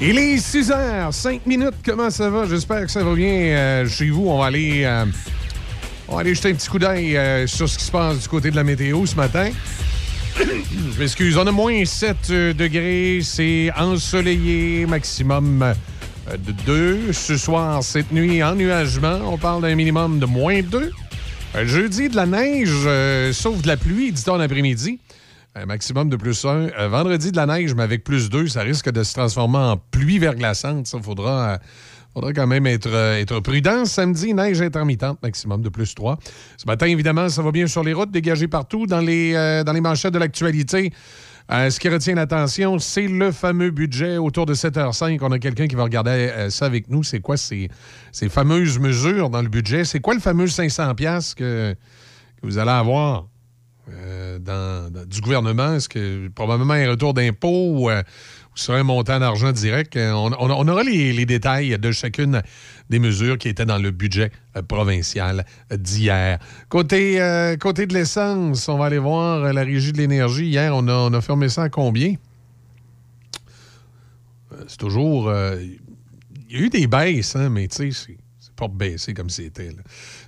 Il est 6 h 5 minutes. Comment ça va? J'espère que ça va bien euh, chez vous. On va aller, euh, on va aller jeter un petit coup d'œil euh, sur ce qui se passe du côté de la météo ce matin. Je m'excuse. On a moins 7 euh, degrés. C'est ensoleillé, maximum de 2. Ce soir, cette nuit, ennuagement. On parle d'un minimum de moins 2. Euh, jeudi, de la neige, sauf de la pluie, dit-on l'après-midi. Un maximum de plus 1. vendredi, de la neige, mais avec plus 2, ça risque de se transformer en pluie verglaçante. Ça, faudra, euh, faudra quand même être, euh, être prudent. Samedi, neige intermittente, maximum de plus 3. Ce matin, évidemment, ça va bien sur les routes, dégagé partout. Dans les, euh, dans les manchettes de l'actualité, euh, ce qui retient l'attention, c'est le fameux budget autour de 7h05. On a quelqu'un qui va regarder euh, ça avec nous. C'est quoi ces, ces fameuses mesures dans le budget? C'est quoi le fameux 500$ piastres que, que vous allez avoir? Euh, du gouvernement? Est-ce que probablement un retour d'impôt ou, euh, ou un montant d'argent direct? Euh, On, aura les, détails de chacune des mesures qui étaient dans le budget euh, provincial d'hier. Côté, côté de l'essence, on va aller voir la régie de l'énergie. Hier, on a, on a fermé ça à combien? C'est toujours. Il y a eu des baisses, hein, mais tu sais, c'est pas baissé comme c'était.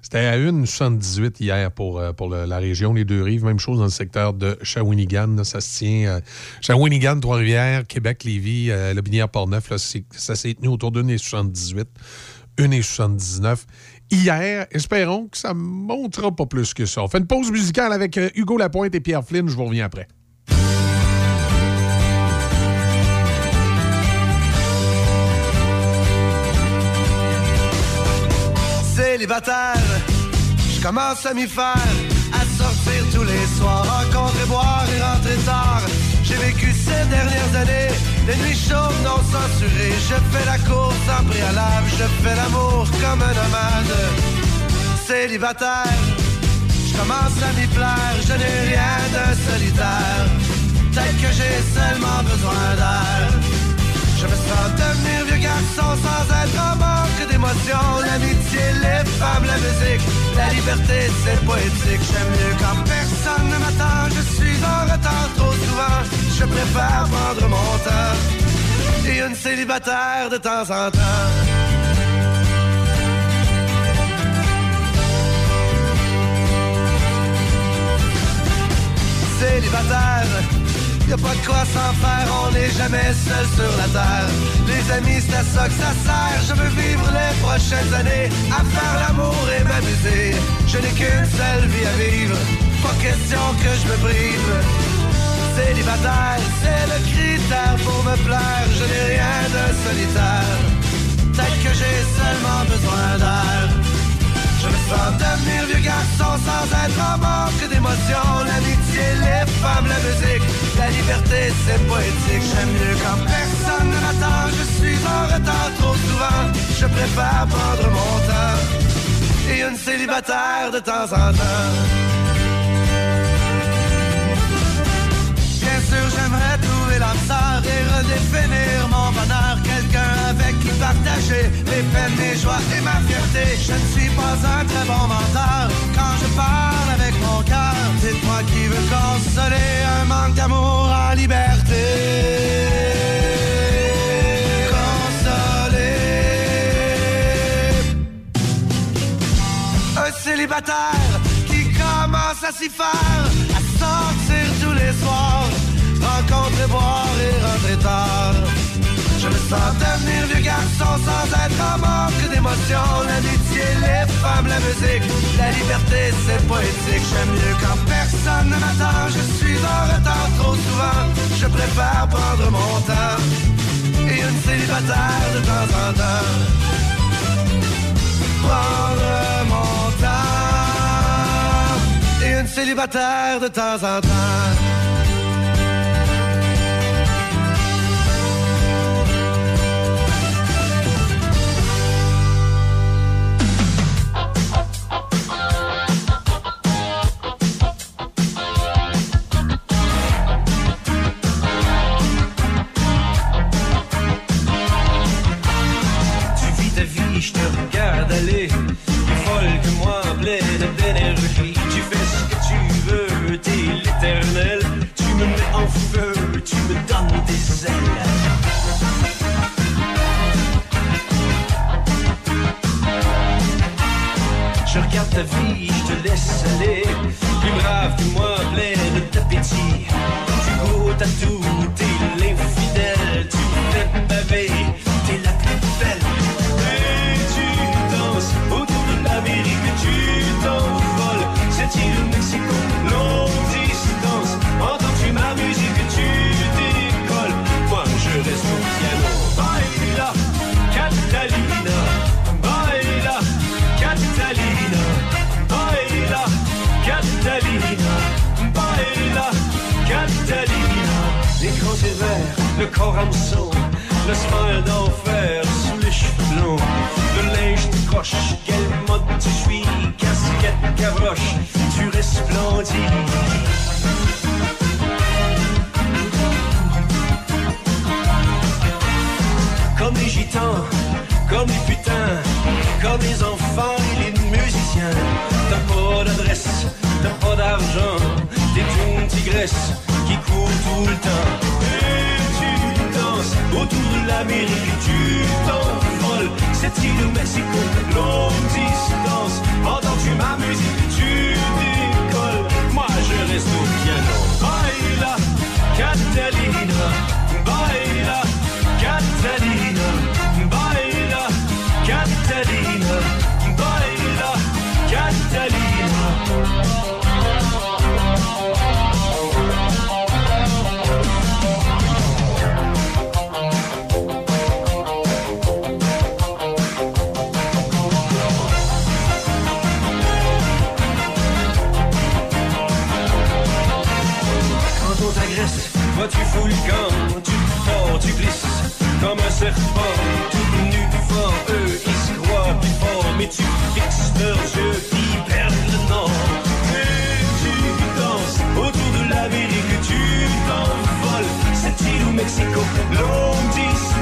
C'était à 1,78 hier pour, euh, pour la région, les deux rives. Même chose dans le secteur de Shawinigan. ça se tient. euh, Shawinigan, Trois-Rivières, Québec, Lévis, euh, Le Binière-Portneuf. Ça s'est tenu autour de 1,78, 1,79. Hier, espérons que ça ne montera pas plus que ça. On fait une pause musicale avec euh, Hugo Lapointe et Pierre Flynn. Je vous reviens après. Célibataire, je commence à m'y faire, à sortir tous les soirs, rencontrer, boire et rentrer tard. J'ai vécu ces dernières années, des nuits chaudes non censurées. Je fais la course en préalable, je fais l'amour comme un nomade. Célibataire, je commence à m'y plaire, je n'ai rien de solitaire. Peut-être que j'ai seulement besoin d'air. Je me sens devenir vieux garçon sans être en manque d'émotion. L'amitié, les femmes, la musique, la liberté, c'est poétique. J'aime mieux quand personne ne m'attend. Je suis en retard trop souvent. Je préfère prendre mon temps. Et une célibataire de temps en temps. Célibataire, y a pas de quoi s'en faire, on n'est jamais seul sur la terre. Les amis, c'est à ça que ça sert. Je veux vivre les prochaines années à faire l'amour et m'amuser. Je n'ai qu'une seule vie à vivre, pas question que je me prive. Célibataire, c'est le critère pour me plaire. Je n'ai rien de solitaire. Peut-être que j'ai seulement besoin d'air. Je me sens devenir vieux garçon sans être en manque d'émotion. L'amitié, les femmes, la musique, la liberté, c'est poétique. J'aime mieux quand personne ne m'attend. Je suis en retard trop souvent. Je préfère prendre mon temps. Et une célibataire de temps en temps. Bien sûr, j'aimerais trouver l'âme et redéfinir partager mes peines, mes joies et ma fierté. Je ne suis pas un très bon menteur quand je parle avec mon cœur. Dites-moi qui veut consoler un manque d'amour en liberté. Consoler un célibataire qui commence à s'y faire, à sortir tous les soirs, rencontrer, boire et rentrer tard. Sens devenir vieux garçon sans être en manque d'émotion. L'amitié, les femmes, la musique, la liberté, c'est poétique. J'aime mieux quand personne ne m'attend. Je suis en retard trop souvent. Je préfère prendre mon temps. Et une célibataire de temps en temps prendre mon temps et une célibataire de temps en temps. je te regarde aller, plus folle que moi, pleine d'énergie. Tu fais ce que tu veux, t'es l'éternel. Tu me mets en feu, tu me donnes des ailes. Je regarde ta vie, je te laisse aller. Plus brave que moi, pleine d'appétit. Tu goûtes à tout, t'es l'infidèle. Tu me fais baver, t'es la plus belle. Le corps hameçon, le smile d'enfer sous les cheveux blonds. Le linge te croche, quelle mode tu suis, casquette cabroche, tu resplendis. Comme les gitans, comme les putains, comme les enfants et les musiciens. T'as pas d'adresse, t'as pas d'argent, t'es une tigresse qui court tout le temps. Autour de l'Amérique, tu t'envoles. Cette île Mexico, longue distance. Entends-tu ma musique, tu décolles. Moi je reste au piano. Baila, Catalina, comme un serpent, tout nu fort, eux ils se croient plus forts, mais tu fixes leurs yeux qui perdent le nord. Et tu danses autour de l'Amérique, tu t'envoles, cette île au Mexico, longue distance,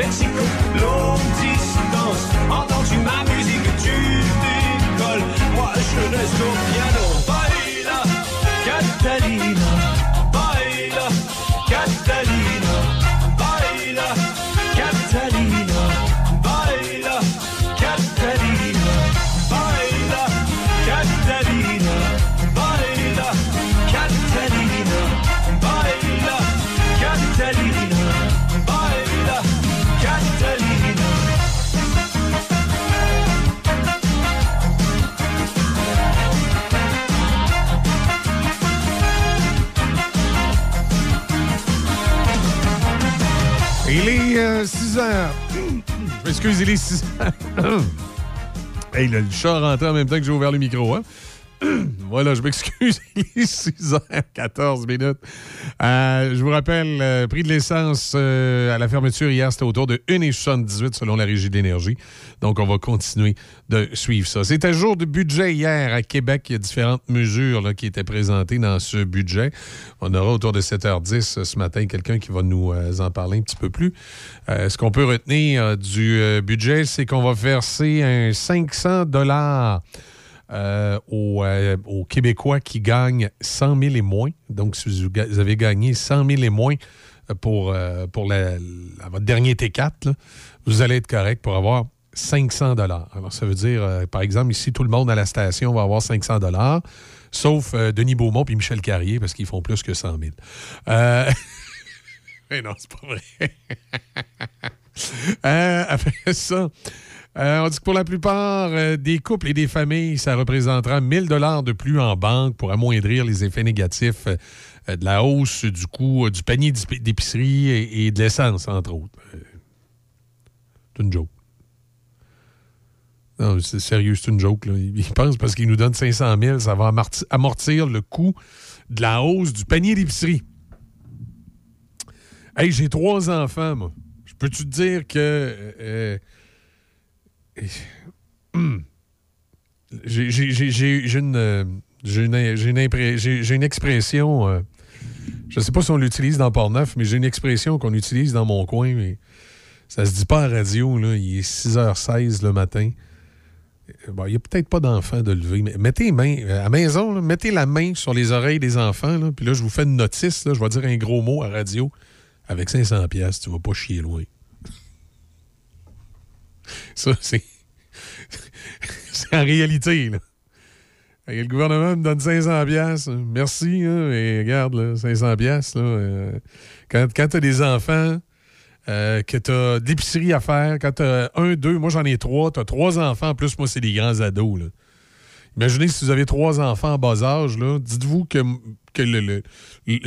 Mexico, Il est 6 heures. Je m'excuse, il est 6 heures. hey, là, le chat rentré en même temps que j'ai ouvert le micro. Hein? Voilà, je m'excuse. Il est 6 h 14 minutes. Euh, je vous rappelle, le prix de l'essence euh, à la fermeture hier, c'était autour de 1,78 selon la Régie d'énergie. Donc, on va continuer de suivre ça. C'était jour de budget hier à Québec. Il y a différentes mesures qui étaient présentées dans ce budget. On aura autour de 7h10 ce matin quelqu'un qui va nous euh, en parler un petit peu plus. Euh, ce qu'on peut retenir euh, du euh, budget, c'est qu'on va verser un 500 dollars euh, aux, euh, Québécois qui gagnent 100 000 et moins. Donc, si vous avez gagné 100 000 et moins euh, pour, pour votre dernier T4, là, vous allez être correct pour avoir 500 dollars. Alors, ça veut dire, par exemple, ici, tout le monde à la station va avoir 500 dollars, sauf Denis Beaumont et Michel Carrier, parce qu'ils font plus que 100 000. Euh... Mais non, c'est pas vrai. Après ça, euh, on dit que pour la plupart euh, des couples et des familles, ça représentera 1000 dollars de plus en banque pour amoindrir les effets négatifs euh, de la hausse du coût du panier d'ép- d'épicerie et, de l'essence, entre autres. C'est une joke. Non, c'est sérieux, c'est une joke. Là. Ils pensent parce qu'ils nous donnent 500 000, ça va amorti- amortir le coût de la hausse du panier d'épicerie. Hey, j'ai trois enfants, moi. Je peux-tu te dire que. Euh, euh, j'ai une, euh, une, une expression. euh, Je sais pas si on l'utilise dans Port-Neuf, mais j'ai une expression qu'on utilise dans mon coin, mais ça se dit pas à radio. Là. Il est 6h16 le matin. Bon, il n'y a peut-être pas d'enfants de lever, mais mettez les mains à maison, mettez la main sur les oreilles des enfants, là, puis là, je vous fais une notice, je vais dire un gros mot à radio. Avec 500 pièces, tu vas pas chier loin. Ça, c'est... c'est en réalité, là. Le gouvernement me donne 500 pièces. Merci, hein, et regarde, là, 500 pièces. Euh, quand quand tu as des enfants, euh, que tu as d'épicerie à faire, quand tu as un, deux, moi j'en ai trois, tu as trois enfants, en plus moi c'est des grands ados. Là. Imaginez si vous avez trois enfants en bas âge, dites-vous que, que le,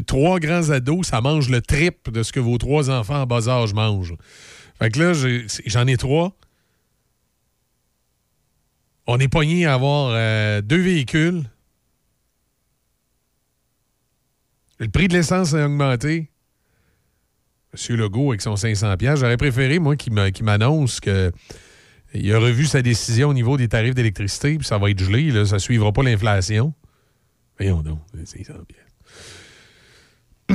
trois grands ados, ça mange le triple de ce que vos trois enfants en bas âge mangent. Fait que là, j'en ai trois on est pogné à avoir euh, deux véhicules. Le prix de l'essence a augmenté. Monsieur Legault avec son 500 j'aurais préféré, moi, qu'il m'annonce qu'il a revu sa décision au niveau des tarifs d'électricité, puis ça va être gelé, là, ça ne suivra pas l'inflation. Voyons donc, 500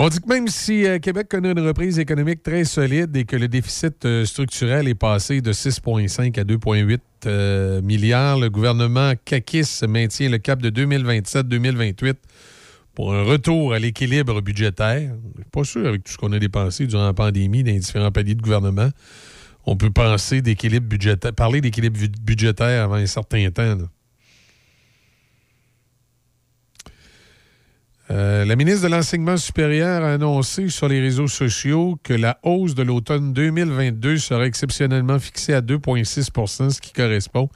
On dit que même si euh, Québec connaît une reprise économique très solide et que le déficit euh, structurel est passé de 6,5 à 2,8 euh, milliards, le gouvernement CACIS maintient le cap de 2027-2028 pour un retour à l'équilibre budgétaire. Pas sûr, avec tout ce qu'on a dépensé durant la pandémie dans les différents paliers de gouvernement, on peut penser d'équilibre budgétaire, parler d'équilibre budgétaire avant un certain temps. Euh, la ministre de l'Enseignement supérieur a annoncé sur les réseaux sociaux que la hausse de l'automne 2022 sera exceptionnellement fixée à 2,6% ce qui correspond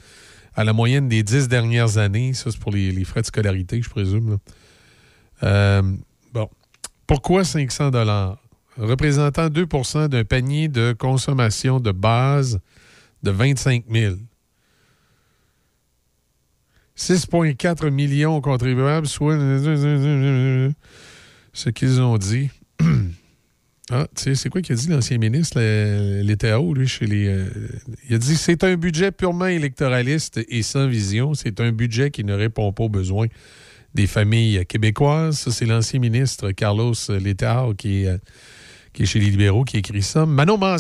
à la moyenne des dix dernières années. Ça, c'est pour les, frais de scolarité, je présume. Euh, bon. Pourquoi 500 Représentant 2% d'un panier de consommation de base de 25 000 6,4 millions contribuables, soit ce qu'ils ont dit. ah, tu sais, c'est quoi qu'il a dit l'ancien ministre, haut, lui, chez les. Euh, il a dit c'est un budget purement électoraliste et sans vision. C'est un budget qui ne répond pas aux besoins des familles québécoises. C'est l'ancien ministre Carlos Letao qui est, euh, qui est chez les libéraux qui écrit ça. Manon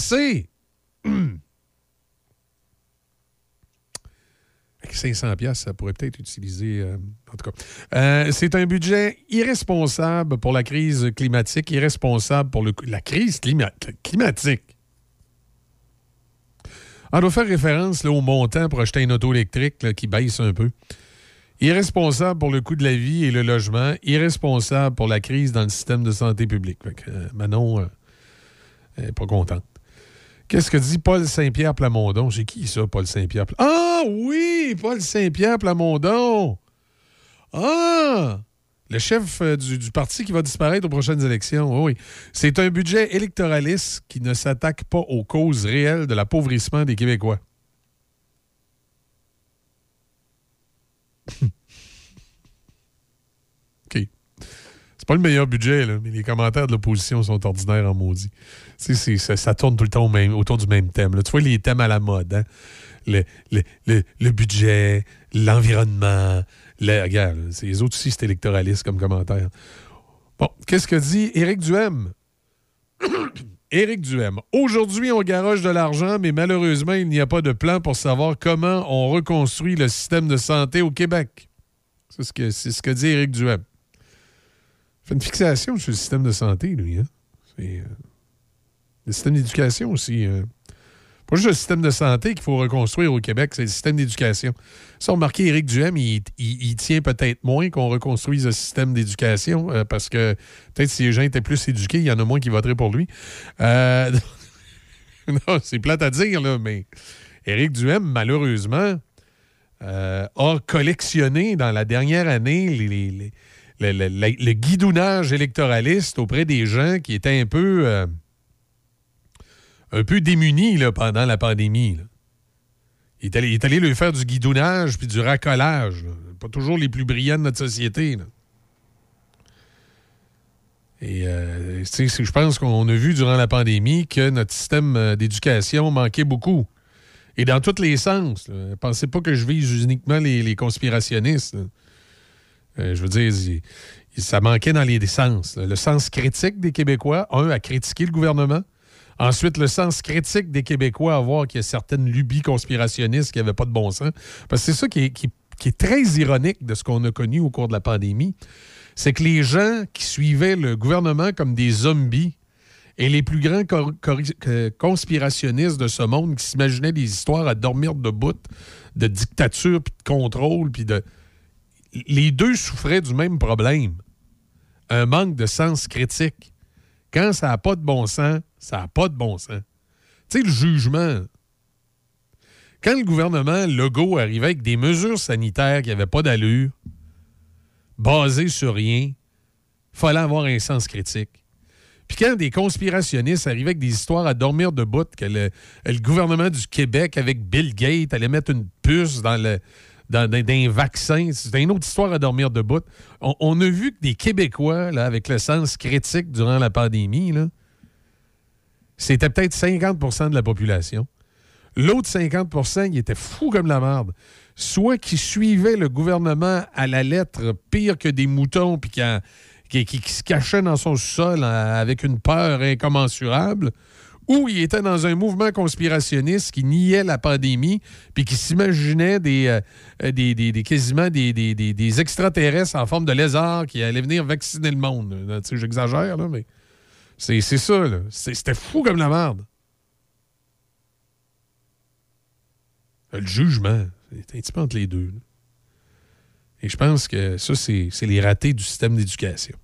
Massé! 500 pièces, ça pourrait peut-être utiliser. Euh, en tout cas, euh, c'est un budget irresponsable pour la crise climatique, irresponsable pour le, la crise climatique. On doit faire référence là, au montant pour acheter une auto électrique qui baisse un peu. Irresponsable pour le coût de la vie et le logement. Irresponsable pour la crise dans le système de santé publique. Euh, Manon n'est pas contente. Qu'est-ce que dit Paul Saint-Pierre Plamondon? C'est qui ça, Paul Saint-Pierre? Ah oui, Paul Saint-Pierre Plamondon! Ah! Le chef euh, du, parti qui va disparaître aux prochaines élections. Oui. C'est un budget électoraliste qui ne s'attaque pas aux causes réelles de l'appauvrissement des Québécois. OK. C'est pas le meilleur budget, mais les commentaires de l'opposition sont ordinaires en maudit. Ça, tourne tout le temps autour du même thème. Tu vois les thèmes à la mode. Hein? Le, budget, l'environnement. regarde, les autres aussi, c'est électoraliste comme commentaire. Bon, qu'est-ce que dit Éric Duhem? Éric Duhem. Aujourd'hui, on garoche de l'argent, mais malheureusement, il n'y a pas de plan pour savoir comment on reconstruit le système de santé au Québec. C'est ce que, ce que dit Éric Duhem. Il fait une fixation sur le système de santé, lui. Hein? C'est. Euh, le système d'éducation aussi. Euh. Pas juste le système de santé qu'il faut reconstruire au Québec, c'est le système d'éducation. Ça, remarqué, Éric Duhem, il, tient peut-être moins qu'on reconstruise le système d'éducation euh, parce que peut-être si les gens étaient plus éduqués, il y en a moins qui voteraient pour lui. Euh, non, c'est plate à dire, là, mais Éric Duhem, malheureusement, a collectionné dans la dernière année le guidounage électoraliste auprès des gens qui étaient un peu un peu démuni là, pendant la pandémie. Il, est allé, il, lui faire du guidonnage puis du racolage. Pas toujours les plus brillants de notre société. Et euh, je pense qu'on a vu durant la pandémie que notre système euh, d'éducation manquait beaucoup. Et dans tous les sens. Pensez pas que je vise uniquement les, conspirationnistes. Euh, je veux dire, ça manquait dans les sens. Le sens critique des Québécois, un, à critiquer le gouvernement. Ensuite, le sens critique des Québécois à voir qu'il y a certaines lubies conspirationnistes qui n'avaient pas de bon sens. Parce que c'est ça qui est, très ironique de ce qu'on a connu au cours de la pandémie. C'est que les gens qui suivaient le gouvernement comme des zombies et les plus grands conspirationnistes de ce monde qui s'imaginaient des histoires à dormir debout de dictature puis de contrôle puis de les deux souffraient du même problème. Un manque de sens critique. Quand ça n'a pas de bon sens, ça n'a pas de bon sens. Tu sais, le jugement. Quand le gouvernement Legault arrivait avec des mesures sanitaires qui n'avaient pas d'allure, basées sur rien, fallait avoir un sens critique. Puis quand des conspirationnistes arrivaient avec des histoires à dormir debout, que le, le gouvernement du Québec, avec Bill Gates, allait mettre une puce dans le, dans, un vaccin. C'est une autre histoire à dormir debout. On, on a vu que des Québécois, avec le sens critique durant la pandémie, c'était peut-être 50% de la population. L'autre 50% il était fou comme la merde. Soit qui suivait le gouvernement à la lettre pire que des moutons, puis qui, se cachait dans son sol avec une peur incommensurable, ou il était dans un mouvement conspirationniste qui niait la pandémie, puis qui s'imaginait des, euh, des, quasiment des, extraterrestres en forme de lézard qui allaient venir vacciner le monde. J'exagère, là, mais c'est ça. C'était fou comme la merde. Le jugement, c'est un petit peu entre les deux. Et je pense que ça, c'est les ratés du système d'éducation.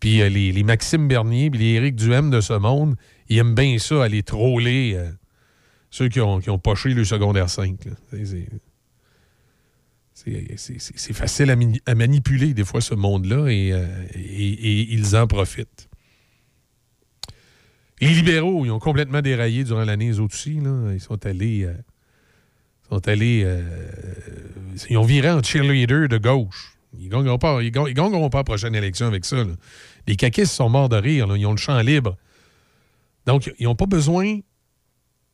Puis euh, les, Maxime Bernier puis les Éric Duhem de ce monde, ils aiment bien ça, aller troller euh, ceux qui ont, qui ont poché le secondaire 5. C'est facile à, manipuler des fois ce monde-là et, euh, ils en profitent. les libéraux, ils ont complètement déraillé durant l'année, les autres aussi. Ils sont allés. sont allés. ils ont viré en cheerleader de gauche. Ils ne gagneront pas, ils pas la prochaine élection avec ça. Les caquistes sont morts de rire. Ils ont le champ libre. Donc, ils n'ont pas besoin.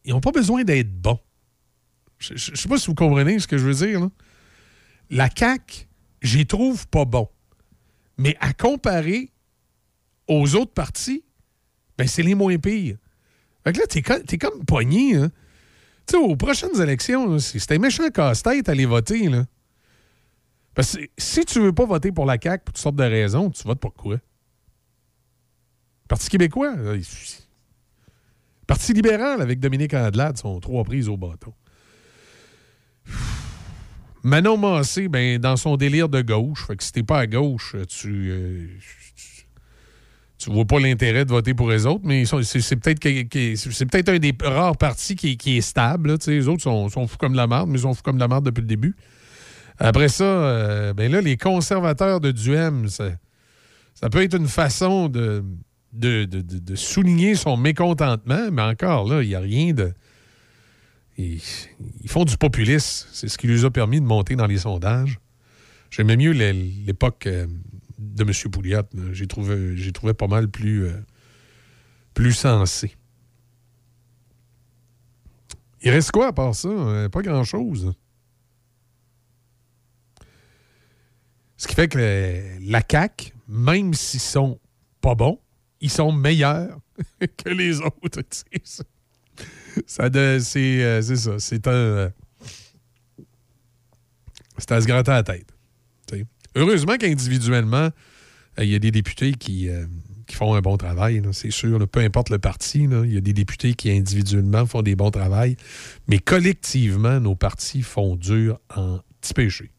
Ils n'ont pas besoin d'être bons. Je ne sais pas si vous comprenez ce que je veux dire. La CAQ, j'y trouve pas bon. Mais à comparer aux autres partis, ben c'est les moins pires. Fait que là, t'es, es comme pogné. Hein? Tu sais, aux prochaines élections, c'était méchant casse-tête aller voter. Là. Parce que si tu veux pas voter pour la CAQ pour toutes sortes de raisons, tu votes pour quoi? Parti québécois. Parti libéral avec Dominique Andelade sont trois prises au bâton. Manon Massé, ben, dans son délire de gauche, fait que si t'es pas à gauche, tu, euh, tu, vois pas l'intérêt de voter pour les autres, mais c'est peut-être c'est peut-être un des rares partis qui, est stable. les autres sont, sont fous comme la merde, mais ils sont fous comme la merde depuis le début. Après ça, euh, ben là, les conservateurs de Duhem, ça, peut être une façon de, de, souligner son mécontentement, mais encore là, il n'y a rien de. Ils, font du populisme. C'est ce qui lui a permis de monter dans les sondages. J'aimais mieux l'époque euh, de M. Pouliot. J'ai trouvé, trouvé pas mal plus, euh, plus sensé. Il reste quoi à part ça? Pas grand-chose. Ce qui fait que la CAQ, même s'ils sont pas bons, ils sont meilleurs que les autres. Euh, c'est ça. C'est un. Euh, c'est à se gratter la tête. Heureusement qu'individuellement, euh, il y a des députés qui, qui font un bon travail, c'est sûr. peu importe le parti, il y a des députés qui individuellement font des bons travails. Mais collectivement, nos partis font dur en petit péché.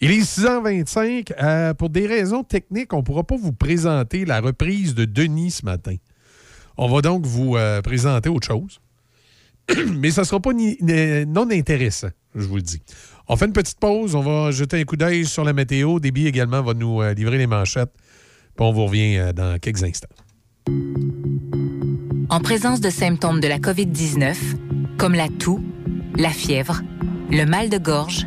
Il est 6h25. Euh, pour des raisons techniques, on ne pourra pas vous présenter la reprise de Denis ce matin. On va donc vous euh, présenter autre chose. Mais ça ne sera pas non intéressant, je vous le dis. On fait une petite pause. On va jeter un coup d'œil sur la météo. Déby également va nous euh, livrer les manchettes. Puis on vous revient dans quelques instants. En présence de symptômes de la COVID-19, comme la toux, la fièvre, le mal de gorge,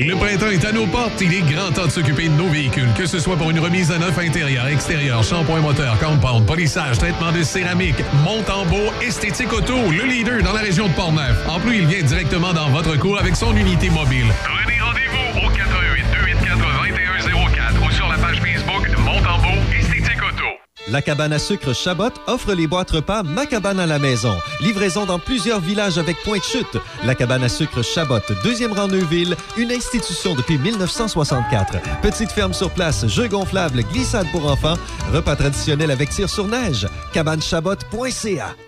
Le printemps est à nos portes. Il est grand temps de s'occuper de nos véhicules, que ce soit pour une remise à neuf intérieur, extérieur, shampoing moteur, compound, polissage, traitement de céramique, monte en beau, esthétique auto, le leader dans la région de Portneuf. En plus, il vient directement dans votre cour avec son unité mobile. La cabane à sucre Chabot offre les boîtes repas Ma cabane à la maison. Livraison dans plusieurs villages avec point de chute. La cabane à sucre Chabot, deuxième rang Neuville, une institution depuis 1964. Petite ferme sur place, jeux gonflables, glissade pour enfants, repas traditionnels avec tir sur neige. Cabanechabot.ca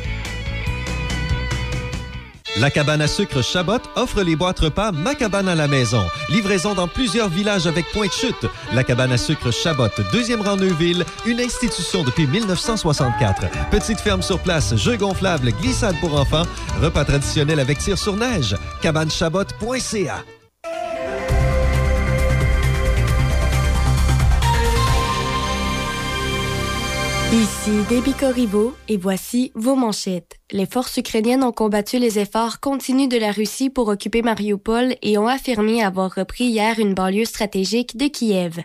La cabane à sucre Chabot offre les boîtes repas Ma cabane à la maison. Livraison dans plusieurs villages avec point de chute. La cabane à sucre Chabot, deuxième rang Neuville, une institution depuis 1964. Petite ferme sur place, jeux gonflables, glissade pour enfants, repas traditionnels avec tir sur neige. Cabanechabot.ca Ici Déby Corriveau et voici vos manchettes. Les forces ukrainiennes ont combattu les efforts continus de la Russie pour occuper Mariupol et ont affirmé avoir repris hier une banlieue stratégique de Kiev.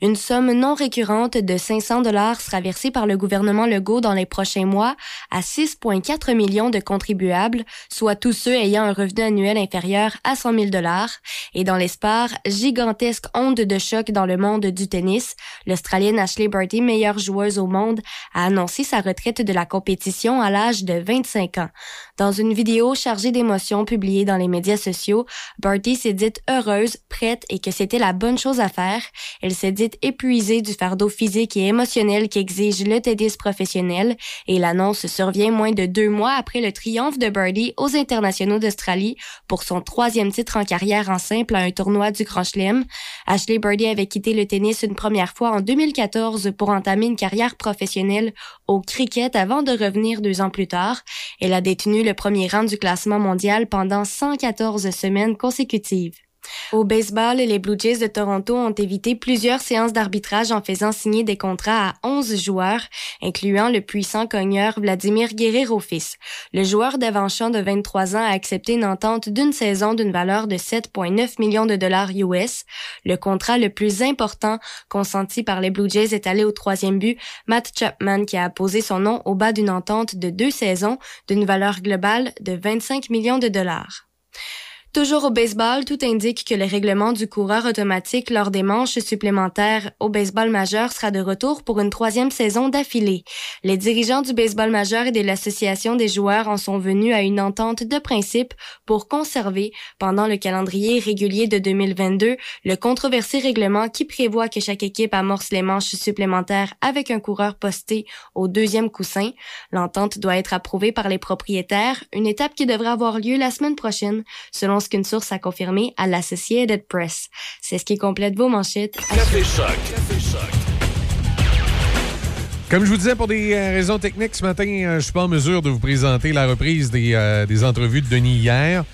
Une somme non récurrente de 500 dollars sera versée par le gouvernement Legault dans les prochains mois à 6,4 millions de contribuables, soit tous ceux ayant un revenu annuel inférieur à 100 000 dollars. Et dans l'espoir, gigantesque onde de choc dans le monde du tennis, l'Australienne Ashley Barty, meilleure joueuse au monde, a annoncé sa retraite de la compétition à l'âge de 25 ans. Dans une vidéo chargée d'émotions publiée dans les médias sociaux, Barty s'est dite heureuse, prête et que c'était la bonne chose à faire. Elle s'est dite épuisée du fardeau physique et émotionnel qu'exige le tennis professionnel et l'annonce survient moins de deux mois après le triomphe de Birdie aux internationaux d'Australie pour son troisième titre en carrière en simple à un tournoi du Grand Chelem. Ashley Birdie avait quitté le tennis une première fois en 2014 pour entamer une carrière professionnelle au cricket avant de revenir deux ans plus tard. Elle a détenu le premier rang du classement mondial pendant 114 semaines consécutives. Au baseball, les Blue Jays de Toronto ont évité plusieurs séances d'arbitrage en faisant signer des contrats à 11 joueurs, incluant le puissant cogneur Vladimir Guerrero fils. Le joueur d'avant-champ de 23 ans a accepté une entente d'une saison d'une valeur de 7,9 millions de dollars US. Le contrat le plus important consenti par les Blue Jays est allé au troisième but, Matt Chapman qui a apposé son nom au bas d'une entente de deux saisons d'une valeur globale de 25 millions de dollars. Toujours au baseball, tout indique que le règlement du coureur automatique lors des manches supplémentaires au baseball majeur sera de retour pour une troisième saison d'affilée. Les dirigeants du baseball majeur et de l'association des joueurs en sont venus à une entente de principe pour conserver, pendant le calendrier régulier de 2022, le controversé règlement qui prévoit que chaque équipe amorce les manches supplémentaires avec un coureur posté au deuxième coussin. L'entente doit être approuvée par les propriétaires, une étape qui devrait avoir lieu la semaine prochaine, selon qu'une source a confirmé à l'Associated Press. C'est ce qui complète vos manchettes. Café Comme je vous disais, pour des euh, raisons techniques, ce matin, euh, je suis pas en mesure de vous présenter la reprise des, euh, des entrevues de Denis hier.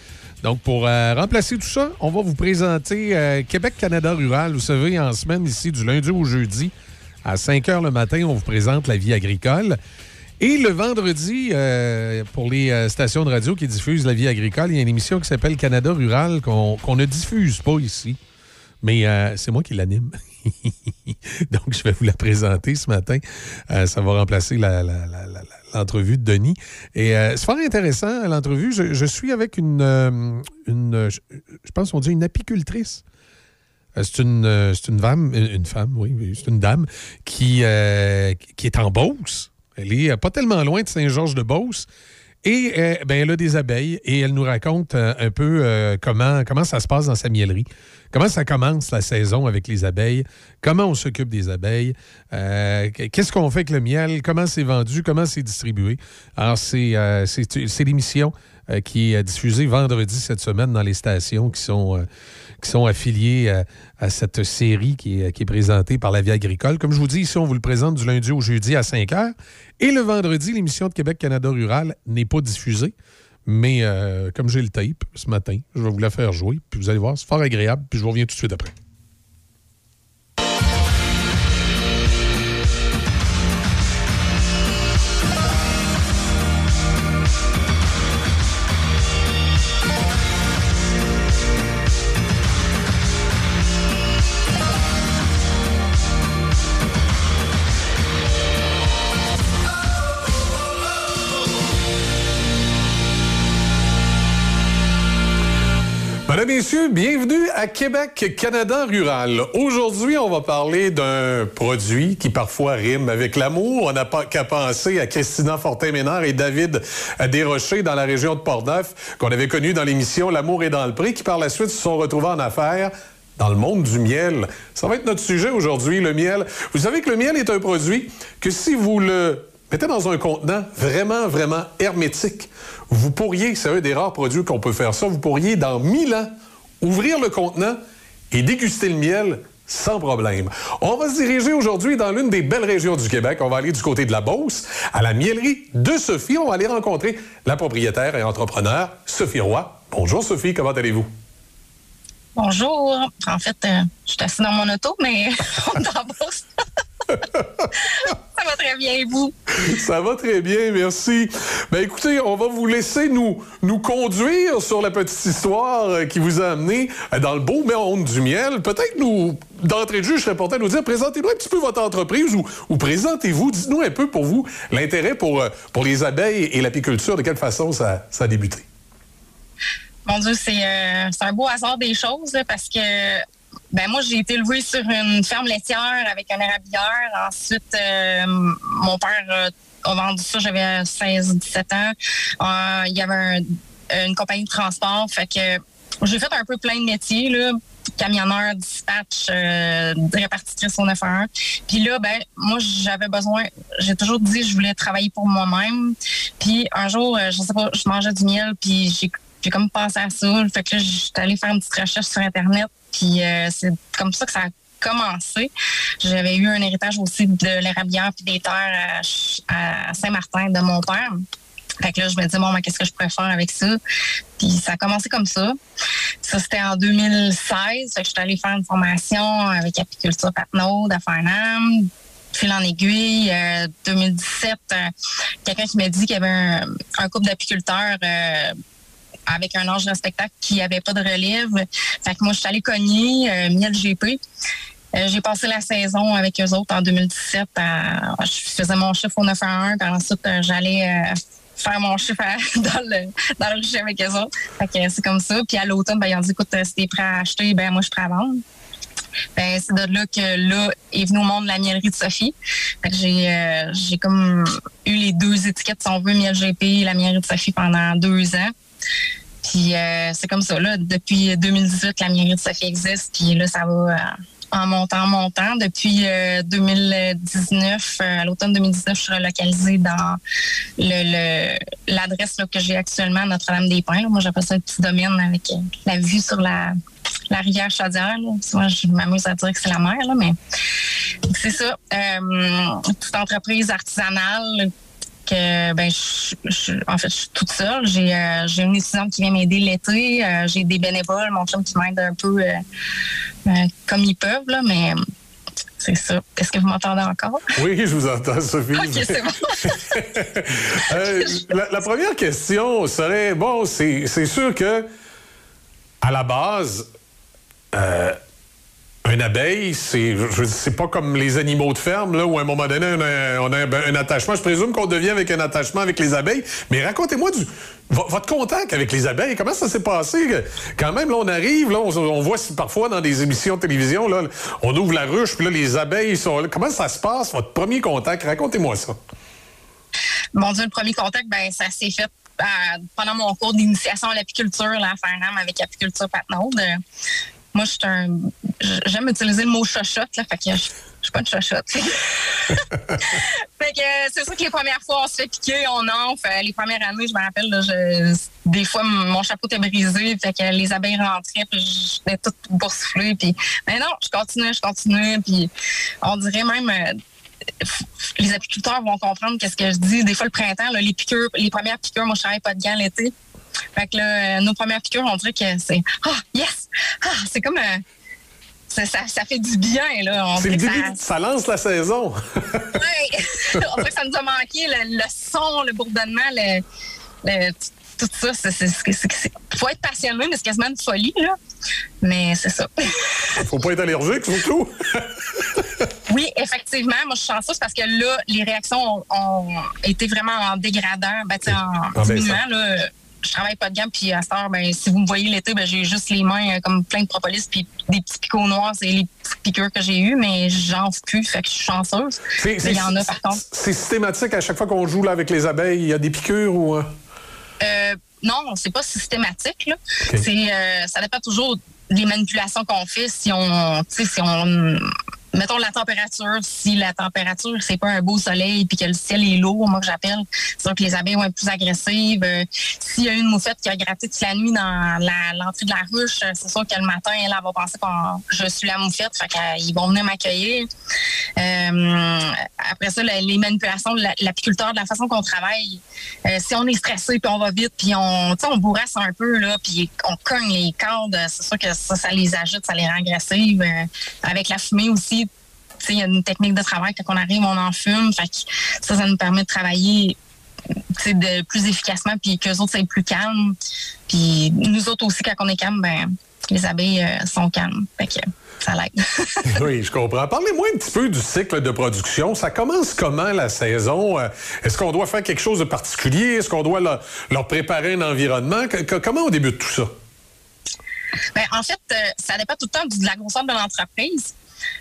Donc, pour remplacer tout ça, on va vous présenter Québec-Canada rural. Vous savez, en semaine, ici, du lundi au jeudi, à 5 heures le matin, on vous présente la vie agricole. Et le vendredi, euh, pour les euh, stations de radio qui diffusent la vie agricole, il y a une émission qui s'appelle Canada Rural qu'on ne diffuse pas ici. Mais euh, c'est moi qui l'anime. Donc, je vais vous la présenter ce matin. ça va remplacer l'entrevue de Denis. Et c'est fort intéressant, l'entrevue. Je, suis avec une, je pense qu'on dit une apicultrice c'est une, une femme, une femme, oui, c'est une dame qui, qui est en Beauce. Elle est euh, pas tellement loin de Saint-Georges-de-Beauce. Et euh, ben, elle a des abeilles et elle nous raconte euh, un peu comment, comment ça se passe dans sa miellerie. Comment ça commence la saison avec les abeilles? Comment on s'occupe des abeilles? Qu'est-ce qu'on fait avec le miel? Comment c'est vendu? Comment c'est distribué? Alors, c'est l'émission euh, qui est diffusée vendredi cette semaine dans les stations qui sont, euh, affiliées à cette série qui est, présentée par la Vie agricole. Comme je vous dis, ici, on vous le présente du lundi au jeudi à 5 h. Et le vendredi, l'émission de Québec-Canada Rural n'est pas diffusée. Mais euh, comme j'ai le tape ce matin, je vais vous la faire jouer. Puis vous allez voir, c'est fort agréable. Puis je reviens tout de suite après. Mesdames, Messieurs, bienvenue à Québec, Canada rural. Aujourd'hui, on va parler d'un produit qui parfois rime avec l'amour. On n'a pas qu'à penser à Christina Fortin-Ménard et David Desrochers dans la région de Portneuf, qu'on avait connu dans l'émission L'amour est dans le prix, qui par la suite se sont retrouvés en affaires dans le monde du miel. Ça va être notre sujet aujourd'hui, le miel. Vous savez que le miel est un produit que si vous le mettez dans un contenant vraiment, vraiment hermétique, vous pourriez, c'est un des rares produits qu'on peut faire ça, vous pourriez, dans 1000 ans, ouvrir le contenant et déguster le miel sans problème. On va se diriger aujourd'hui dans l'une des belles régions du Québec. On va aller du côté de la Beauce, à la miellerie de Sophie. On va aller rencontrer la propriétaire et entrepreneur, Sophie Roy. Bonjour Sophie, comment allez-vous? Bonjour. En fait, euh, je suis assis dans mon auto, mais on est en bourse. Ça va très bien, vous? Ça va très bien, merci. Ben écoutez, on va vous laisser nous, nous conduire sur la petite histoire euh, qui vous a amené euh, dans le beau monde du miel. Peut-être nous, d'entrée de jeu, je serais porté à nous dire, présentez-nous un petit peu votre entreprise ou, ou présentez-vous, dites-nous un peu pour vous l'intérêt pour, euh, pour les abeilles et l'apiculture, de quelle façon ça, ça a débuté. Mon Dieu, c'est euh, un beau hasard des choses là, parce que ben moi, j'ai été élevée sur une ferme laitière avec un érablière. Ensuite, euh, mon père euh, a vendu ça, j'avais 16-17 ans. Euh, il y avait un- une compagnie de transport. Fait que j'ai fait un peu plein de métiers, là. Camionneur, dispatch, euh, répartitrice au 911. Puis là, ben, moi, j'avais besoin, j'ai toujours dit je voulais travailler pour moi-même. Puis un jour, euh, je sais pas, je mangeais du miel, puis j'ai j'ai comme pensé à ça. Fait que là, j'étais allée faire une petite recherche sur Internet. Puis euh, c'est comme ça que ça a commencé. J'avais eu un héritage aussi de l'érablière puis des terres à Saint-Martin de mon père. Fait que là, je me disais, bon, ben, qu'est-ce que je pourrais faire avec ça? Puis ça a commencé comme ça. Ça, c'était en 2016. Fait que j'étais allée faire une formation avec Apiculture Patnaud à Farnham. Fil en aiguille, euh, 2017, euh, quelqu'un qui m'a dit qu'il y avait un, un couple d'apiculteurs euh, avec un âge respectable qui n'avait pas de relève. Fait que moi, je suis allée cogner, euh, miel GP. Euh, j'ai passé la saison avec eux autres en 2017. à- je faisais mon chiffre au 9 à 1, puis ensuite, euh, j'allais euh, faire mon chiffre dans le dans le avec eux autres. Fait que c'est comme ça. Puis à l'automne, ben, ils ont dit, écoute, euh, si t'es prêt à acheter, ben moi, je suis prêt à vendre. Ben, c'est de là que là est venu au monde la miellerie de Sophie. J'ai euh, j'ai comme eu les deux étiquettes, si on veut, miel GP et la miellerie de Sophie pendant deux ans. Puis euh, c'est comme ça, là. Depuis 2018, la miellerie de Sophie existe. Puis là, ça va euh, en montant, en montant. Depuis euh, 2019, euh, à l'automne 2019, je suis relocalisée dans l'adresse que j'ai actuellement à Notre-Dame-des-Pins. Moi, j'appelle ça un petit domaine avec la vue sur la, rivière Chaudière. Souvent, je m'amuse à dire que c'est la mer, là, mais c'est ça. Toute entreprise artisanale que ben je, je- en fait je suis toute seule. J'ai euh, j'ai une étudiante qui vient m'aider l'été. Euh, j'ai des bénévoles, mon chum qui m'aide un peu euh, comme ils peuvent là, mais c'est ça. Est-ce que vous m'entendez encore? Oui, je vous entends, Sophie. ok, c'est bon. La, la première question serait bon, c'est c'est sûr que à la base, euh, Un abeille, c'est c'est pas comme les animaux de ferme, là, où à un moment donné, on a, a un, attachement. Je présume qu'on devient avec un attachement avec les abeilles. Mais racontez-moi votre contact avec les abeilles. Comment ça s'est passé? Quand même, là, on arrive, là, on, voit parfois dans des émissions de télévision, là, on ouvre la ruche, puis là, les abeilles sont là. Comment ça se passe, votre premier contact? Racontez-moi ça. Mon Dieu, le premier contact, ben, ça s'est fait euh, pendant mon cours d'initiation à l'apiculture, là, à Farnham, avec Apiculture Patnaud. Moi, je un. J'aime utiliser le mot chochotte, là, fait que je suis pas une chochotte. fait que euh, c'est sûr que les premières fois, on se fait piquer, on enfle. Euh, Les premières années, je me rappelle, là, je- des fois, mon chapeau était brisé, fait que les abeilles rentraient, puis j'étais toute boursouflée. Puis, mais non, je continuais, je continuais, puis on dirait même. euh, les apiculteurs vont comprendre qu'est-ce que je dis. Des fois, le printemps, là, les piqûres, les premières piqûres, moi, je travaille pas de gants l'été. Fait que là, euh, nos premières piqûres, on dirait que c'est Ah, yes! Ah, c'est comme euh, ça, ça, ça fait du bien, là. C'est le début, ça lance la saison. Ouais. on dirait que ça nous a manqué le, le son, le bourdonnement, le, le- tout ça. C'est- faut être passionné, mais c'est quasiment une folie, là. Mais c'est ça. Faut pas être allergique, surtout. Oui, effectivement. Moi, je suis chanceuse parce que là, les réactions ont, ont été vraiment en dégradant, ben, en En diminuant. baissant. Là, je travaille pas de gamme, puis à cette heure, ben, si vous me voyez l'été, ben, j'ai juste les mains euh, comme plein de propolis, puis des petits picots noirs, c'est les petites piqûres que j'ai eues, mais j'en fais plus, fait que je suis chanceuse. Mais il y en a, par contre. C'est systématique à chaque fois qu'on joue là, avec les abeilles. Il y a des piqûres ou. euh? Euh, non, c'est pas systématique. Là. C'est, euh, ça dépend toujours des manipulations qu'on fait. Si on, si on, mettons la température, si la température c'est pas un beau soleil puis que le ciel est lourd, moi que j'appelle, c'est sûr que les abeilles vont être plus agressives. Euh, S'il y a une moufette qui a gratté toute la nuit dans l'entrée de la ruche, euh, c'est sûr que le matin, elle, va penser que je suis la moufette, fait qu'ils vont venir m'accueillir. Euh, après ça, les manipulations de la- l'apiculteur, de la façon qu'on travaille, si on est stressé puis on va vite puis on, on bourrasse un peu là puis on cogne les cordes, c'est sûr que ça, ça les agite, ça les rend agressives. Avec la fumée aussi, il y a une technique de travail quand on arrive, on en fume, fait que ça, ça nous permet de travailler de plus efficacement puis qu'eux autres c'est plus calme. Puis nous autres aussi quand on est calme, ben les abeilles euh, sont calmes, fait que ça l'aide. Oui, je comprends. Parlez-moi un petit peu du cycle de production. Ça commence comment la saison? Euh, Est-ce qu'on doit faire quelque chose de particulier? Est-ce qu'on doit leur, leur préparer un environnement? Que- comment on débute tout ça? Ben, en fait, euh, ça dépend tout le temps de la grosseur de l'entreprise.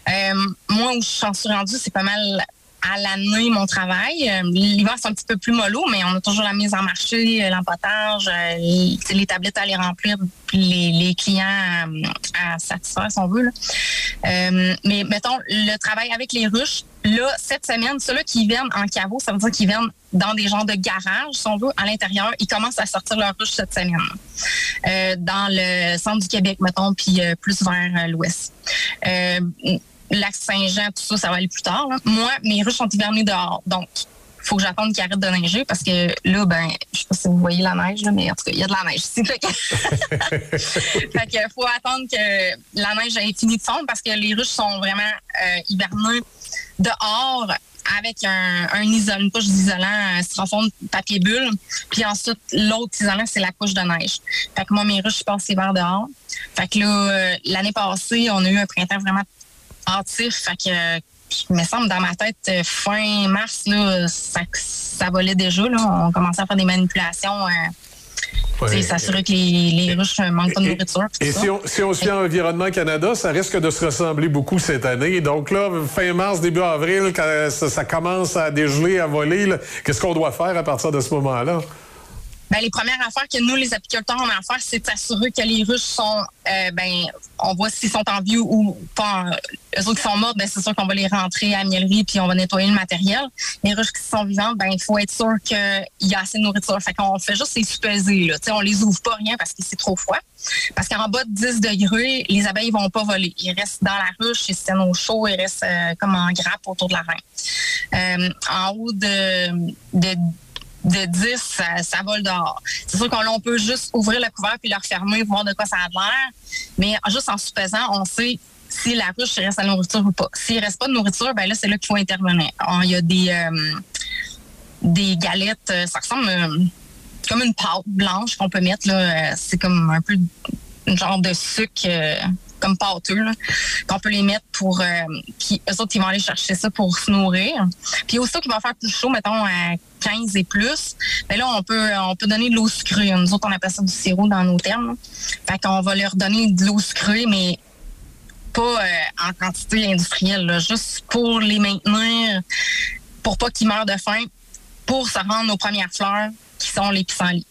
Euh, moi, où je suis rendue, c'est pas mal à l'année mon travail. Euh, L'hiver, c'est un petit peu plus mollo, mais on a toujours la mise en marché, euh, l'empotage, les, tablettes à les remplir, puis les, clients à, satisfaire, si on veut. là. Mais mettons, le travail avec les ruches, là, cette semaine, ceux-là qui viennent en caveau, ça veut dire qu'ils viennent dans des genres de garages, si on veut, à l'intérieur. Ils commencent à sortir leurs ruches cette semaine. Euh, dans le centre du Québec, mettons, puis euh, plus vers euh, l'ouest. Euh, Lac Saint-Jean, tout ça, ça va aller plus tard. là. Moi, mes ruches sont hivernées dehors. Donc, il faut que j'attende qu'il arrête de neiger parce que là, ben, je sais pas si vous voyez la neige, là, mais en tout cas, il y a de la neige ici. Fait que faut attendre que la neige ait fini de fondre parce que les ruches sont vraiment euh, hivernées dehors avec un, un isolant, une couche d'isolant, un styrofoam papier bulle. Puis ensuite, l'autre isolant, c'est la couche de neige. Fait que moi, mes ruches, je passe l'hiver dehors. Fait que là, euh, l'année passée, on a eu un printemps vraiment hâtif. Fait que, euh, il me semble, dans ma tête, euh, fin mars, là, ça, ça volait déjà. Là. On commençait à faire des manipulations. S'assurer que les, manquent pas de nourriture. Et si on, si on se à Environnement Canada, ça risque de se ressembler beaucoup cette année. Donc là, fin mars, début avril, quand ça, ça commence à dégeler, à voler, qu'est-ce qu'on doit faire à partir de ce moment-là? Ben, les premières affaires que nous, les apiculteurs, on a à faire, c'est de s'assurer que les ruches sont, euh, ben, on voit s'ils sont en vie ou pas. en- Eux autres qui sont morts, ben, c'est sûr qu'on va les rentrer à la miellerie puis on va nettoyer le matériel. Les ruches qui sont vivantes, ben, il faut être sûr qu'il y a assez de nourriture. Fait qu'on fait juste les supposer, là. Tu sais, on les ouvre pas rien parce que c'est trop froid. Parce qu'en bas de 10 degrés, les abeilles vont pas voler. Ils restent dans la ruche, ils se tiennent au chaud, ils restent euh, comme en grappe autour de la reine. Euh, en haut de, de de 10, ça, vole dehors. C'est sûr qu'on peut juste ouvrir le couvert puis le refermer, voir de quoi ça a l'air. Mais juste en sous-pesant, on sait si la ruche reste à la nourriture ou pas. S'il reste pas de nourriture, ben là, c'est là qu'il faut intervenir. Il y a des, euh, des galettes, euh, ça ressemble euh, comme une pâte blanche qu'on peut mettre. C'est comme un peu un genre de sucre. comme pâteux, qu'on peut les mettre pour... Puis eux autres, ils vont aller chercher ça pour se nourrir. Puis aussitôt qu'ils vont faire plus chaud, mettons à 15 et plus, ben là, on peut, on peut donner de l'eau sucrée. Nous autres, on appelle ça du sirop dans nos termes. Fait qu'on va leur donner de l'eau sucrée, mais pas euh, en quantité industrielle, juste pour les maintenir, pour pas qu'ils meurent de faim, pour se rendre aux premières fleurs qui sont les pissenlits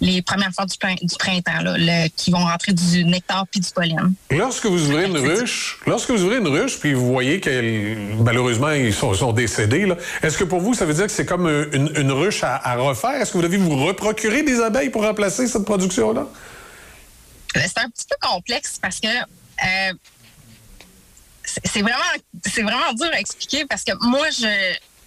les premières fleurs du, printemps, là, qui vont rentrer du nectar puis du pollen. Lorsque vous ouvrez une ruche, lorsque vous ouvrez une ruche, puis vous voyez que malheureusement ils sont, décédés, est-ce que pour vous ça veut dire que c'est comme une, ruche à, refaire? Est-ce que vous devez vous reprocurer des abeilles pour remplacer cette production-là? Euh, C'est un petit peu complexe parce que euh, c'est vraiment, c'est vraiment dur à expliquer parce que moi, je,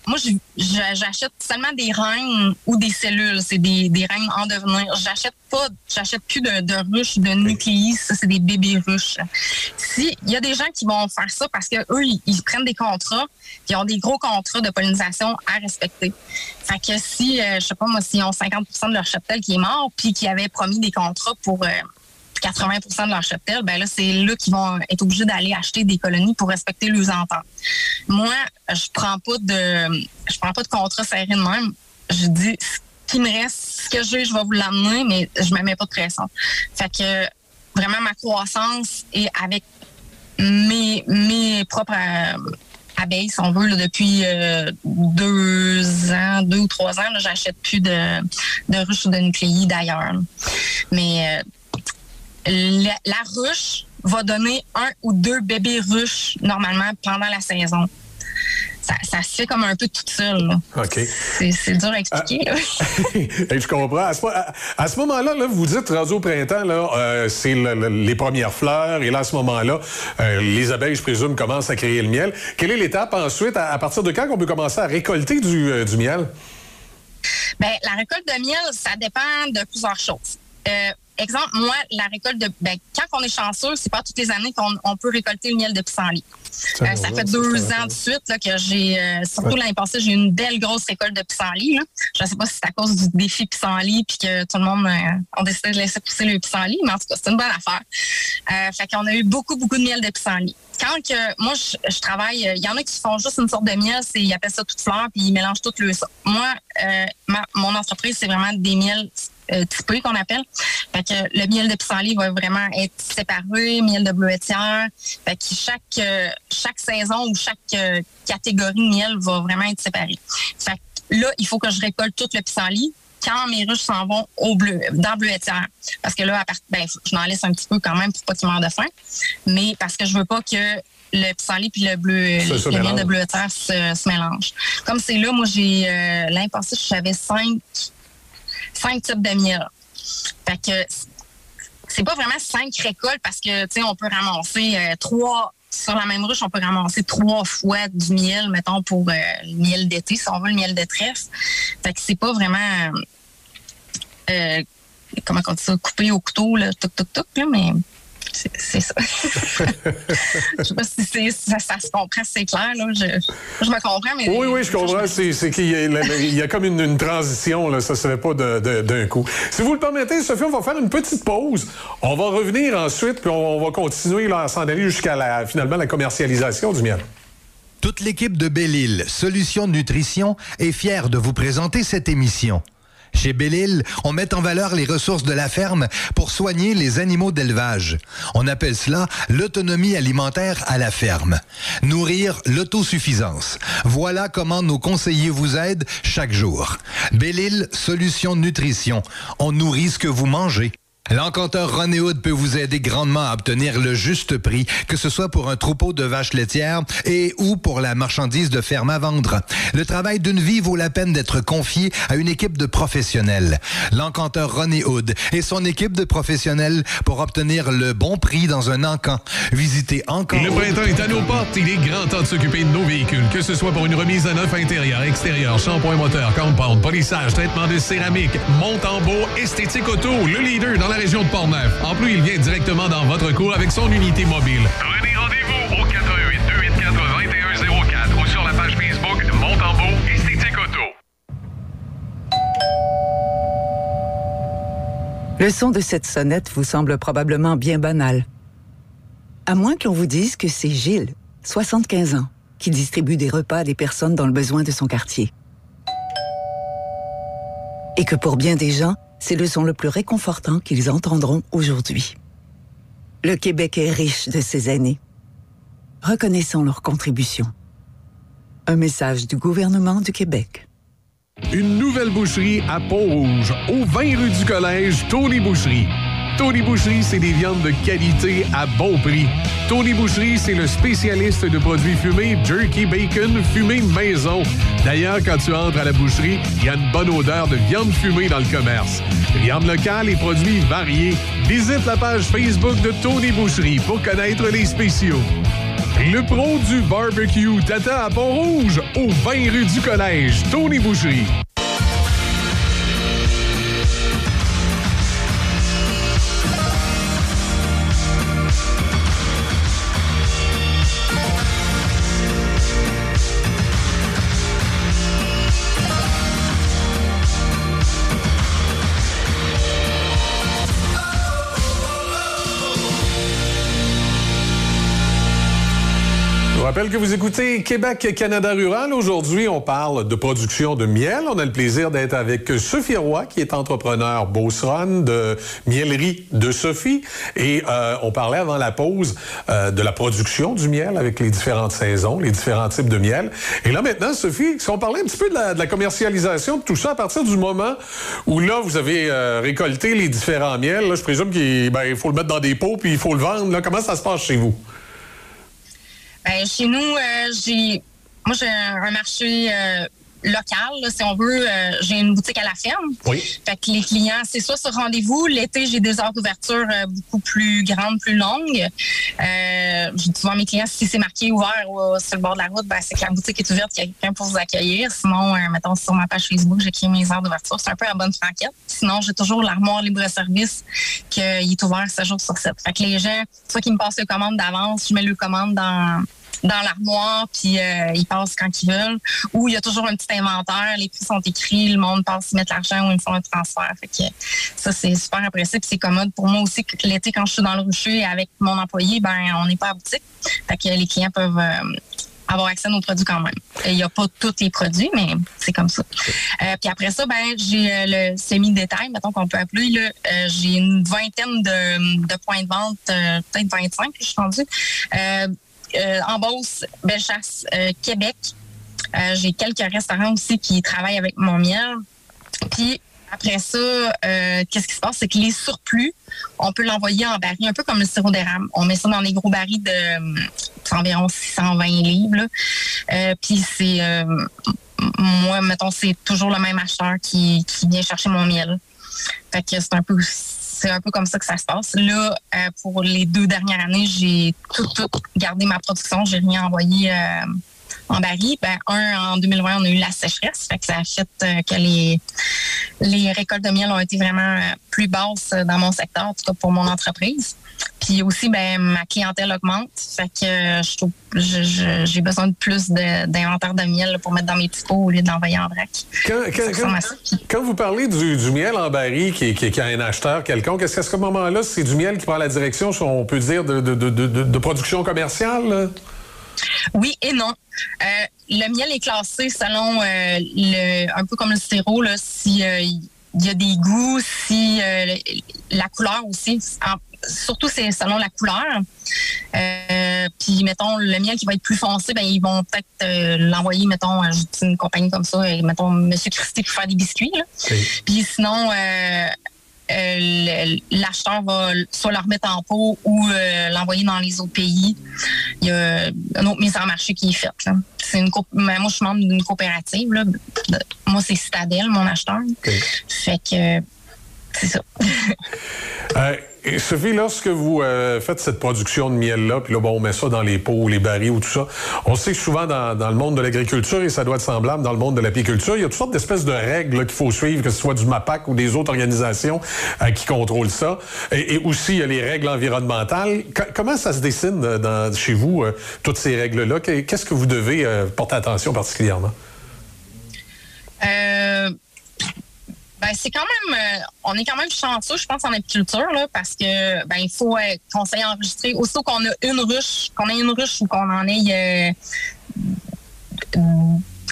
moi, j'achète seulement des reines ou des cellules. C'est des, des reines en devenir. J'achète pas, j'achète plus de, de ruches, de nucléis. Ça, c'est des bébés ruches. Si, il y a des gens qui vont faire ça parce que eux, ils, prennent des contrats, ils ont des gros contrats de pollinisation à respecter. Fait que si, euh, je sais pas moi, s'ils ont 50 de leur cheptel qui est mort, puis qui avaient promis des contrats pour euh, 80% de leur cheptel, ben là, c'est là qu'ils vont être obligés d'aller acheter des colonies pour respecter leurs ententes. Moi, je prends pas de je prends pas de contrat serré de même. Je dis ce qui me reste, ce que j'ai, je vais vous l'amener, mais je me mets pas de pression. Fait que vraiment ma croissance est avec mes, mes propres euh, abeilles, si on veut, depuis euh, deux ans, deux ou trois ans, j'achète plus de, de ruches ou de nucléi d'ailleurs. Mais euh, la, ruche va donner un ou deux bébés ruches normalement pendant la saison. Ça, se fait comme un peu tout seul. OK. C'est dur à expliquer. Ah. je comprends. À ce, moment-là, là, vous dites, rendu au printemps, euh, c'est les premières fleurs. Et là, à ce moment-là, euh, les abeilles, je présume, commencent à créer le miel. Quelle est l'étape ensuite? À, partir de quand on peut commencer à récolter du, euh, miel? Bien, la récolte de miel, ça dépend de plusieurs choses exemple, moi, la récolte de. Ben, quand on est chanceux, c'est pas toutes les années qu'on peut récolter le miel de pissenlit. Ça, euh, ça fait deux ans de suite là, que j'ai, euh, surtout l'année passée, j'ai eu une belle grosse récolte de pissenlit. Là. Je ne sais pas si c'est à cause du défi pissenlit puis que tout le monde euh, a décidé de laisser pousser le pissenlit, mais en tout cas, c'est une bonne affaire. Euh, fait qu'on a eu beaucoup, beaucoup de miel de pissenlit. Quand que moi, je, travaille, il y en a qui font juste une sorte de miel, c'est, ils appellent ça toute fleur, puis ils mélangent tout le Moi, mon entreprise, c'est vraiment des miels euh, typé qu'on appelle. Fait que le miel de pissenlit va vraiment être séparé, miel de bleuetière. Fait que chaque euh, chaque saison ou chaque euh, catégorie de miel va vraiment être séparée. Fait que là, il faut que je récolte tout le pissenlit quand mes ruches s'en vont au bleu, dans bleuetière. Parce que là, à part, ben, je m'en laisse un petit peu quand même pour pas qu'ils meurent de faim. Mais parce que je veux pas que le pissenlit puis le bleu, le miel de bleuetière se, se mélangent. Comme c'est là, moi, j'ai, euh, l'année passée, j'avais cinq cinq types de miel. Fait que c'est pas vraiment cinq récoltes parce que, tu sais, on peut ramasser euh, trois sur la même ruche, on peut ramasser trois fois du miel, mettons, pour euh, le miel d'été, si on veut le miel de trèfle. Fait que c'est pas vraiment, euh, comment on dit ça, coupé au couteau, là, toc, toc, toc, là, mais c'est ça. je sais pas si ça, se comprend, c'est clair. Là. Je, me comprends, mais. Oui, oui, je comprends. C'est qu'il y, a comme une, transition, là. ça ne se fait pas d'un coup. Si vous le permettez, Sophie, on va faire une petite pause. On va revenir ensuite, puis on, va continuer là, à s'en aller jusqu'à la, finalement la commercialisation du miel. Toute l'équipe de Belle-Île, Solutions Nutrition, est fière de vous présenter cette émission. Chez Belle-Île, on met en valeur les ressources de la ferme pour soigner les animaux d'élevage. On appelle cela l'autonomie alimentaire à la ferme. Nourrir l'autosuffisance. Voilà comment nos conseillers vous aident chaque jour. Belle-Île, solution nutrition. On nourrit ce que vous mangez. L'encanteur René Hood peut vous aider grandement à obtenir le juste prix, que ce soit pour un troupeau de vaches laitières et ou pour la marchandise de ferme à vendre. Le travail d'une vie vaut la peine d'être confié à une équipe de professionnels. L'encanteur René Hood et son équipe de professionnels pour obtenir le bon prix dans un encan. Visitez encore. Le printemps est à nos portes. Il est grand temps de s'occuper de nos véhicules, que ce soit pour une remise à neuf intérieur, extérieur, shampoing moteur, compound, polissage, traitement de céramique, monte en beau, esthétique auto, le leader dans la région de Portneuf. En plus, il vient directement dans votre cour avec son unité mobile. Prenez rendez-vous au 88 284 2104 ou sur la page Facebook Montembeau Esthétique Auto. Le son de cette sonnette vous semble probablement bien banal. À moins que l'on vous dise que c'est Gilles, 75 ans, qui distribue des repas à des personnes dans le besoin de son quartier. Et que pour bien des gens, c'est le son le plus réconfortant qu'ils entendront aujourd'hui. Le Québec est riche de ces années. Reconnaissons leur contribution. Un message du gouvernement du Québec. Une nouvelle boucherie à Pont-Rouge, au 20 rue du Collège, Tony Boucherie. Tony Boucherie, c'est des viandes de qualité à bon prix. Tony Boucherie, c'est le spécialiste de produits fumés, jerky, bacon, fumé maison. D'ailleurs, quand tu entres à la boucherie, il y a une bonne odeur de viande fumée dans le commerce. Viande locale et produits variés. Visite la page Facebook de Tony Boucherie pour connaître les spéciaux. Le pro du barbecue Tata à Pont-Rouge, au 20 rue du Collège, Tony Boucherie. Rappelle que vous écoutez Québec Canada Rural. Aujourd'hui, on parle de production de miel. On a le plaisir d'être avec Sophie Roy, qui est entrepreneur Beauceron de Mielerie de Sophie. Et euh, on parlait avant la pause euh, de la production du miel avec les différentes saisons, les différents types de miel. Et là maintenant, Sophie, si on parlait un petit peu de la, commercialisation de tout ça à partir du moment où là, vous avez euh, récolté les différents miels, là, je présume qu'il ben, faut le mettre dans des pots puis il faut le vendre. Là. Comment ça se passe chez vous? Ben, chez nous, euh, j'ai moi j'ai un marché euh, local, là, si on veut. Euh, j'ai une boutique à la ferme. Oui. Fait que les clients, c'est soit sur rendez-vous. L'été, j'ai des heures d'ouverture euh, beaucoup plus grandes, plus longues. Euh, je dis souvent à mes clients, si c'est marqué ouvert ou sur le bord de la route, ben, c'est que la boutique est ouverte, qu'il y a quelqu'un pour vous accueillir. Sinon, euh, mettons, sur ma page Facebook, j'écris mes heures d'ouverture. C'est un peu à bonne franquette. Sinon, j'ai toujours l'armoire libre-service qu'il est ouvert 7 jours sur 7. Fait que les gens, soit qu'ils me passent le commande d'avance, je mets le commande dans dans l'armoire, puis euh, ils passent quand ils veulent. Ou il y a toujours un petit inventaire, les prix sont écrits, le monde passe, ils mettent l'argent ou ils font un transfert. Fait que ça, c'est super apprécié, puis c'est commode pour moi aussi l'été, quand je suis dans le rucher avec mon employé, ben on n'est pas à boutique. Fait que les clients peuvent euh, avoir accès à nos produits quand même. Il n'y a pas tous les produits, mais c'est comme ça. Euh, puis après ça, ben j'ai euh, le semi-détail, mettons qu'on peut appeler. là. Euh, j'ai une vingtaine de, de points de vente, euh, peut-être 25, je suis rendue. Euh, en Beauce, Bellechasse, euh, Québec. Euh, j'ai quelques restaurants aussi qui travaillent avec mon miel. Puis après ça, qu'est-ce qui se passe? C'est que les surplus, on peut l'envoyer en baril, un peu comme le sirop d'érable. On met ça dans des gros barils de environ 620 livres. Puis c'est, moi, mettons, c'est toujours le même acheteur qui, qui vient chercher mon miel. Fait que c'est un peu c'est un peu comme ça que ça se passe. Là, euh, pour les deux dernières années, j'ai tout, tout gardé ma production. J'ai rien envoyé euh, en baril. Ben, un, en 2020, on a eu la sécheresse. Fait que ça a fait euh, que les, les récoltes de miel ont été vraiment plus basses dans mon secteur, en tout cas pour mon entreprise. Puis aussi, ben, ma clientèle augmente. Fait que euh, j'ai besoin de plus d'inventaire de, miel là, pour mettre dans mes petits pots au lieu de l'envoyer en vrac. Quand, vous parlez du, du miel en baril qui, qui, qui a un acheteur quelconque, est-ce qu'à ce moment-là, c'est du miel qui prend la direction, on peut dire, de, production commerciale? là? Oui et non. Euh, le miel est classé selon euh, le, un peu comme le sirop, là, si il y a des goûts, si euh, la couleur aussi. En- surtout c'est selon la couleur. Euh, puis mettons le miel qui va être plus foncé, ben ils vont peut-être euh, l'envoyer, mettons, à une compagnie comme ça, et, mettons Monsieur Christie pour faire des biscuits. là. Puis sinon, euh, euh, l'acheteur va soit le remettre en pot ou euh, l'envoyer dans les autres pays. Il y a une autre mise en marché qui est faite. là. C'est une mais moi, je suis membre d'une coopérative. Là. Moi, c'est Citadel, mon acheteur. Fait que c'est ça. Euh, Sophie, lorsque vous euh, faites cette production de miel-là, puis là, bon, on met ça dans les pots, les barils ou tout ça, on sait que souvent dans, le monde de l'agriculture, et ça doit être semblable dans le monde de l'apiculture, il y a toutes sortes d'espèces de règles qu'il faut suivre, que ce soit du MAPAC ou des autres organisations euh, qui contrôlent ça. Et, aussi, il y a les règles environnementales. Co- comment ça se dessine euh, dans, chez vous, toutes ces règles-là? Que- Qu'est-ce que vous devez porter attention particulièrement? Ben, c'est quand même, euh, on est quand même chanceux, je pense, en apiculture, là, parce que ben il faut euh, qu'on s'aille enregistrer. Aussitôt qu'on a une ruche, qu'on ait une ruche ou qu'on en ait euh,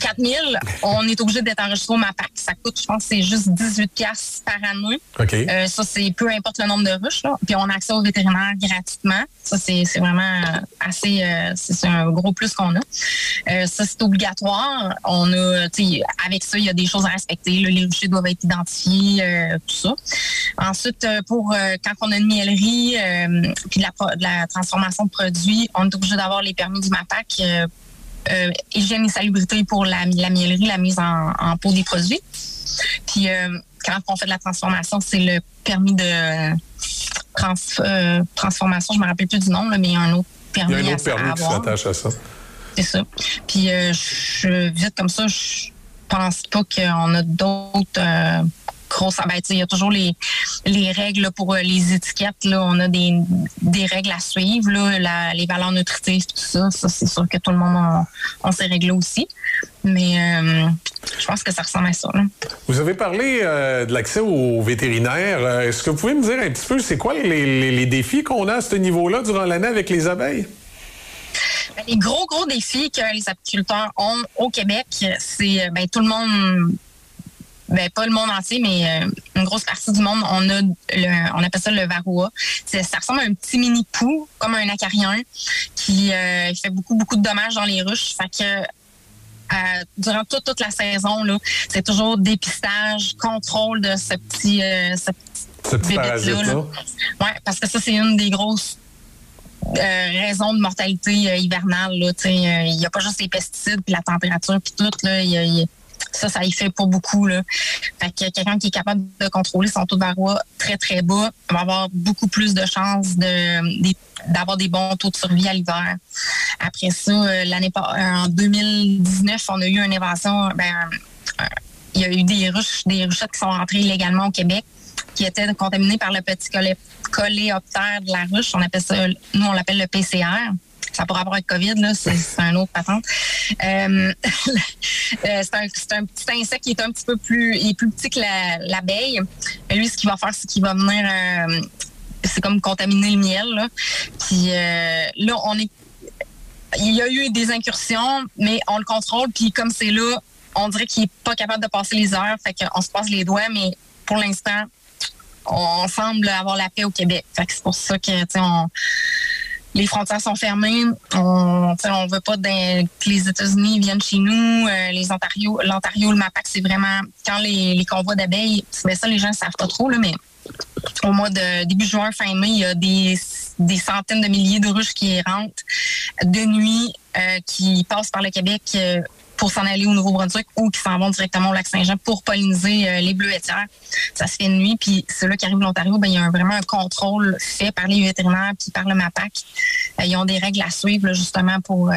4000, on est obligé d'être enregistré au MAPAC. Ça coûte, je pense, c'est juste 18 pièces par année. Euh, ça, c'est peu importe le nombre de ruches. Là. Puis on a accès au vétérinaire gratuitement. Ça, c'est vraiment assez... euh, c'est un gros plus qu'on a. Euh, ça, c'est obligatoire. On a, tu sais, avec ça, il y a des choses à respecter. là. Les ruchers doivent être identifiés, tout ça. Ensuite, pour quand on a une miellerie, puis de la, de la transformation de produits, on est obligé d'avoir les permis du MAPAC. Euh, euh, hygiène et salubrité pour la, la miellerie, la mise en, en pot des produits. Puis euh, quand on fait de la transformation, c'est le permis de trans- euh, transformation. Je me rappelle plus du nom, là, mais il y a un autre Il y permis, a un autre permis qui s'attache à ça. C'est ça. Puis euh, je vite comme ça, je pense pas qu'on a d'autres Ben, il y a toujours les, les règles là, pour euh, les étiquettes. Là, on a des, des règles à suivre, là, la- les valeurs nutritives, tout ça. Ça, c'est sûr que tout le monde a, a ses règles aussi. Mais euh, je pense que ça ressemble à ça. là. Vous avez parlé euh, de l'accès aux vétérinaires. Est-ce que vous pouvez me dire un petit peu, c'est quoi les, les- les défis qu'on a à ce niveau-là durant l'année avec les abeilles? Ben, Les gros, gros défis que les apiculteurs ont au Québec, c'est ben, tout le monde, ben, pas le monde entier, mais euh, une grosse partie du monde, on a le, on appelle ça le varroa. Ça ressemble à un petit mini pou, comme un acarien, qui euh, fait beaucoup, beaucoup de dommages dans les ruches. Fait que euh, durant toute, toute la saison, là, c'est toujours dépistage, contrôle de ce petit, ce petit parasite-là. là. Ouais, parce que ça, c'est une des grosses euh, raisons de mortalité euh, hivernale. là. Euh, Il n'y a pas juste les pesticides, puis la température, puis tout. Là, a- y a- ça, ça y fait pas beaucoup. Là. Fait que quelqu'un qui est capable de contrôler son taux de varroa très, très bas va avoir beaucoup plus de chances de, d'avoir des bons taux de survie à l'hiver. Après ça, euh, l'année euh, en 2019, on a eu une invention. Ben, euh, il y a eu des ruches, des ruchettes qui sont rentrées illégalement au Québec qui étaient contaminées par le petit colé- coléoptère de la ruche. On appelle ça, nous, on l'appelle le PCR. Ça pourrait avoir avec COVID, là, c'est un autre patente. Euh, euh, c'est un, petit insecte qui est un petit peu plus, il est plus petit que la- l'abeille. Lui, ce qu'il va faire, c'est qu'il va venir, euh, c'est comme contaminer le miel. Là. Puis là, on est il y a eu des incursions, mais on le contrôle. Puis comme c'est là, on dirait qu'il est pas capable de passer les heures. Fait qu'on se passe les doigts, mais pour l'instant, on semble avoir la paix au Québec. Fait que c'est pour ça que, tu sais, on- les frontières sont fermées. On, on veut pas que les États-Unis viennent chez nous. Euh, les Ontario, l'Ontario, le MAPAC, c'est vraiment quand les, les convois d'abeilles. Mais ça, les gens ne savent pas trop, là, mais au mois de début juin, fin mai, il y a des, des centaines de milliers de ruches qui rentrent de nuit, euh, qui passent par le Québec euh, pour s'en aller au Nouveau-Brunswick ou qui s'en vont directement au lac Saint-Jean pour polliniser euh, les bleuetières. Ça se fait de nuit, puis ceux-là qui arrivent de l'Ontario, ben, il y a un- vraiment un contrôle fait par les vétérinaires puis par le MAPAC. Euh, ils ont des règles à suivre là, justement pour euh,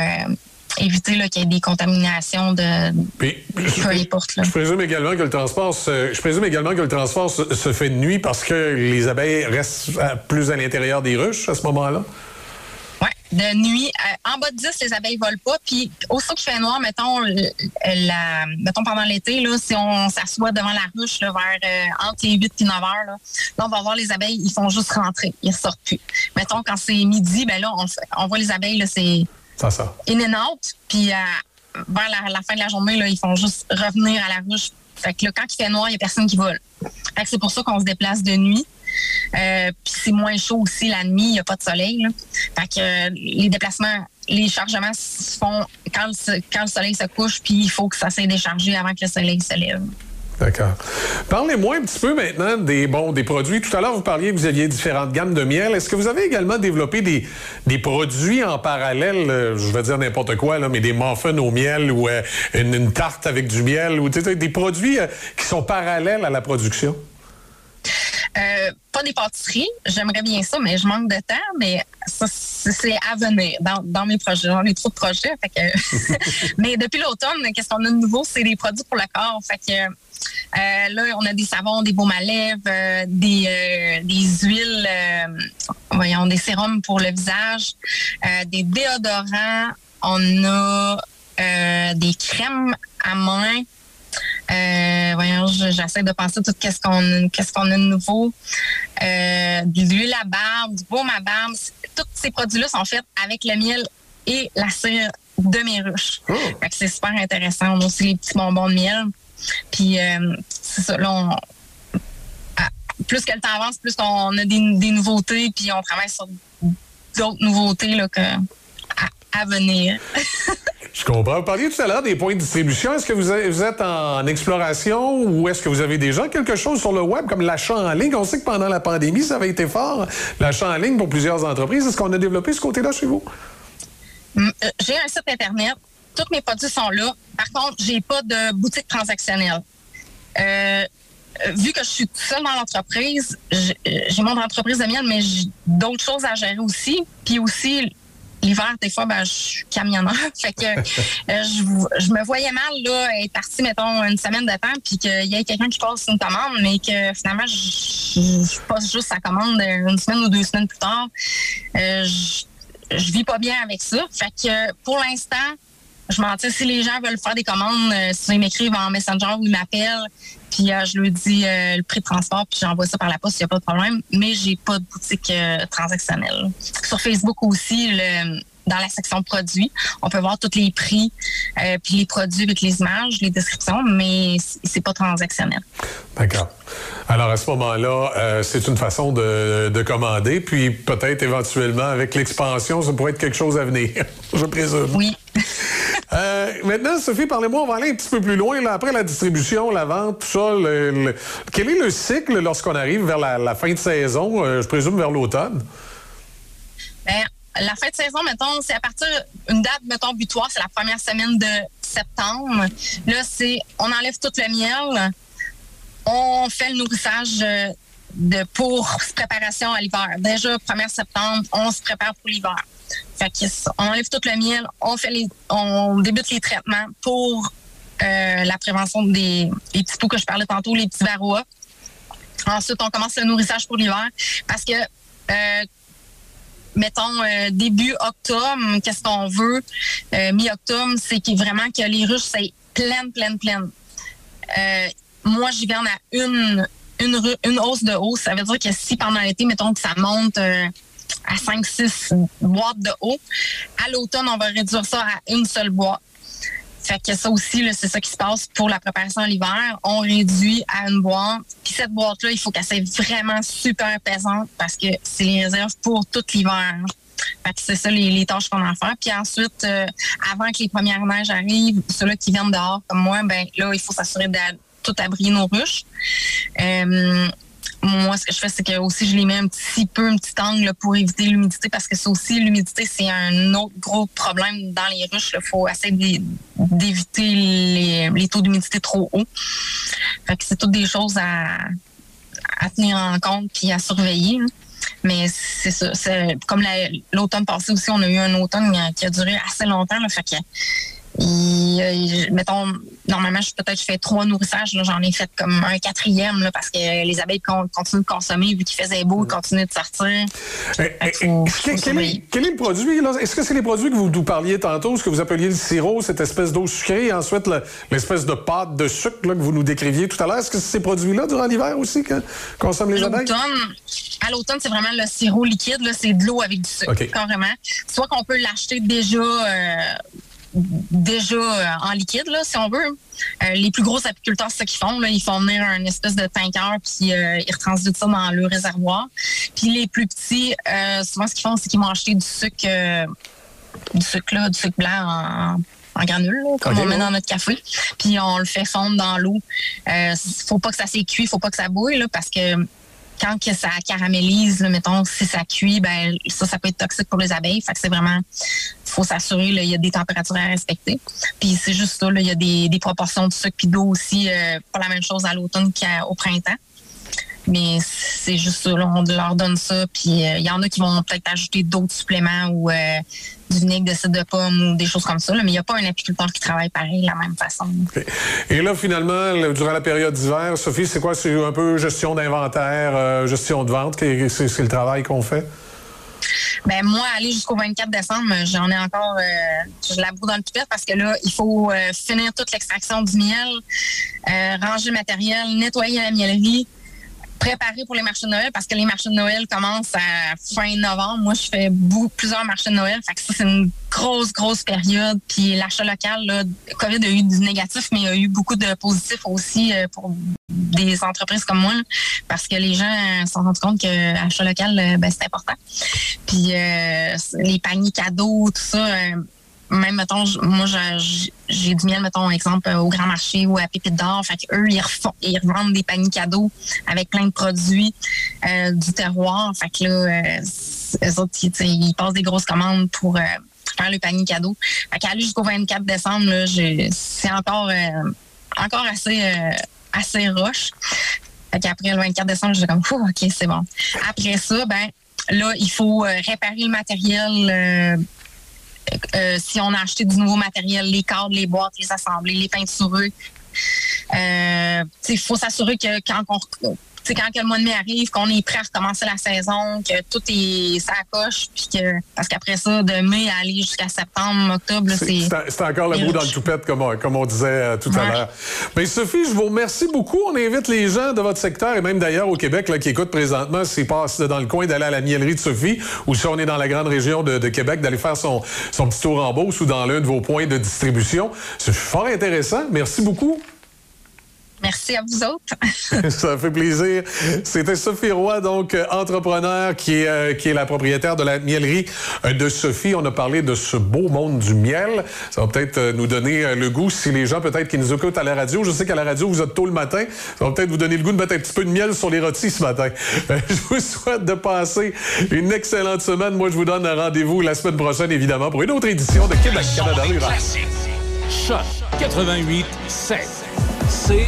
éviter qu'il y ait des contaminations de Puis, je, peu importe. Là. je présume également que le transport se, je présume également que le transport se, se fait de nuit parce que les abeilles restent plus à l'intérieur des ruches à ce moment-là? De nuit. Euh, en bas de 10, les abeilles volent pas. Puis, aussitôt qu'il fait noir, mettons, l- la, mettons pendant l'été, là, si on s'assoit devant la ruche là, vers euh, entre les 8 et 9 heures, là, là, on va voir les abeilles, ils font juste rentrer. Ils sortent plus. Mettons, quand c'est midi, ben là, on, on voit les abeilles, là, c'est Ça, ça. in and out. Puis, euh, vers la, la fin de la journée, là, ils font juste revenir à la ruche. Fait que là, quand il fait noir, il n'y a personne qui vole. Fait que c'est pour ça qu'on se déplace de nuit. Euh, puis c'est moins chaud aussi la nuit, il n'y a pas de soleil. Fait que euh, les déplacements, les chargements se font quand le, soleil se couche, puis il faut que ça s'est déchargé avant que le soleil se lève. D'accord. Parlez-moi un petit peu maintenant des, des produits. Tout à l'heure, vous parliez que vous aviez différentes gammes de miel. Est-ce que vous avez également développé des, des produits en parallèle, euh, je vais dire n'importe quoi, mais des muffins au miel ou une, tarte avec du miel ou des produits qui sont parallèles à la production? Euh, pas des pâtisseries, j'aimerais bien ça, mais je manque de temps, mais ça, c'est à venir dans, dans mes projets. J'en ai trop de projets. Fait que mais depuis l'automne, qu'est-ce qu'on a de nouveau? C'est des produits pour le corps. Fait que euh, là, on a des savons, des baumes à lèvres, euh, des, euh, des huiles, euh, voyons, des sérums pour le visage, euh, des déodorants, on a euh, des crèmes à main. Euh, voyons, je- j'essaie de penser tout qu'est-ce qu'on qu'est-ce qu'on a de nouveau. Euh, de l'huile à barbe, du baume à barbe. Tous ces produits-là sont faits avec le miel et la cire de mes ruches. Fait que c'est super intéressant. On a aussi les petits bonbons de miel. Puis euh, c'est ça, là, on- plus que le temps avance, plus qu'on a des, des nouveautés, puis on travaille sur d'autres nouveautés là, que, à, venir. Je comprends. Vous parliez tout à l'heure des points de distribution. Est-ce que vous êtes, en exploration ou est-ce que vous avez déjà quelque chose sur le web comme l'achat en ligne? On sait que pendant la pandémie, ça avait été fort, l'achat en ligne pour plusieurs entreprises. Est-ce qu'on a développé ce côté-là chez vous? Mm, euh, J'ai un site Internet. Tous mes produits sont là. Par contre, j'ai pas de boutique transactionnelle. Euh, euh, vu que je suis toute seule dans l'entreprise, j'ai mon entreprise de miel, mais j'ai d'autres choses à gérer aussi. Puis aussi, l'hiver, des fois, ben, je suis camionneur. fait que euh, je, je me voyais mal là, être partie, mettons, une semaine de temps, puis qu'il y ait quelqu'un qui passe une commande, mais que finalement, je, passe juste sa commande une semaine ou deux semaines plus tard. Euh, je, je vis pas bien avec ça. Fait que pour l'instant, je m'en tire. Si les gens veulent faire des commandes, euh, si ils m'écrivent en Messenger ou ils m'appellent, puis euh, je leur dis euh, le prix de transport, puis j'envoie ça par la poste, il n'y a pas de problème. Mais j'ai pas de boutique euh, transactionnelle. Sur Facebook aussi, le- dans la section produits, on peut voir tous les prix, puis les produits avec les images, les descriptions, mais c'est pas transactionnel. D'accord. Alors, à ce moment-là, euh, c'est une façon de, de commander, puis peut-être éventuellement, avec l'expansion, ça pourrait être quelque chose à venir, je présume. Oui. Maintenant, Sophie, parlez-moi, on va aller un petit peu plus loin. Après la distribution, la vente, tout ça, quel est le cycle lorsqu'on arrive vers la, la fin de saison, euh, je présume vers l'automne? Ben, la fin de saison, mettons, c'est à partir d'une date, mettons, butoir, c'est la première semaine de septembre. Là, c'est on enlève tout le miel, on fait le nourrissage euh, de, pour préparation à l'hiver. Déjà, 1er septembre, on se prépare pour l'hiver. On enlève tout le miel, on fait les, on débute les traitements pour euh, la prévention des petits poux que je parlais tantôt, les petits varroa. Ensuite, on commence le nourrissage pour l'hiver parce que euh, mettons, euh, début octobre, qu'est-ce qu'on veut? Mi-octobre, c'est vraiment que les ruches, c'est pleine, pleine, pleine. Moi, j'hiverne à une, une, une hausse de hausse. Ça veut dire que si pendant l'été, mettons que ça monte à 5-6 boîtes de haut, à l'automne, on va réduire ça à une seule boîte. Fait que ça aussi, c'est ça qui se passe pour la préparation à l'hiver. On réduit à une boîte. Puis cette boîte-là, il faut qu'elle soit vraiment super pesante parce que c'est les réserves pour tout l'hiver. Fait que c'est ça les, tâches qu'on a à faire. Puis ensuite, euh, avant que les premières neiges arrivent, ceux-là qui viennent dehors comme moi, ben là, il faut s'assurer de tout abrier nos ruches. Euh, moi, ce que je fais, c'est que aussi je les mets un petit peu, un petit angle pour éviter l'humidité parce que ça aussi, l'humidité, c'est un autre gros problème dans les ruches. Il faut essayer d'é- d'éviter les, les taux d'humidité trop hauts. Fait que c'est toutes des choses à, à tenir en compte puis à surveiller. là. Mais c'est ça. c'est- Comme la- l'automne passé aussi, on a eu un automne euh, qui a duré assez longtemps. Là, fait que, il- il- mettons, normalement, je, peut-être je fais trois nourrissages. là, J'en ai fait comme un quatrième là, parce que les abeilles con- continuent de consommer vu qu'il faisait beau, ils continuent de sortir. Que faut- faut Quel, quel est, surveiller. quel est le produit? Est-ce que c'est les produits que vous nous parliez tantôt, ce que vous appeliez le sirop, cette espèce d'eau sucrée, et ensuite le- l'espèce de pâte de sucre là, que vous nous décriviez tout à l'heure? Est-ce que c'est ces produits-là durant l'hiver aussi que consomment les abeilles? l'automne, à l'automne, c'est vraiment le sirop liquide, là, c'est de l'eau avec du sucre, carrément. Soit qu'on peut l'acheter déjà euh, déjà euh, en liquide, là, si on veut. Euh, les plus gros apiculteurs, c'est ça qu'ils font. Là, ils font venir un espèce de tanker, puis euh, ils retransduisent ça dans le réservoir. Puis les plus petits, euh, souvent, ce qu'ils font, c'est qu'ils vont acheter du sucre, du sucre, là, du sucre blanc en, en granules, là, comme on met dans notre café. Puis on le fait fondre dans l'eau. Euh, faut pas que ça s'écuit, faut pas que ça bouille, là, parce que quand que ça caramélise, là, mettons, si ça cuit, ben ça, ça peut être toxique pour les abeilles. Fait que c'est vraiment, faut s'assurer, il y a des températures à respecter. Puis c'est juste ça, il y a des, des proportions de sucre puis d'eau aussi, euh, pas la même chose à l'automne qu'au printemps. Mais c'est juste ça, là, on leur donne ça. Puis euh, il y en a qui vont peut-être ajouter d'autres suppléments ou euh, du vinaigre de cidre de pomme ou des choses comme ça. là. mais il n'y a pas un apiculteur qui travaille pareil, de la même façon. Et là, finalement, le- durant la période d'hiver, Sophie, c'est quoi? C'est un peu gestion d'inventaire, euh, gestion de vente? C'est le travail qu'on fait? Ben moi, aller jusqu'au 24 décembre, j'en ai encore, euh, je la boue dans le pipette parce que là, il faut euh, finir toute l'extraction du miel, euh, ranger le matériel, nettoyer la miellerie, préparer pour les marchés de Noël parce que les marchés de Noël commencent à fin novembre. Moi, je fais beaucoup, plusieurs marchés de Noël. Fait que ça, c'est une grosse, grosse période. Puis l'achat local, là, COVID a eu du négatif, mais il y a eu beaucoup de positifs aussi euh, pour des entreprises comme moi. parce que les gens euh, se sont rendus compte que l'achat local, euh, ben, c'est important. Puis euh, les paniers cadeaux, tout ça. Même, mettons, moi, j'ai- du miel, mettons, exemple, euh, au Grand Marché ou à Pépite d'Or. Fait qu'eux, ils, refont, ils revendent des paniers cadeaux avec plein de produits euh, du terroir. Fait que là, euh, eux autres, ils, ils passent des grosses commandes pour euh, faire le panier cadeau. Fait qu'aller jusqu'au 24 décembre, c'est encore, euh, encore assez, euh, assez roche. Fait qu'après le 24 décembre, j'ai comme, OK, c'est bon. Après ça, ben, là, il faut réparer le matériel. Euh, si on a acheté du nouveau matériel, les cadres, les boîtes, les assemblées, les peintureux. Euh, il faut s'assurer que quand on sais, quand que le mois de mai arrive, qu'on est prêt à recommencer la saison, que tout est ça coche, puis que parce qu'après ça, de mai à aller jusqu'à septembre, octobre, C'est c'est. c'est- c'est encore le bout dans le toupette, comme on, comme on disait euh, tout à l'heure. Mais Sophie, je vous remercie beaucoup. On invite les gens de votre secteur et même d'ailleurs au Québec là, qui écoutent présentement, s'ils passent dans le coin, d'aller à la miellerie de Sophie ou si on est dans la grande région de, de Québec, d'aller faire son, son petit tour en Beauce ou dans l'un de vos points de distribution. C'est fort intéressant. Merci beaucoup. Merci à vous autres. Ça fait plaisir. C'était Sophie Roy, donc euh, entrepreneur qui est, euh, qui est la propriétaire de la miellerie euh, de Sophie. On a parlé de ce beau monde du miel. Ça va peut-être nous donner le goût si les gens peut-être qui nous écoutent à la radio. Je sais qu'à la radio, vous êtes tôt le matin. Ça va peut-être vous donner le goût de mettre un petit peu de miel sur les rôtis ce matin. Je vous souhaite de passer une excellente semaine. Moi, je vous donne un rendez-vous la semaine prochaine, évidemment, pour une autre édition de Québec Canada Rural. Choc 88 7. C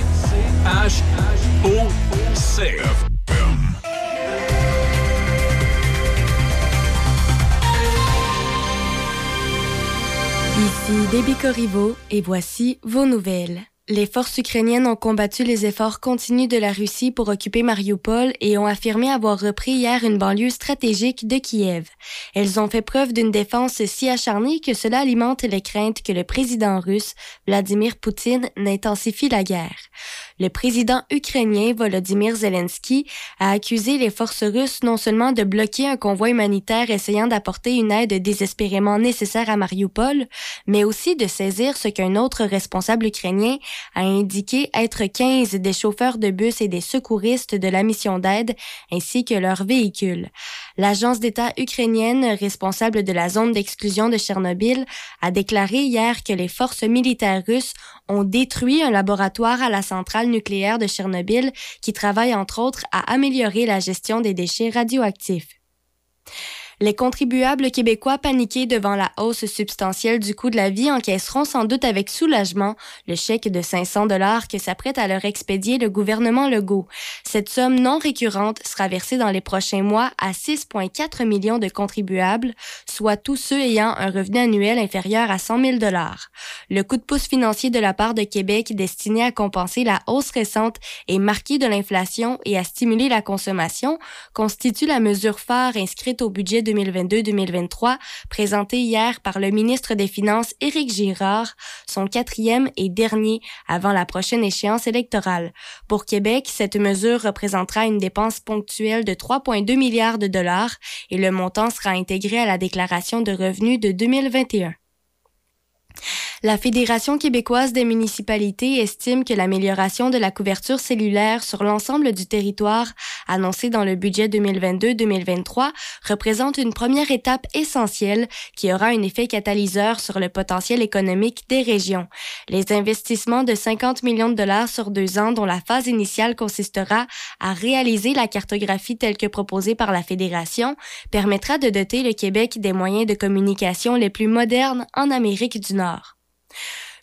Ici Déby Corriveau et voici vos nouvelles. Les forces ukrainiennes ont combattu les efforts continus de la Russie pour occuper Mariupol et ont affirmé avoir repris hier une banlieue stratégique de Kiev. Elles ont fait preuve d'une défense si acharnée que cela alimente les craintes que le président russe, Vladimir Poutine, n'intensifie la guerre. Le président ukrainien Volodymyr Zelensky a accusé les forces russes non seulement de bloquer un convoi humanitaire essayant d'apporter une aide désespérément nécessaire à Mariupol, mais aussi de saisir ce qu'un autre responsable ukrainien a indiqué être 15 des chauffeurs de bus et des secouristes de la mission d'aide ainsi que leurs véhicules. L'agence d'État ukrainienne responsable de la zone d'exclusion de Tchernobyl a déclaré hier que les forces militaires russes ont détruit un laboratoire à la centrale nucléaire de Tchernobyl qui travaille entre autres à améliorer la gestion des déchets radioactifs. Les contribuables québécois paniqués devant la hausse substantielle du coût de la vie encaisseront sans doute avec soulagement le chèque de 500 dollars que s'apprête à leur expédier le gouvernement Legault. Cette somme non récurrente sera versée dans les prochains mois à 6,4 millions de contribuables, soit tous ceux ayant un revenu annuel inférieur à 100 000 dollars. Le coup de pouce financier de la part de Québec destiné à compenser la hausse récente et marquée de l'inflation et à stimuler la consommation constitue la mesure phare inscrite au budget 2022-2023 présenté hier par le ministre des Finances Éric Girard, son quatrième et dernier avant la prochaine échéance électorale. Pour Québec, cette mesure représentera une dépense ponctuelle de 3,2 milliards de dollars et le montant sera intégré à la déclaration de revenus de 2021. La Fédération québécoise des municipalités estime que l'amélioration de la couverture cellulaire sur l'ensemble du territoire annoncée dans le budget 2022-2023 représente une première étape essentielle qui aura un effet catalyseur sur le potentiel économique des régions. Les investissements de 50 millions de dollars sur deux ans dont la phase initiale consistera à réaliser la cartographie telle que proposée par la Fédération permettra de doter le Québec des moyens de communication les plus modernes en Amérique du Nord.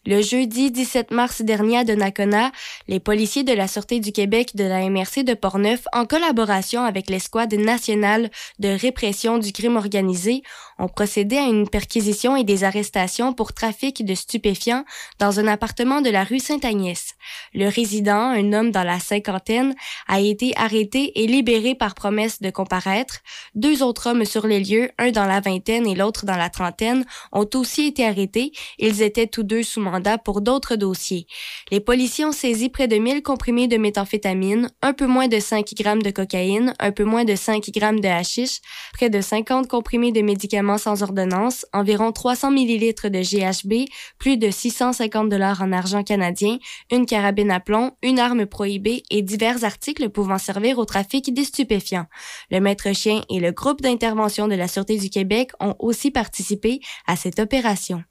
Le jeudi 17 mars dernier à Donnacona, les policiers de la Sûreté du Québec de la MRC de Portneuf, en collaboration avec l'escouade nationale de répression du crime organisé, ont procédé à une perquisition et des arrestations pour trafic de stupéfiants dans un appartement de la rue Sainte-Agnès. Le résident, un homme dans la cinquantaine, a été arrêté et libéré par promesse de comparaître. Deux autres hommes sur les lieux, un dans la vingtaine et l'autre dans la trentaine, ont aussi été arrêtés. Ils étaient tous deux sous mandat pour d'autres dossiers. Les policiers ont saisi près de 1000 comprimés de méthamphétamine, un peu moins de 5 grammes de cocaïne, un peu moins de 5 grammes de hashish, près de 50 comprimés de médicaments sans ordonnance, environ 300 millilitres de GHB, plus de 650 dollars en argent canadien, une carabine à plomb, une arme prohibée et divers articles pouvant servir au trafic des stupéfiants. Le maître chien et le groupe d'intervention de la Sûreté du Québec ont aussi participé à cette opération.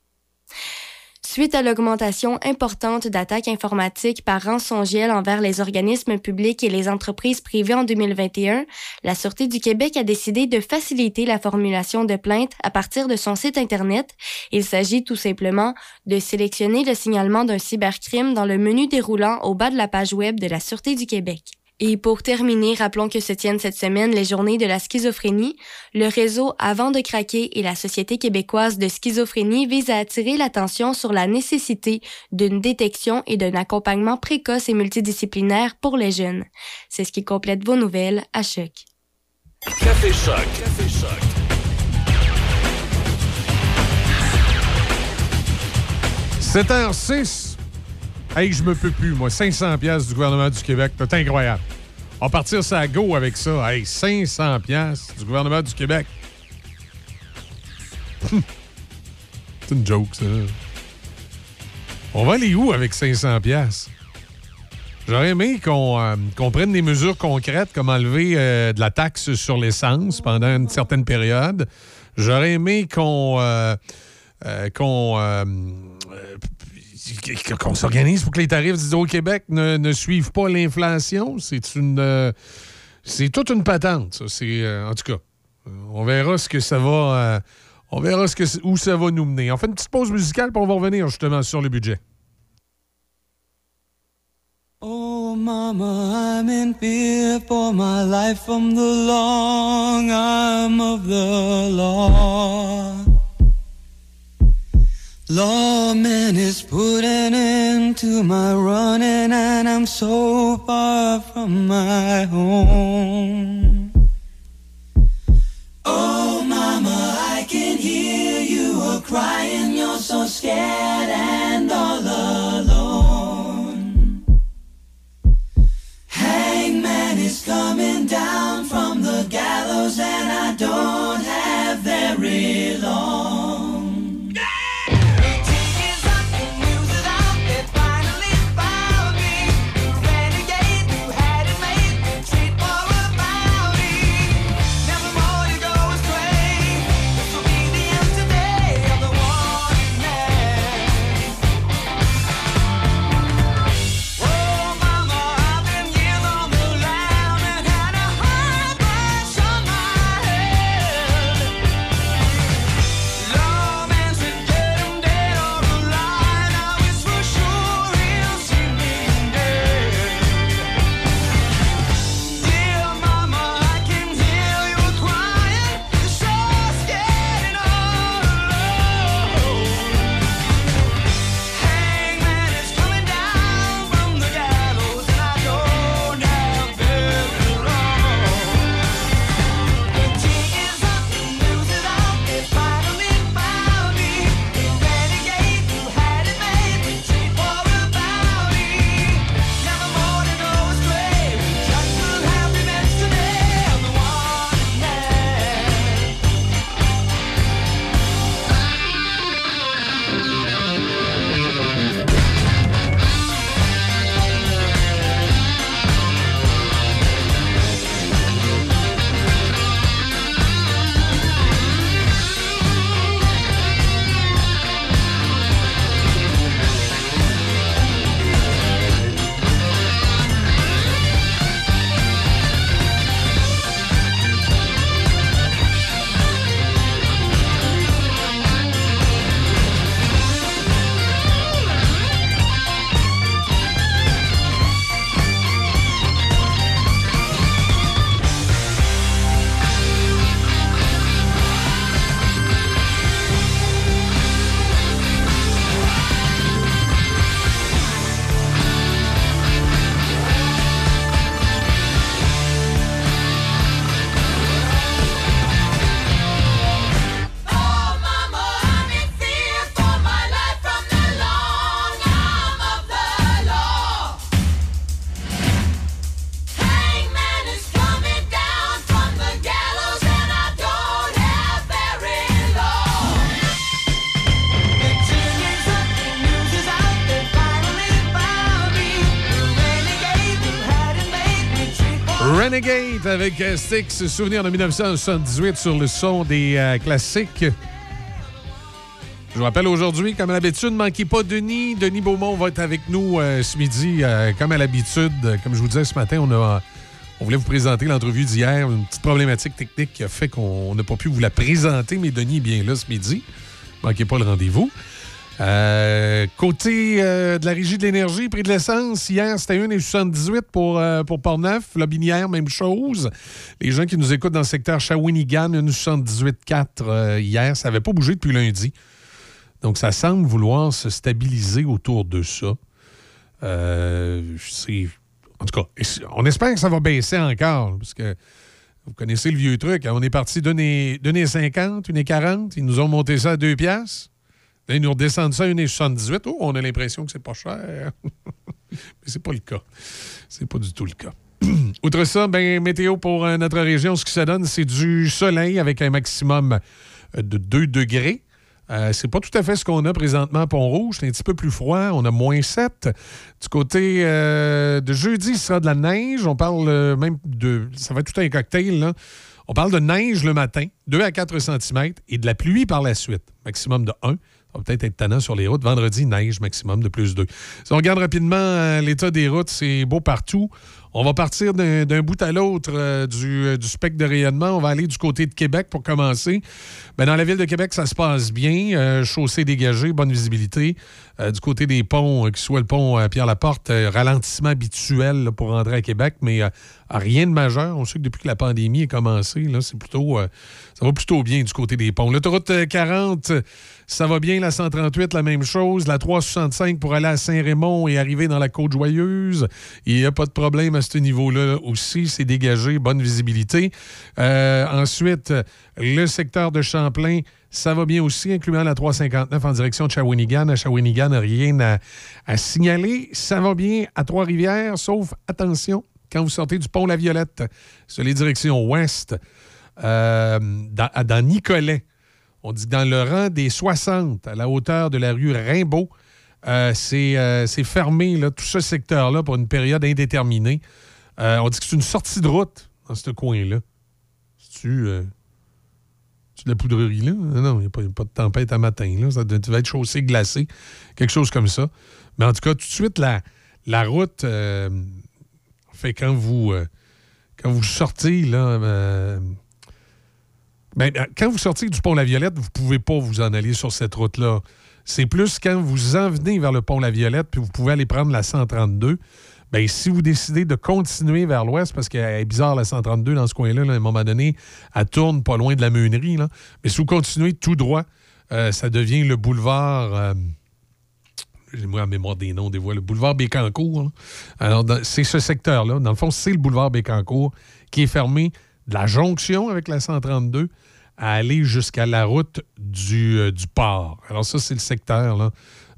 Suite à l'augmentation importante d'attaques informatiques par rançongiciel envers les organismes publics et les entreprises privées en 2021, la Sûreté du Québec a décidé de faciliter la formulation de plaintes à partir de son site Internet. Il s'agit tout simplement de sélectionner le signalement d'un cybercrime dans le menu déroulant au bas de la page web de la Sûreté du Québec. Et pour terminer, rappelons que se tiennent cette semaine les journées de la schizophrénie. Le réseau Avant de craquer et la Société québécoise de schizophrénie visent à attirer l'attention sur la nécessité d'une détection et d'un accompagnement précoce et multidisciplinaire pour les jeunes. C'est ce qui complète vos nouvelles à Choc. Café Choc. Café Choc. C'est h 6 Hey, je me peux plus, moi. 500 pièces du gouvernement du Québec, c'est incroyable. On va partir ça à go avec ça. Hey, 500 pièces du gouvernement du Québec. c'est une joke, ça. On va aller où avec 500 pièces J'aurais aimé qu'on euh, qu'on prenne des mesures concrètes comme enlever euh, de la taxe sur l'essence pendant une certaine période. J'aurais aimé qu'on euh, qu'on qu'on s'organise pour que les tarifs d'Hydro-Québec ne, ne suivent pas l'inflation. C'est une. euh, c'est toute une patente, ça. Euh, en tout cas, euh, on verra où ça va nous mener. On fait une petite pause musicale, puis on va revenir justement sur le budget. Oh, mama, I'm in fear for my life from the long arm of the law. Lawman is putting an end to my running, and I'm so far from my home. Oh, mama, I can hear you a crying. You're so scared and all alone. Hangman is coming down from the gallows, and I don't have very long. Avec euh, Styx, souvenir de 1978 sur le son des euh, classiques. Je vous rappelle aujourd'hui, comme à l'habitude, ne manquez pas Denis. Denis Beaumont va être avec nous euh, ce midi, comme à l'habitude. Comme je vous disais ce matin, on, a, on voulait vous présenter l'entrevue d'hier. Une petite problématique technique qui a fait qu'on n'a pas pu vous la présenter, mais Denis est bien là ce midi. Ne manquez pas le rendez-vous. Euh, côté euh, de la régie de l'énergie, prix de l'essence, hier, c'était 1,78 pour, euh, pour Port-Neuf. Lobinière, même chose. Les gens qui nous écoutent dans le secteur Shawinigan, 1,78,4 euh, hier. Ça n'avait pas bougé depuis lundi. Donc, ça semble vouloir se stabiliser autour de ça. En tout cas, on espère que ça va baisser encore, parce que vous connaissez le vieux truc. hein. On est parti d'un et 50, une et 40. Ils nous ont monté ça à 2 piastres. Ils nous redescendent ça à 1,78. Oh, on a l'impression que c'est pas cher. Mais c'est pas le cas. C'est pas du tout le cas. Outre ça, ben, météo pour euh, notre région, ce que ça donne, c'est du soleil avec un maximum euh, de 2 degrés. Euh, c'est pas tout à fait ce qu'on a présentement à Pont-Rouge. C'est un petit peu plus froid. On a moins 7. Du côté euh, de jeudi, ce sera de la neige. On parle même de. Ça va être tout un cocktail, là. On parle de neige le matin, 2 à 4 cm, et de la pluie par la suite, maximum de 1. Va peut-être être tannant sur les routes. Vendredi, neige, maximum de plus 2. Si on regarde rapidement euh, l'état des routes, c'est beau partout. On va partir d'un bout à l'autre euh, du, euh, du spectre de rayonnement. On va aller du côté de Québec pour commencer. Ben, dans la ville de Québec, ça se passe bien. Chaussée dégagée, bonne visibilité. Du côté des ponts, que soit le pont Pierre-Laporte, ralentissement habituel pour rentrer à Québec, mais rien de majeur. On sait que depuis que la pandémie a commencé, là, c'est plutôt, ça va plutôt bien du côté des ponts. L'autoroute euh, 40, ça va bien. La 138, la même chose. La 365 pour aller à Saint-Raymond et arriver dans la Côte-Joyeuse. Il n'y a pas de problème à ce niveau-là aussi. C'est dégagé, bonne visibilité. Euh, ensuite, le secteur de Champlain, ça va bien aussi, incluant la 359 en direction de Shawinigan. À Shawinigan, rien à, signaler. Ça va bien à Trois-Rivières, sauf, attention, quand vous sortez du pont La Violette sur les directions ouest, euh, dans Nicolet, on dit que dans le rang des 60, à la hauteur de la rue Rimbaud, euh, c'est euh, c'est fermé, tout ce secteur-là, pour une période indéterminée. Euh, on dit que c'est une sortie de route dans ce coin-là. C'est-tu c'est de la poudrerie, là? Non, il n'y a, pas- de tempête à matin. Là. Ça doit va être chaussé, glacé, quelque chose comme ça. Mais en tout cas, tout de suite, la, la route fait quand vous, quand vous sortez, là, euh, ben, euh, quand vous sortez du pont La Violette, vous ne pouvez pas vous en aller sur cette route-là. C'est plus quand vous en venez vers le pont La Violette, puis vous pouvez aller prendre la 132. Bien, si vous décidez de continuer vers l'ouest, parce qu'elle est bizarre la 132 dans ce coin-là, là, à un moment donné, elle tourne pas loin de la meunerie. Là. Mais si vous continuez tout droit, euh, ça devient le boulevard. euh, j'ai moi en mémoire des noms des voies, le boulevard Bécancourt. Alors, c'est ce secteur-là. Dans le fond, c'est le boulevard Bécancourt qui est fermé de la jonction avec la 132 à aller jusqu'à la route du, euh, du port. Alors, ça, c'est le secteur là,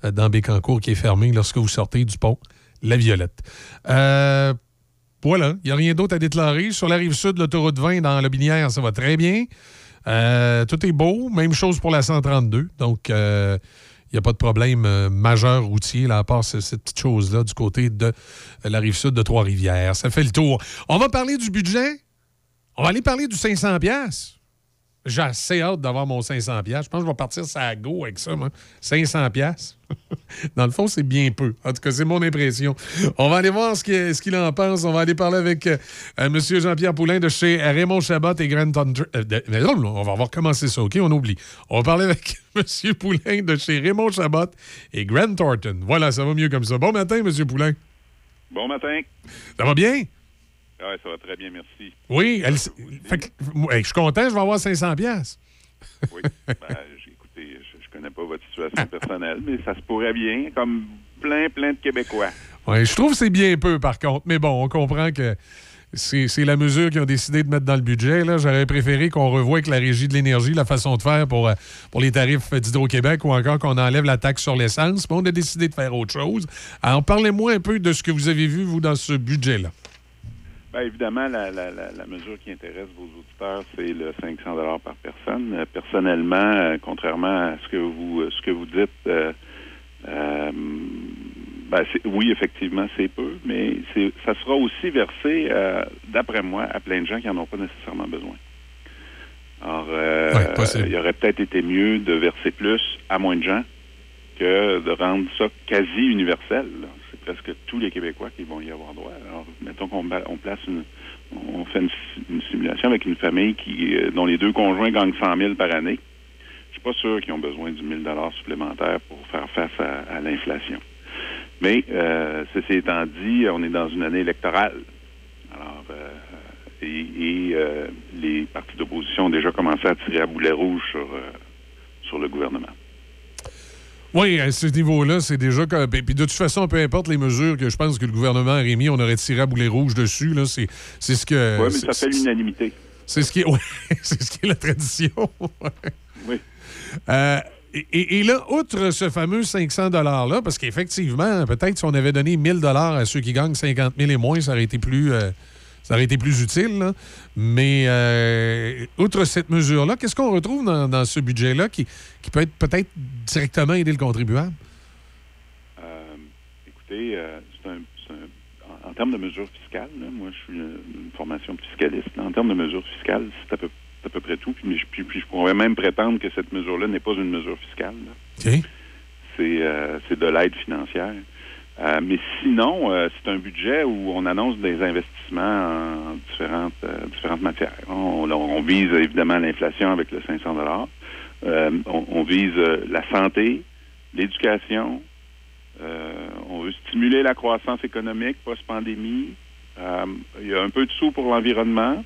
euh, dans Bécancourt qui est fermé lorsque vous sortez du pont La Violette. Euh, voilà, il n'y a rien d'autre à déclarer. Sur la rive sud, l'autoroute 20 dans la Binière, ça va très bien. Tout est beau. Même chose pour la 132. Donc, il n'y a pas de problème majeur routier, là, à part ce- cette petite chose-là du côté de la rive sud de Trois-Rivières. Ça fait le tour. On va parler du budget. On va aller parler du 500$. J'ai assez hâte d'avoir mon 500$. piastres. Je pense que je vais partir ça à go avec ça, moi. 500$. piastres? Dans le fond, c'est bien peu. En tout cas, c'est mon impression. On va aller voir ce qu'il en pense. On va aller parler avec euh, euh, M. Jean-Pierre Poulain de chez Raymond Chabot et Grant Thunder. euh, de- mais non, on va voir comment c'est ça, OK? On oublie. On va parler avec M. Poulain de chez Raymond Chabot et Grant Thornton. Voilà, ça va mieux comme ça. Bon matin, M. Poulain. Bon matin. Ça va bien? Ouais, ça va très bien, merci. Oui. elle- fait que, moi, hey, je suis content, je vais avoir 500$. piastres. Oui. Ben, écoutez, je, je connais pas votre situation personnelle, mais ça se pourrait bien, comme plein, plein de Québécois. Ouais, je trouve que c'est bien peu, par contre. Mais bon, on comprend que c'est la mesure qu'ils ont décidé de mettre dans le budget. là. J'aurais préféré qu'on revoie avec la Régie de l'énergie la façon de faire pour, euh, pour les tarifs d'Hydro-Québec ou encore qu'on enlève la taxe sur l'essence. Mais on a décidé de faire autre chose. Alors, parlez-moi un peu de ce que vous avez vu, vous, dans ce budget-là. Ben, évidemment, la, la, mesure qui intéresse vos auditeurs, c'est le 500 par personne. Euh, personnellement, euh, contrairement à ce que vous euh, ce que vous dites, euh, euh, ben, c'est- oui, effectivement, c'est peu, mais c'est, ça sera aussi versé, euh, d'après moi, à plein de gens qui n'en ont pas nécessairement besoin. Alors, euh, Ouais, il aurait peut-être été mieux de verser plus à moins de gens que de rendre ça quasi universel. là. Presque tous les Québécois qui vont y avoir droit. Alors, mettons qu'on place une, on fait une, si- une simulation avec une famille qui, euh, dont les deux conjoints gagnent 100 000 par année. Je suis pas sûr qu'ils ont besoin du 1000 dollars supplémentaire pour faire face à, l'inflation. Mais euh, ceci étant dit, on est dans une année électorale. Alors, euh, et, les partis d'opposition ont déjà commencé à tirer à boulet rouge sur, sur le gouvernement. Oui, à ce niveau-là, c'est déjà. comme- Puis puis de toute façon, peu importe les mesures que je pense que le gouvernement aurait mis, on aurait tiré à boulet rouge dessus. là. C'est c'est ce que. oui, mais c'est- ça fait l'unanimité. C'est ce qui est, ouais, c'est ce qui est la tradition. Oui. Euh, et là, outre ce fameux 500 $-là, parce qu'effectivement, peut-être si on avait donné 1000 à ceux qui gagnent 50 000 et moins, ça aurait été plus, euh, ça aurait été plus utile. là. Mais euh, outre cette mesure-là, qu'est-ce qu'on retrouve dans, dans ce budget-là qui, qui peut être peut-être directement aider le contribuable? Euh, écoutez, euh, c'est un, en, en termes de mesures fiscales, là, moi je suis une, une formation fiscaliste. en termes de mesures fiscales, c'est à peu, c'est à peu près tout. Puis, je- puis- puis je pourrais même prétendre que cette mesure-là n'est pas une mesure fiscale. là. OK. C'est euh, c'est de l'aide financière. Euh, mais sinon, euh, c'est un budget où on annonce des investissements en différentes, euh, différentes matières. On, vise évidemment l'inflation avec le 500 dollars. on, vise la santé, l'éducation. On veut stimuler la croissance économique post-pandémie. Il y a un peu de sous pour l'environnement.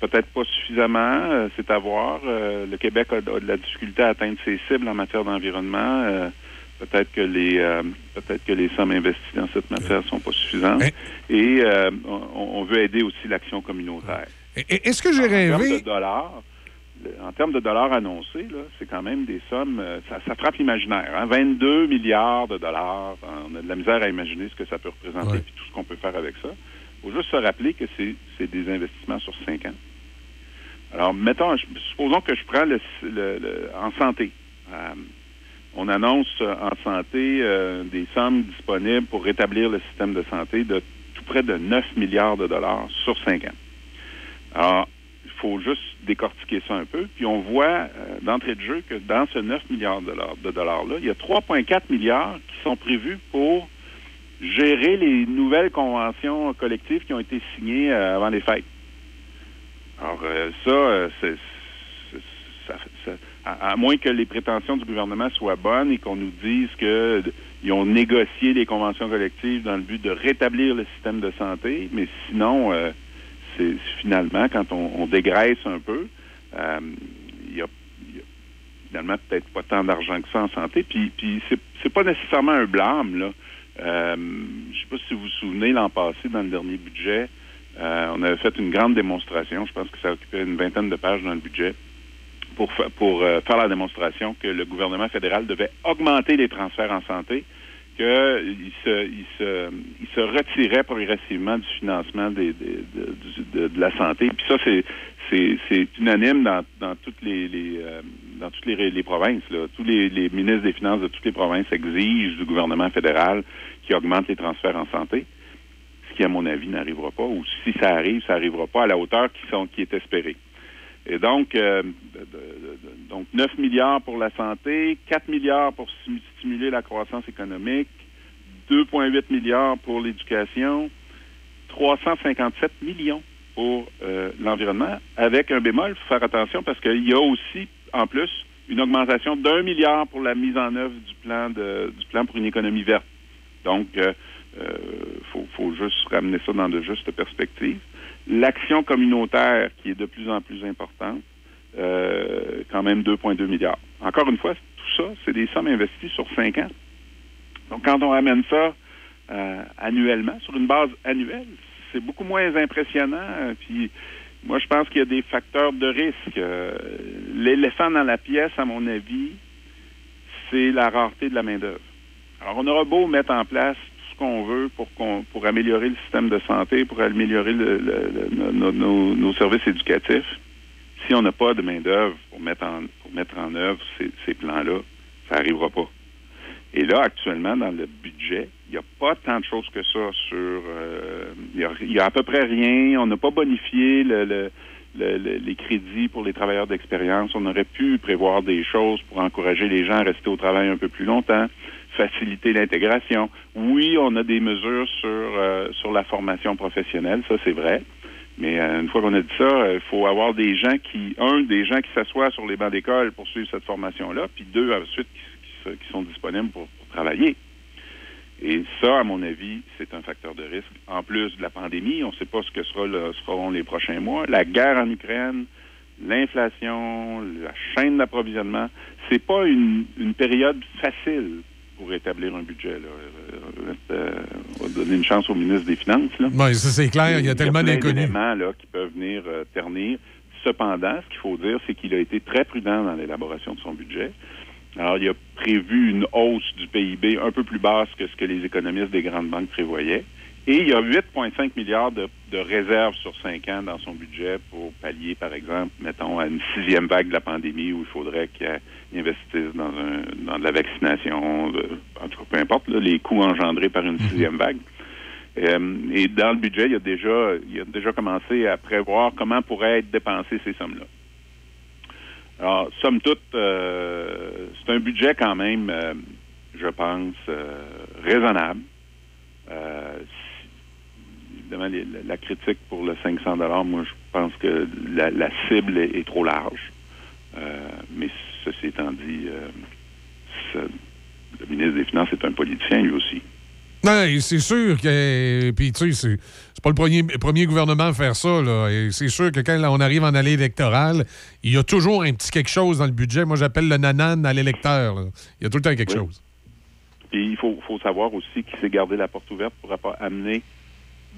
Peut-être pas suffisamment, c'est à voir. Le Québec a de la difficulté à atteindre ses cibles en matière d'environnement. Peut-être que les euh, peut-être que les sommes investies dans cette matière sont pas suffisantes. Et euh, on, on veut aider aussi l'action communautaire. Est-ce que j'ai En termes rêvé? de dollars, en termes de dollars annoncés, c'est quand même des sommes, euh, ça, ça frappe l'imaginaire. hein? 22 milliards de dollars. On a de la misère à imaginer ce que ça peut représenter et tout ce qu'on peut faire avec ça. Il faut juste se rappeler que c'est des investissements sur cinq ans. Alors, mettons, supposons que je prends le, le- le- en santé. Euh, on annonce euh, en santé euh, des sommes disponibles pour rétablir le système de santé de tout près de 9 milliards de dollars sur cinq ans. Alors, il faut juste décortiquer ça un peu. Puis on voit euh, d'entrée de jeu que dans ce 9 milliards de dollars- de dollars-là, il y a 3,4 milliards qui sont prévus pour gérer les nouvelles conventions collectives qui ont été signées avant les fêtes. Alors, ça, c'est, c'est- ça- ça- à, moins que les prétentions du gouvernement soient bonnes et qu'on nous dise que d- ils ont négocié les conventions collectives dans le but de rétablir le système de santé, mais sinon, euh, c'est finalement, quand on, dégraisse un peu, euh, il y a finalement peut-être pas tant d'argent que ça en santé. Puis, puis c'est, c'est pas nécessairement un blâme, là. Euh, je sais pas si vous vous souvenez, l'an passé, dans le dernier budget, euh, on avait fait une grande démonstration. Je pense que ça occupait une vingtaine de pages dans le budget pour, pour euh, faire la démonstration que le gouvernement fédéral devait augmenter les transferts en santé, qu'il se, il se, il se retirait progressivement du financement des, des- de- de la santé. Puis ça, c'est, c'est, c'est unanime dans, dans toutes les, les, euh, dans toutes les, les provinces. Là. Tous les, les ministres des Finances de toutes les provinces exigent du gouvernement fédéral qui augmente les transferts en santé ce qui, à mon avis, n'arrivera pas, ou si ça arrive, ça n'arrivera pas à la hauteur qui, sont, qui est espérée. Et donc, euh, donc 9 milliards pour la santé, 4 milliards pour sti- stimuler la croissance économique, 2,8 milliards pour l'éducation, 357 millions pour euh, l'environnement, avec un bémol, il faut faire attention parce qu'il y a aussi, en plus, une augmentation d'un milliard pour la mise en œuvre du plan de, du plan pour une économie verte. Donc, il faut, faut juste ramener ça dans de justes perspectives. L'action communautaire, qui est de plus en plus importante, euh, quand même 2,2 milliards. Encore une fois, tout ça, c'est des sommes investies sur cinq ans. Donc, quand on ramène ça euh, annuellement, sur une base annuelle, c'est beaucoup moins impressionnant. Euh, Puis, moi, je pense qu'il y a des facteurs de risque. Euh, L'éléphant dans la pièce, à mon avis, c'est la rareté de la main-d'œuvre. Alors, on aura beau mettre en place qu'on veut pour, qu'on, pour améliorer le système de santé, pour améliorer nos, services éducatifs. Si on n'a pas de main-d'œuvre pour mettre en, pour mettre en œuvre ces, plans-là, ça n'arrivera pas. Et là, actuellement, dans le budget, Il n'y a pas tant de choses que ça sur... euh, Il y a, à peu près rien. On n'a pas bonifié le- le- le- le- les crédits pour les travailleurs d'expérience. On aurait pu prévoir des choses pour encourager les gens à rester au travail un peu plus longtemps, faciliter l'intégration. Oui, on a des mesures sur, euh, sur la formation professionnelle, ça c'est vrai. Mais euh, une fois qu'on a dit ça, il faut avoir des gens qui, un, des gens qui s'assoient sur les bancs d'école pour suivre cette formation-là, puis deux, ensuite, qui, sont disponibles pour, travailler. Et ça, à mon avis, c'est un facteur de risque. En plus de la pandémie, on ne sait pas ce que sera seront les prochains mois. La guerre en Ukraine, l'inflation, la chaîne d'approvisionnement, c'est pas une période facile pour établir un budget. Là. Euh, euh, on va donner une chance au ministre des Finances. Là. Oui, ça c'est clair, il y a tellement d'inconnus. qui peuvent venir euh, ternir. Cependant, ce qu'il faut dire, c'est qu'il a été très prudent dans l'élaboration de son budget. Alors, il a prévu une hausse du PIB un peu plus basse que ce que les économistes des grandes banques prévoyaient. Et il y a 8,5 milliards de, de réserves sur cinq ans dans son budget pour pallier, par exemple, mettons, à une sixième vague de la pandémie où il faudrait qu'il investisse dans, un, dans de la vaccination, de- en tout cas, peu importe, là, les coûts engendrés par une sixième vague. Euh, et dans le budget, il a déjà, il a déjà commencé à prévoir comment pourraient être dépensées ces sommes-là. Alors, somme toute, euh, c'est un budget quand même, euh, je pense, raisonnable. Évidemment, les- la, critique pour le 500 moi, je pense que la, la cible est, est trop large. Mais ceci étant dit, euh, ça- le ministre des Finances est un politicien, lui aussi. Ouais, c'est sûr que. Puis, tu sais, c'est pas le premier, premier gouvernement à faire ça. Là. Et c'est sûr que quand on arrive en allée électorale, il y a toujours un petit quelque chose dans le budget. Moi, j'appelle le nanan à l'électeur. Il y a tout le temps quelque Oui. chose. Puis il faut, faut savoir aussi qu'il s'est gardé la porte ouverte pour amener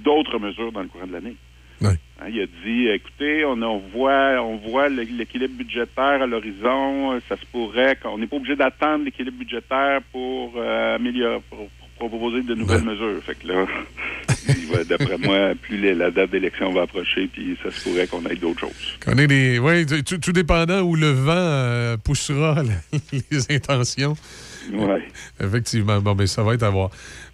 d'autres mesures dans le courant de l'année. Oui. Hein, il a dit, écoutez, on, on voit, on voit l'équilibre budgétaire à l'horizon. euh, Ça se pourrait qu'on n'est pas obligé d'attendre l'équilibre budgétaire pour euh, améliorer, pour, pour proposer de nouvelles mesures. Fait que là, d'après moi, plus la date d'élection va approcher, puis ça se pourrait qu'on ait d'autres choses. Qu'on ait des. Oui, tout, tout dépendant où le vent euh, poussera les intentions. Ouais. Effectivement. Bon, ben, ça va être à voir.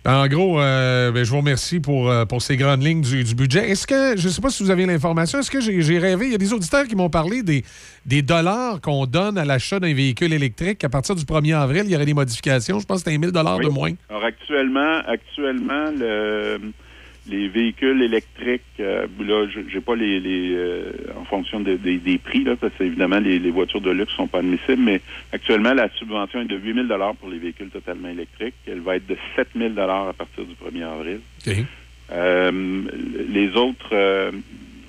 En gros, euh, ben, je vous remercie pour, euh, pour ces grandes lignes du, du budget. Est-ce que, je ne sais pas si vous avez l'information, est-ce que j'ai rêvé? Il y a des auditeurs qui m'ont parlé des, des dollars qu'on donne à l'achat d'un véhicule électrique. À partir du 1er avril, il y aurait des modifications. Je pense que c'était 1000 dollars de Oui. moins. Alors actuellement, actuellement, le- les véhicules électriques, euh, là, je- j'ai pas les, les euh, en fonction de- des- des prix, là, parce que évidemment les, les voitures de luxe sont pas admissibles, mais actuellement la subvention est de 8 000 dollars pour les véhicules totalement électriques. Elle va être de 7 000 dollars à partir du 1er avril. OK. Euh, les autres, euh,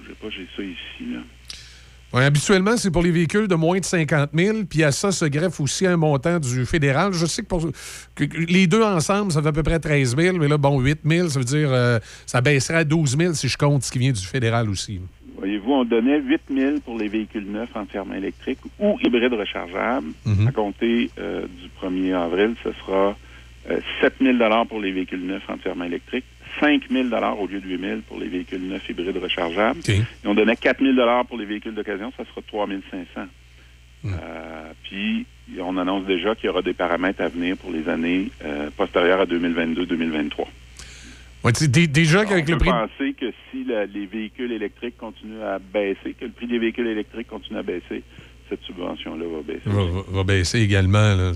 je sais pas, j'ai ça ici. Là. Habituellement, c'est pour les véhicules de moins de 50 000, puis à ça se greffe aussi un montant du fédéral. Je sais que, pour, que- les deux ensemble, ça fait à peu près 13 000, mais là, bon, 8 000, ça veut dire euh, ça baisserait à 12 000 si je compte ce qui vient du fédéral aussi. Voyez-vous, on donnait 8 000 pour les véhicules neufs entièrement électriques ou hybrides rechargeables. Mhm. À compter euh, du 1er avril, ce sera euh, 7 000 pour les véhicules neufs entièrement électriques, 5 000 au lieu de 8 000 pour les véhicules neufs hybrides rechargeables. OK. Et on donnait 4 000 pour les véhicules d'occasion, ça sera 3 500 Hmm. Euh, puis, on annonce déjà qu'il y aura des paramètres à venir pour les années euh, postérieures à 2022-2023. Ouais, déjà qu'avec On le prix. penser que si la- les véhicules électriques continuent à baisser, que le prix des véhicules électriques continue à baisser, cette subvention-là va baisser. Va, baisser également. là.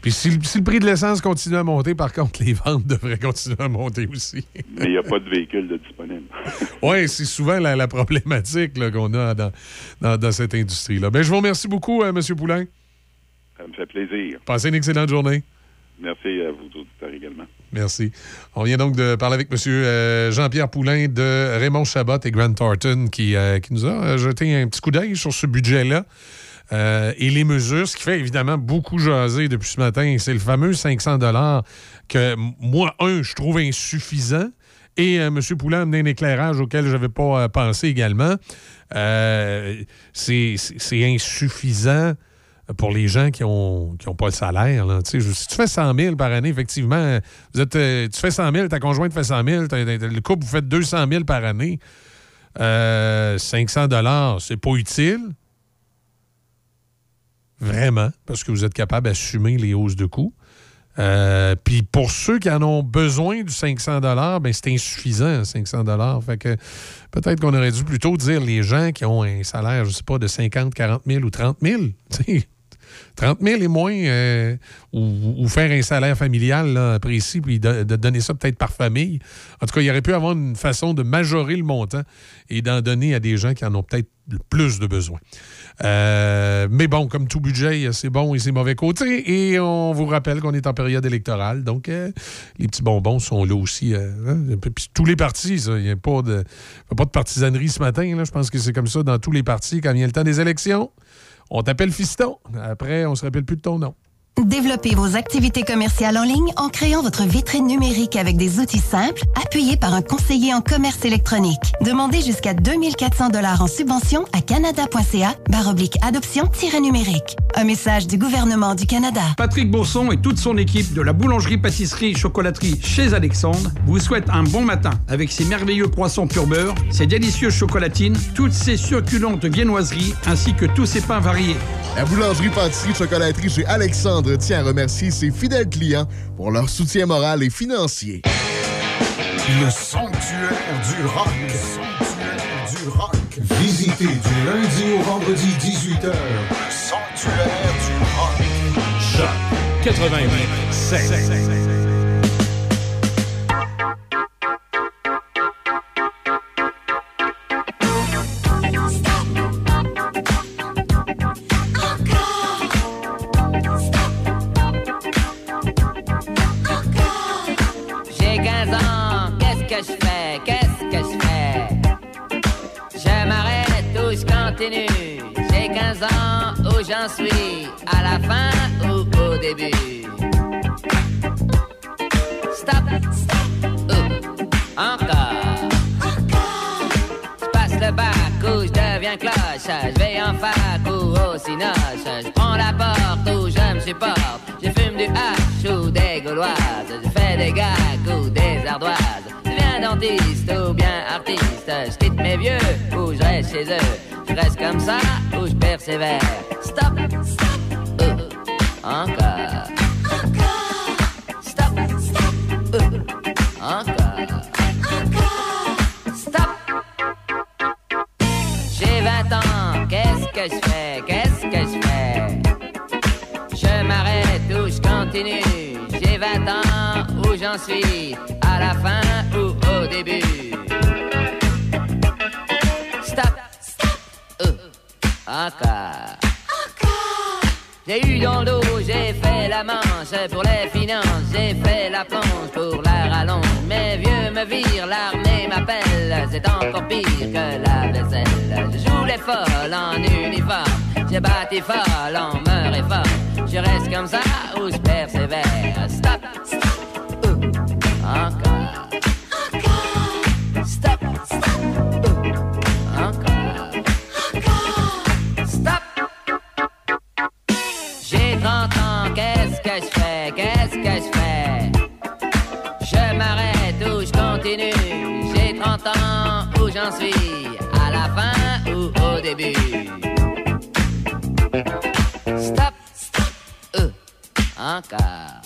Puis si, le- si le prix de l'essence continue à monter, par contre, les ventes devraient continuer à monter aussi. Mais il n'y a pas de véhicules de disponibles. Oui, c'est souvent la, la problématique qu'on a dans, dans, dans cette industrie-là. Ben, je vous remercie beaucoup, euh, M. Poulain. Ça me fait plaisir. Passez une excellente journée. Merci à vous auditeurs également. Merci. On vient donc de parler avec M. euh, Jean-Pierre Poulain de Raymond Chabot et Grant Thornton qui, euh, qui nous a jeté un petit coup d'œil sur ce budget-là. Euh, et les mesures, ce qui fait évidemment beaucoup jaser depuis ce matin, c'est le fameux 500 que m- moi, un, je trouve insuffisant. Et euh, M. Poulain a amené un éclairage auquel je n'avais pas euh, pensé également. C'est insuffisant pour les gens qui n'ont qui pas le salaire. si tu fais 100 000 par année, effectivement, tu fais 100 000, ta conjointe fait 100 000, t'as- t'as- le couple, vous faites 200 000 par année. Euh, 500 c'est pas utile. Vraiment, parce que vous êtes capable d'assumer les hausses de coûts. Euh, Puis pour ceux qui en ont besoin du 500 ben c'est insuffisant, 500 Fait que peut-être qu'on aurait dû plutôt dire les gens qui ont un salaire, je sais pas, de 50, 40 000 ou 30 000. tu sais. 30 000 et moins, euh, ou, faire un salaire familial là, précis, puis de, de donner ça peut-être par famille. En tout cas, il aurait pu avoir une façon de majorer le montant et d'en donner à des gens qui en ont peut-être plus de besoin. Euh, mais bon, comme tout budget, ses bons et ses mauvais côtés. Et on vous rappelle qu'on est en période électorale. Donc, euh, les petits bonbons sont là aussi. euh, hein. Puis tous les partis. Il n'y a pas de, pas de partisanerie ce matin. Là. Je pense que c'est comme ça dans tous les partis. Quand vient le temps des élections, on t'appelle fiston. Après, on se rappelle plus de ton nom. Développez vos activités commerciales en ligne en créant votre vitrine numérique avec des outils simples, appuyés par un conseiller en commerce électronique. Demandez jusqu'à 2400 dollars en subvention à canada.ca baroblique adoption-numérique. Un message du gouvernement du Canada. Patrick Bourson et toute son équipe de la boulangerie-pâtisserie-chocolaterie chez Alexandre vous souhaitent un bon matin avec ses merveilleux croissants pur beurre, ses délicieuses chocolatines, toutes ses succulentes viennoiseries ainsi que tous ses pains variés. La boulangerie-pâtisserie-chocolaterie chez Alexandre tient à remercier ses fidèles clients pour leur soutien moral et financier. Le sanctuaire du rock. Le sanctuaire du rock. Visitez du lundi au vendredi 18h. Sanctuaire du rock. Choc 88 J'ai 15 ans, où j'en suis À la fin ou au début. Stop, stop, ou encore. Je passe le bac ou je deviens cloche. Je vais en fac ou au cinoche. Je prends la porte où je me supporte. Je fume du hache ou des gauloises. Je fais des gags ou des ardoises. Je deviens dentiste ou bien artiste. Je quitte mes vieux ou je reste chez eux reste comme ça ou je persévère. Stop, stop, ou encore. Stop, stop, ou encore. Stop. J'ai 20 ans, qu'est-ce que je fais Qu'est-ce que je fais? Je m'arrête ou je continue. J'ai 20 ans, où j'en suis À la fin ou au début ou encore j'ai eu dans l'eau, j'ai fait la manche pour les finances, j'ai fait la planche pour la rallonge. Mes vieux me virent, l'armée m'appelle, c'est encore pire que la vaisselle. Je joue les folles en uniforme, j'ai bâti folle en me réforme. Je reste comme ça ou je persévère. Stop, stop, j'en suis À la fin ou au début Stop, stop, ou encore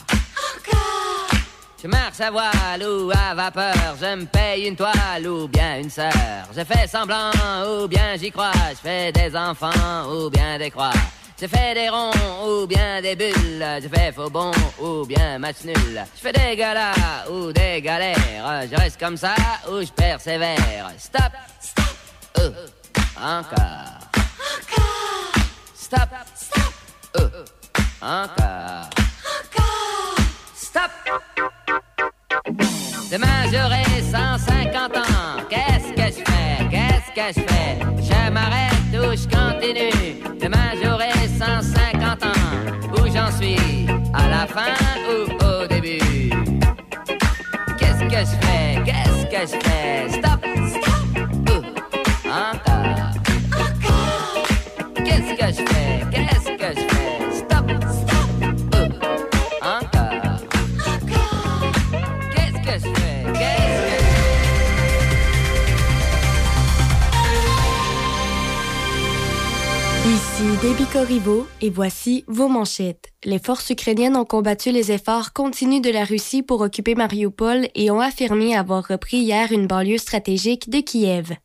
je marche à voile ou à vapeur, je me paye une toile ou bien une sœur. Je fais semblant ou bien j'y crois, je fais des enfants ou bien des croix. Je fais des ronds ou bien des bulles, je fais faux bon ou bien match nul. Je fais des galas ou des galères, je reste comme ça ou je persévère. Stop, stop, ou encore. Stop, stop, ou encore. Stop. Demain j'aurai 150 ans. Qu'est-ce que je fais? Qu'est-ce que je fais? Je m'arrête ou je continue? Demain j'aurai 150 ans. Où j'en suis À la fin ou au début Qu'est-ce que je fais? Ici Déby Corriveau et voici vos manchettes. Les forces ukrainiennes ont combattu les efforts continus de la Russie pour occuper Mariupol et ont affirmé avoir repris hier une banlieue stratégique de Kiev.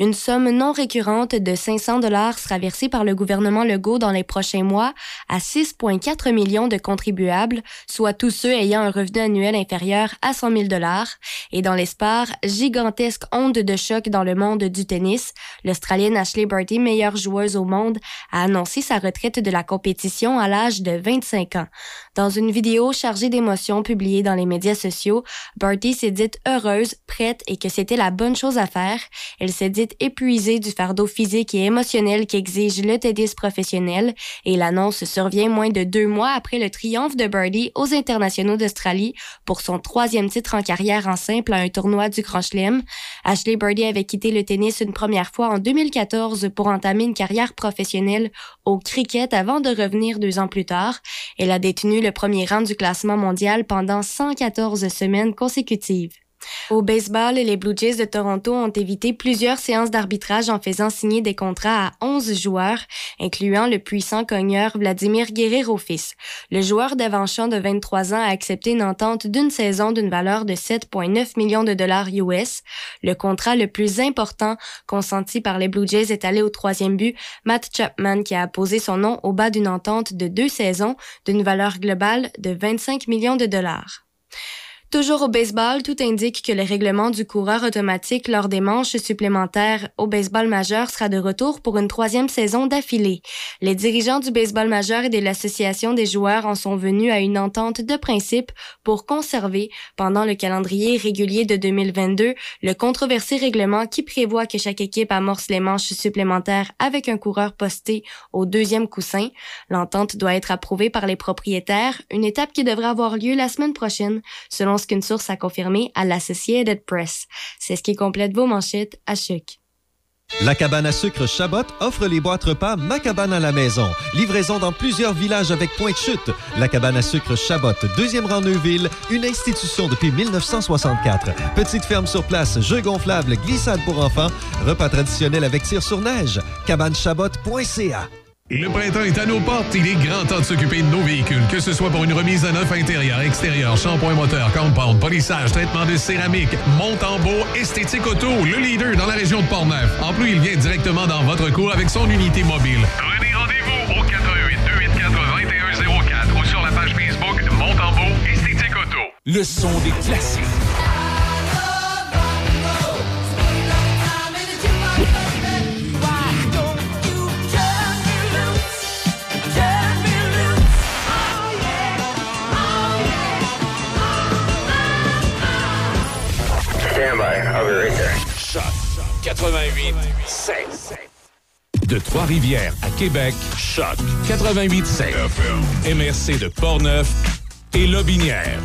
Une somme non récurrente de 500 dollars sera versée par le gouvernement Legault dans les prochains mois à 6,4 millions de contribuables, soit tous ceux ayant un revenu annuel inférieur à 100 000 dollars. Et dans l'espoir, gigantesque onde de choc dans le monde du tennis, l'Australienne Ashley Barty, meilleure joueuse au monde, a annoncé sa retraite de la compétition à l'âge de 25 ans. Dans une vidéo chargée d'émotions publiée dans les médias sociaux, Barty s'est dite heureuse, prête et que c'était la bonne chose à faire. Elle s'est dite épuisée du fardeau physique et émotionnel qu'exige le tennis professionnel et l'annonce survient moins de deux mois après le triomphe de Birdie aux internationaux d'Australie pour son troisième titre en carrière en simple à un tournoi du Grand Chelem. Ashley Birdie avait quitté le tennis une première fois en 2014 pour entamer une carrière professionnelle au cricket avant de revenir deux ans plus tard. Elle a détenu le premier rang du classement mondial pendant 114 semaines consécutives. Au baseball, les Blue Jays de Toronto ont évité plusieurs séances d'arbitrage en faisant signer des contrats à 11 joueurs, incluant le puissant cogneur Vladimir Guerrero fils. Le joueur d'avant-champ de 23 ans a accepté une entente d'une saison d'une valeur de 7,9 millions de dollars US. Le contrat le plus important consenti par les Blue Jays est allé au troisième but, Matt Chapman qui a posé son nom au bas d'une entente de deux saisons d'une valeur globale de 25 millions de dollars. Toujours au baseball, tout indique que le règlement du coureur automatique lors des manches supplémentaires au baseball majeur sera de retour pour une troisième saison d'affilée. Les dirigeants du baseball majeur et de l'association des joueurs en sont venus à une entente de principe pour conserver, pendant le calendrier régulier de 2022, le controversé règlement qui prévoit que chaque équipe amorce les manches supplémentaires avec un coureur posté au deuxième coussin. L'entente doit être approuvée par les propriétaires, une étape qui devrait avoir lieu la semaine prochaine, selon qu'une source a confirmé à l'Associated Press. C'est ce qui complète vos manchettes à Chuck. La cabane à sucre Chabot offre les boîtes repas Ma cabane à la maison. Livraison dans plusieurs villages avec point de chute. La cabane à sucre Chabot, deuxième rang Neuville, une institution depuis 1964. Petite ferme sur place, jeux gonflables, glissade pour enfants, repas traditionnel avec tir sur neige. Cabanechabot.ca Le printemps est à nos portes. Il est grand temps de s'occuper de nos véhicules, que ce soit pour une remise à neuf intérieur, extérieur, shampoing moteur, compound, polissage, traitement de céramique, monte en beau, esthétique auto, le leader dans la région de Portneuf. En plus, il vient directement dans votre cours avec son unité mobile. Prenez rendez-vous au 88 284 2104 ou sur la page Facebook Montembeau Esthétique Auto. Le son des classiques. 88 7. De Trois-Rivières à Québec, Choc 88 7. MRC de Portneuf et Lobinière.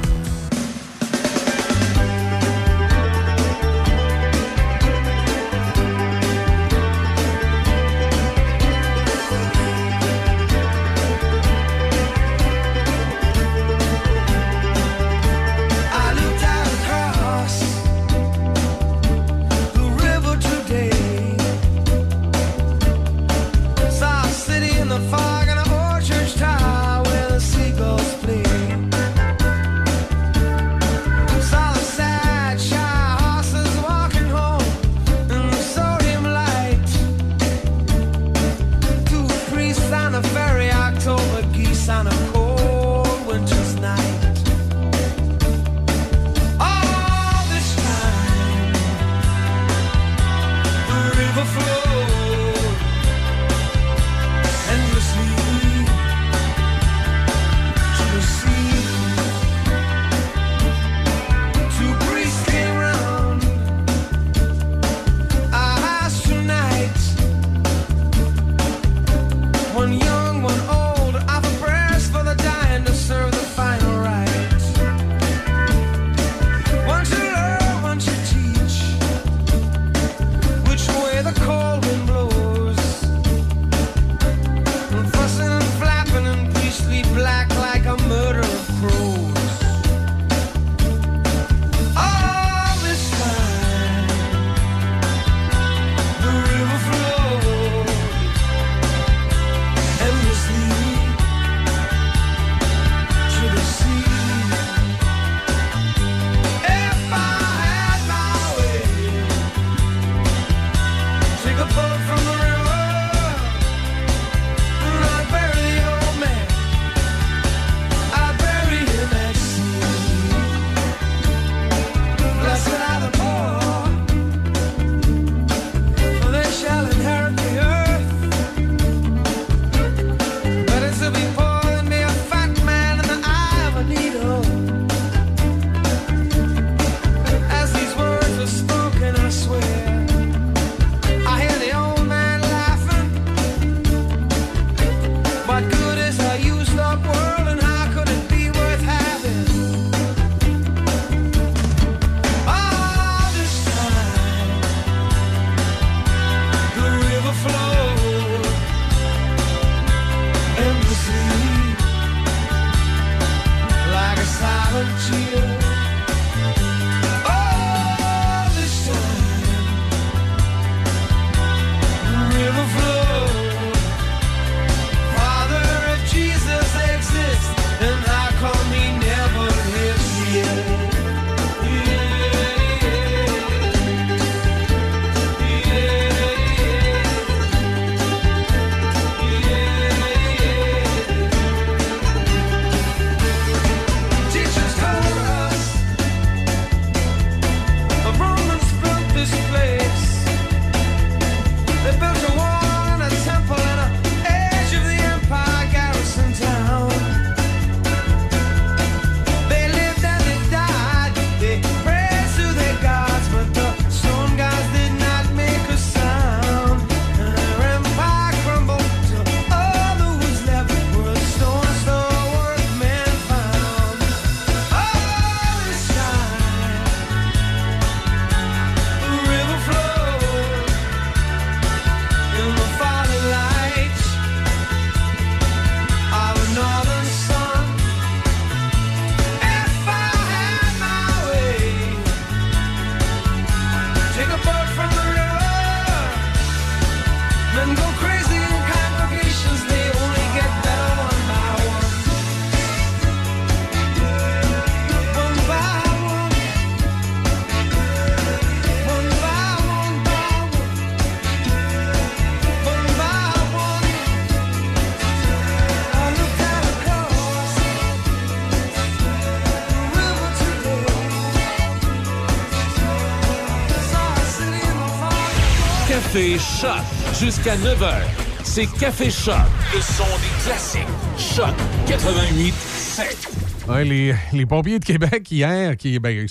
Jusqu'à 9h. C'est Café Choc, le son des classiques. Choc 88 7. Ouais, les, les pompiers de Québec hier, qui, ben,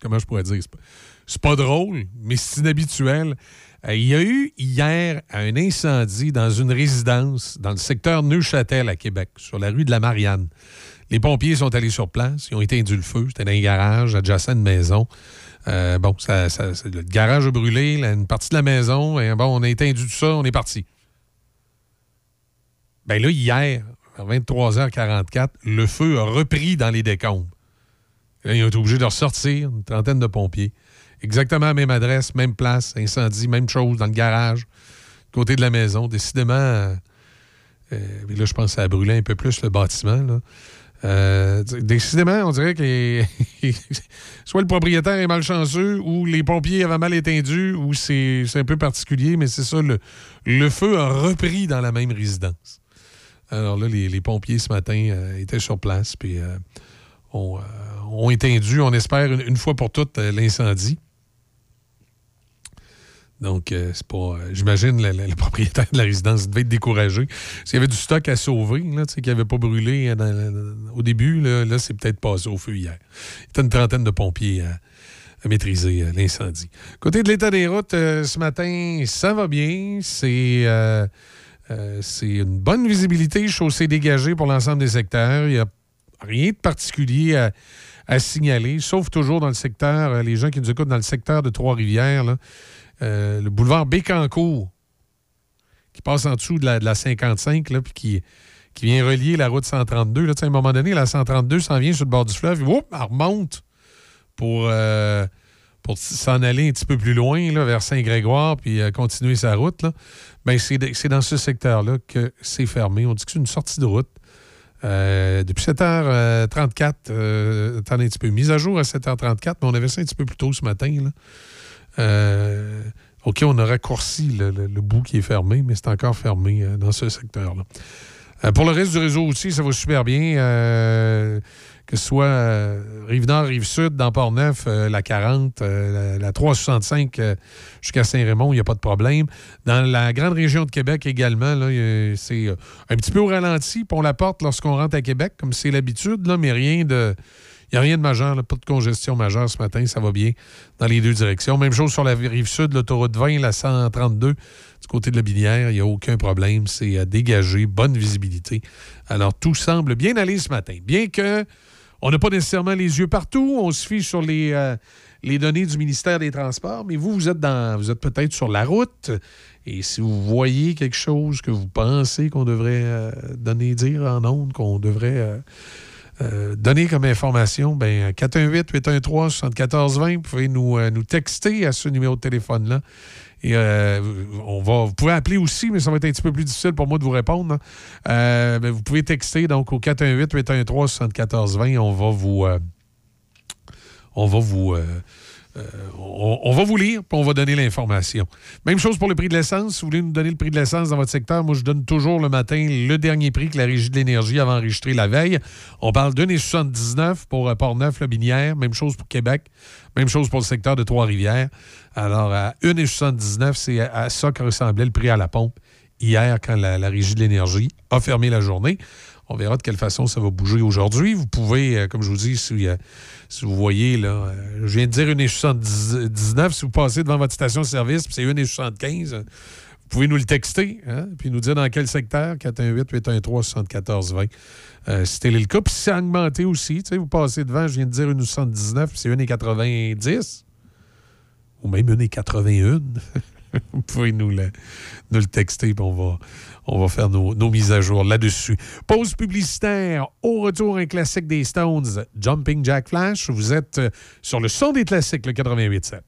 comment je pourrais dire, c'est pas, pas drôle, mais c'est inhabituel. Euh, il y a eu hier un incendie dans une résidence dans le secteur Neuchâtel à Québec, sur la rue de la Marianne. Les pompiers sont allés sur place, ils ont éteint le feu, c'était dans un garage adjacent à une maison. Euh, bon, ça, le garage a brûlé, une partie de la maison, et bon, on a éteint tout ça, on est parti. Ben là, hier, à 23h44, le feu a repris dans les décombres. Là, ils ont été obligés de ressortir, une trentaine de pompiers. Exactement la même adresse, même place, incendie, même chose dans le garage, côté de la maison. Décidément, euh, euh, là, je pense que ça a brûlé un peu plus le bâtiment. là. Euh, décidément, on dirait que soit le propriétaire est malchanceux ou les pompiers avaient mal éteindu ou c'est un peu particulier, mais c'est ça, le, feu a repris dans la même résidence. Alors là, les, pompiers ce matin euh, étaient sur place, puis euh, ont, ont éteindu, on espère, une, fois pour toutes, l'incendie. Donc, euh, c'est pas. euh, J'imagine le, le- propriétaire de la résidence devait être découragé. S'il y avait du stock à sauver, là, qui n'avait pas brûlé euh, au début, là, là, c'est peut-être passé au feu hier. Il y a une trentaine de pompiers à, maîtriser l'incendie. Côté de l'état des routes, ce matin, ça va bien. C'est. c'est une bonne visibilité, chaussée dégagée pour l'ensemble des secteurs. Il n'y a rien de particulier à, signaler, sauf toujours dans le secteur, les gens qui nous écoutent dans le secteur de Trois-Rivières, euh, le boulevard Bécancourt, qui passe en dessous de la, de la 55, là, puis qui, qui vient relier la route 132. Là, à un moment donné, la 132 s'en vient sur le bord du fleuve, et elle remonte pour, euh, pour s'en aller un petit peu plus loin, là, vers Saint-Grégoire, puis euh, continuer sa route. Là. Ben, c'est dans ce secteur-là que c'est fermé. On dit que c'est une sortie de route. Depuis 7h34, euh, attendez un petit peu, mise à jour à 7h34, mais on avait ça un petit peu plus tôt ce matin. Là. Euh, OK, on a raccourci le, bout qui est fermé, mais c'est encore fermé euh, dans ce secteur-là. Euh, pour le reste du réseau aussi, ça va super bien. que ce soit Rive-Nord, Rive-Sud, dans Port-Neuf, la 40, euh, la, la 365 euh, jusqu'à Saint-Raymond, il n'y a pas de problème. Dans la grande région de Québec également, c'est un petit peu au ralenti, pour la porte lorsqu'on rentre à Québec, comme c'est l'habitude, mais rien de. N'y a rien de majeur, pas de congestion majeure ce matin, ça va bien dans les deux directions. Même chose sur la rive sud, l'autoroute 20, la 132, du côté de la Binière, il n'y a aucun problème, c'est euh, dégagé, bonne visibilité. Alors tout semble bien aller ce matin. Bien que on n'a pas nécessairement les yeux partout, on se fie sur les, euh, données du ministère des Transports, mais vous, vous êtes dans vous êtes peut-être sur la route. Et si vous voyez quelque chose que vous pensez qu'on devrait euh, donner, dire en ondes, qu'on devrait euh, euh, donner comme information, ben 418-813-7420, vous pouvez nous, euh, nous texter à ce numéro de téléphone-là. Euh, on va, vous pouvez appeler aussi, mais ça va être un petit peu plus difficile pour moi de vous répondre. hein. Euh, ben, vous pouvez texter donc au 418-813-7420. On va vous. euh, on va vous. Euh, on, va vous lire, puis on va donner l'information. Même chose pour le prix de l'essence. Si vous voulez nous donner le prix de l'essence dans votre secteur, moi, je donne toujours le matin le dernier prix que la Régie de l'énergie avait enregistré la veille. On parle de 1,79 pour euh, Port-Neuf, la Binière. Même chose pour Québec. Même chose pour le secteur de Trois-Rivières. Alors, à 1,79, c'est à, ça que ressemblait le prix à la pompe hier quand la Régie de l'énergie a fermé la journée. On verra de quelle façon ça va bouger aujourd'hui. Vous pouvez, euh, comme je vous dis, si, euh, vous voyez, là, euh, je viens de dire 1,79. Si vous passez devant votre station-service, puis c'est 1,75, euh, vous pouvez nous le texter, hein, puis nous dire dans quel secteur, 418-813-7420. Euh, si est le cas. Puis c'est augmenté aussi, vous passez devant, je viens de dire 1,79, puis c'est 1,90 ou même 1,81. Vous pouvez nous le, nous le texter, puis on va, on va faire nos, mises à jour là-dessus. Pause publicitaire. Au retour, un classique des Stones, Jumping Jack Flash. Vous êtes euh, sur le son des classiques, le 88.7.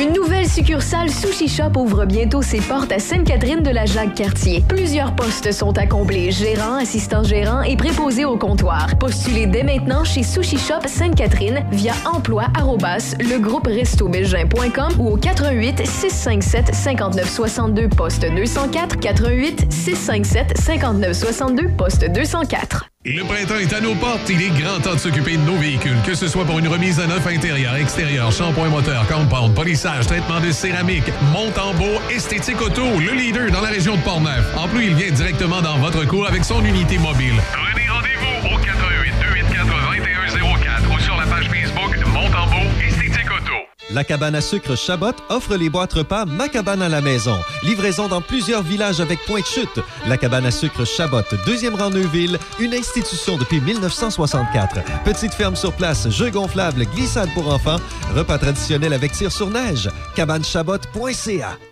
Une nouvelle succursale Sushi Shop ouvre bientôt ses portes à Sainte-Catherine de la Jacques-Cartier. Plusieurs postes sont à combler, gérant, assistant gérant et préposé au comptoir. Postulez dès maintenant chez Sushi Shop Sainte-Catherine via emploi arrobas legrouperestobelgin.com ou au 88 657 59 62 poste 204 88 657 59 62 poste 204. Le printemps est à nos portes. Il est grand temps de s'occuper de nos véhicules, que ce soit pour une remise à neuf intérieur, extérieur, shampoing moteur, compound, polissage, traitement de céramique, monte en beau, esthétique auto, le leader dans la région de Portneuf. En plus, il vient directement dans votre cours avec son unité mobile. La cabane à sucre Chabot offre les boîtes repas Ma cabane à la maison. Livraison dans plusieurs villages avec point de chute. La cabane à sucre Chabot, deuxième rang Neuville, une institution depuis 1964. Petite ferme sur place, jeux gonflables, glissade pour enfants, repas traditionnel avec tir sur neige. Cabanechabot.ca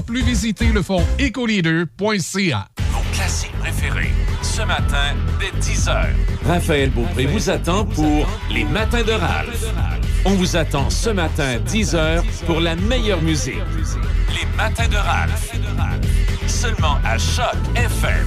plus, visitez le fonds ecoleader.ca. Vos classiques préférés. Ce matin, dès 10h. Raphaël Beaupré vous attend pour Les Matins de Ralph. On vous attend ce matin, 10h, pour la meilleure musique. Les Matins de Ralph. Seulement à Choc FM.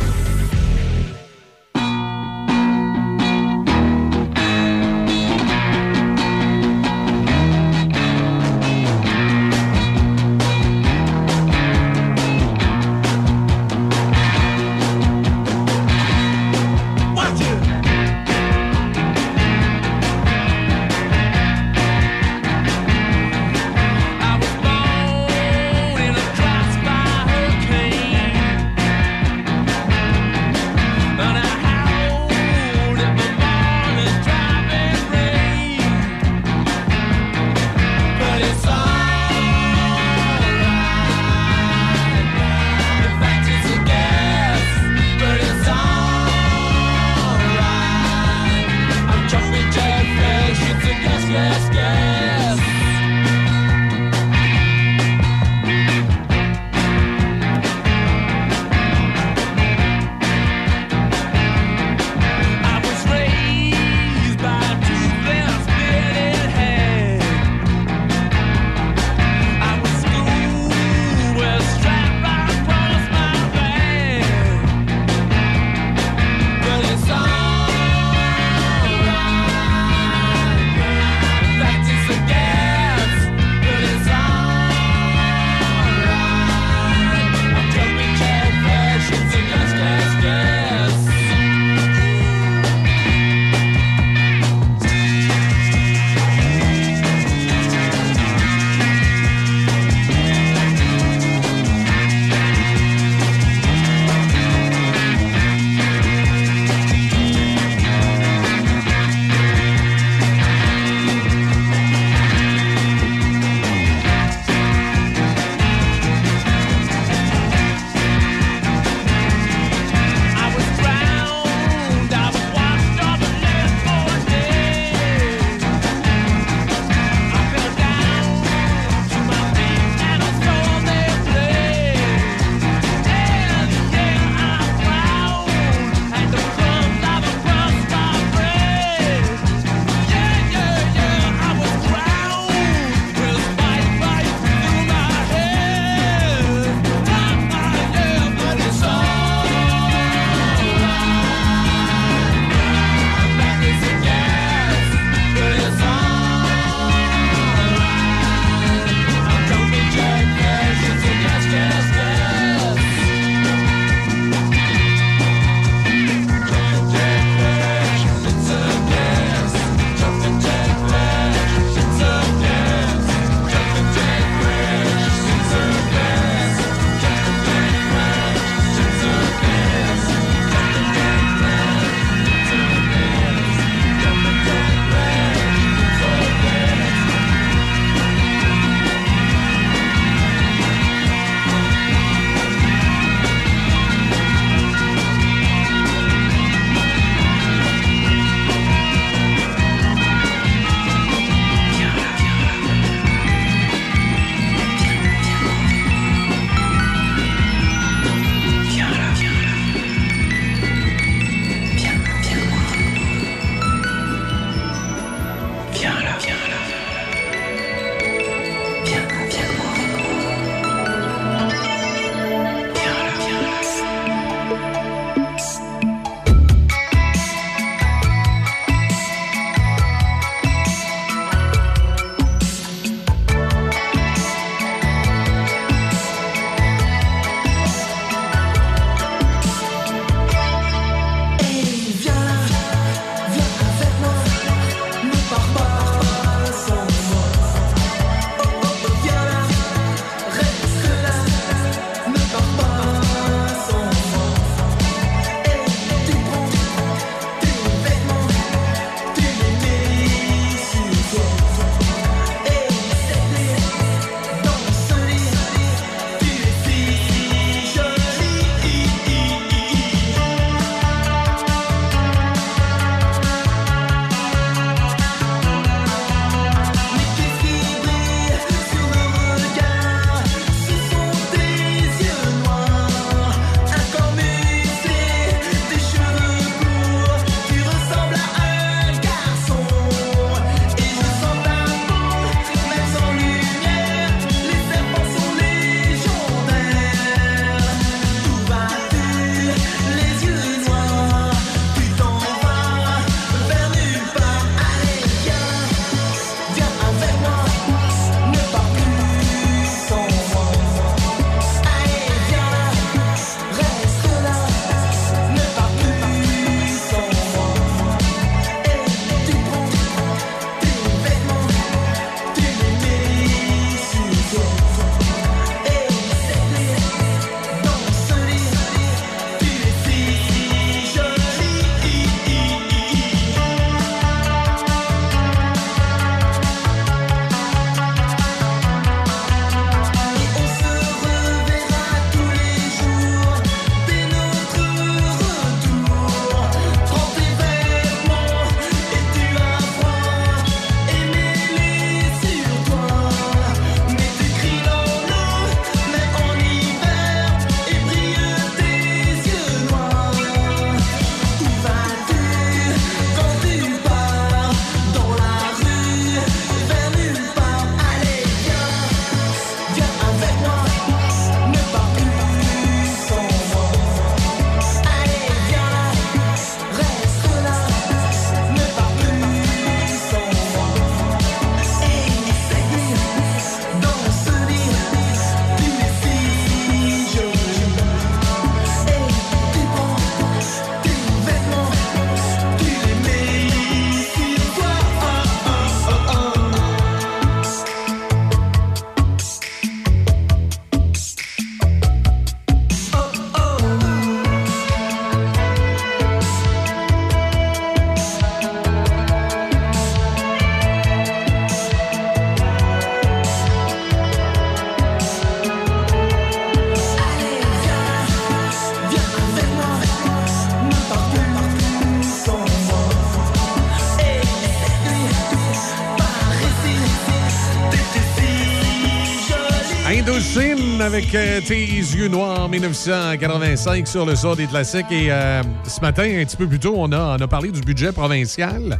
Avec euh, tes yeux noirs 1985 sur le sort des classiques. Et euh, ce matin, un petit peu plus tôt, on a, parlé du budget provincial.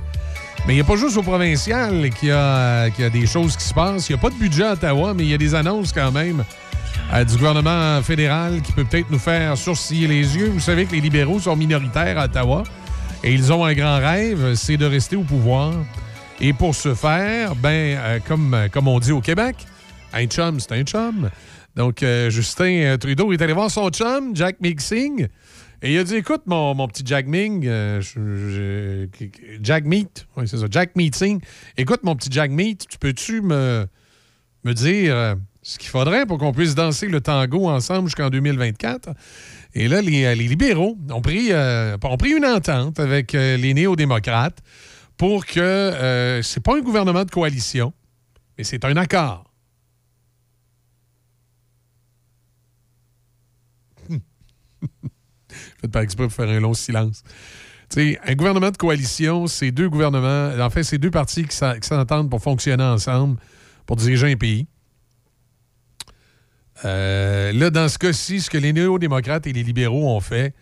Mais il n'y a pas juste au provincial qu'il y, a- qu'il y a des choses qui se passent. Il n'y a pas de budget à Ottawa, mais il y a des annonces quand même euh, du gouvernement fédéral qui peut peut-être nous faire sourciller les yeux. Vous savez que les libéraux sont minoritaires à Ottawa et ils ont un grand rêve, c'est de rester au pouvoir. Et pour ce faire, ben, euh, comme, comme on dit au Québec, un chum, c'est un chum. Donc, euh, Justin euh, Trudeau est allé voir son chum, Jack Mixing, et il a dit Écoute, mon, mon petit Jack Ming, euh, Jack Meat, oui, c'est ça, Jack Meeting. Écoute, mon petit Jack Meat, tu peux-tu me, me dire ce qu'il faudrait pour qu'on puisse danser le tango ensemble jusqu'en 2024 Et là, les, les libéraux ont pris, ont pris une entente avec les néo-démocrates pour que c'est pas un gouvernement de coalition, mais c'est un accord. Faites par exprès pour faire un long silence. Un gouvernement de coalition, c'est deux gouvernements, en fait, c'est deux partis qui s'en- qui s'entendent pour fonctionner ensemble, pour diriger un pays. Euh, là, dans ce cas-ci, ce que les néo-démocrates et les libéraux ont fait,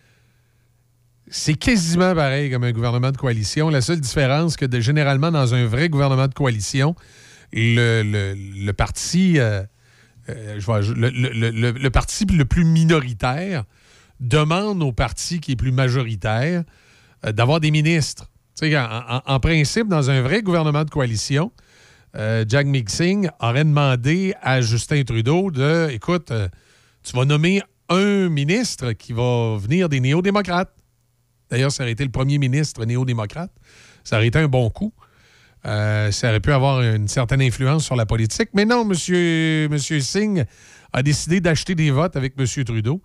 c'est quasiment pareil comme un gouvernement de coalition. La seule différence, que de- généralement, dans un vrai gouvernement de coalition, le, parti, euh, euh, je vois, le parti le plus minoritaire demande au parti qui est plus majoritaire euh, d'avoir des ministres. En- en principe, dans un vrai gouvernement de coalition, euh, Jack Mixing aurait demandé à Justin Trudeau de, écoute, euh, tu vas nommer un ministre qui va venir des néo-démocrates. D'ailleurs, ça aurait été le premier ministre néo-démocrate. Ça aurait été un bon coup. Euh, ça aurait pu avoir une certaine influence sur la politique. Mais non, M. Monsieur, Singh a décidé d'acheter des votes avec M. Trudeau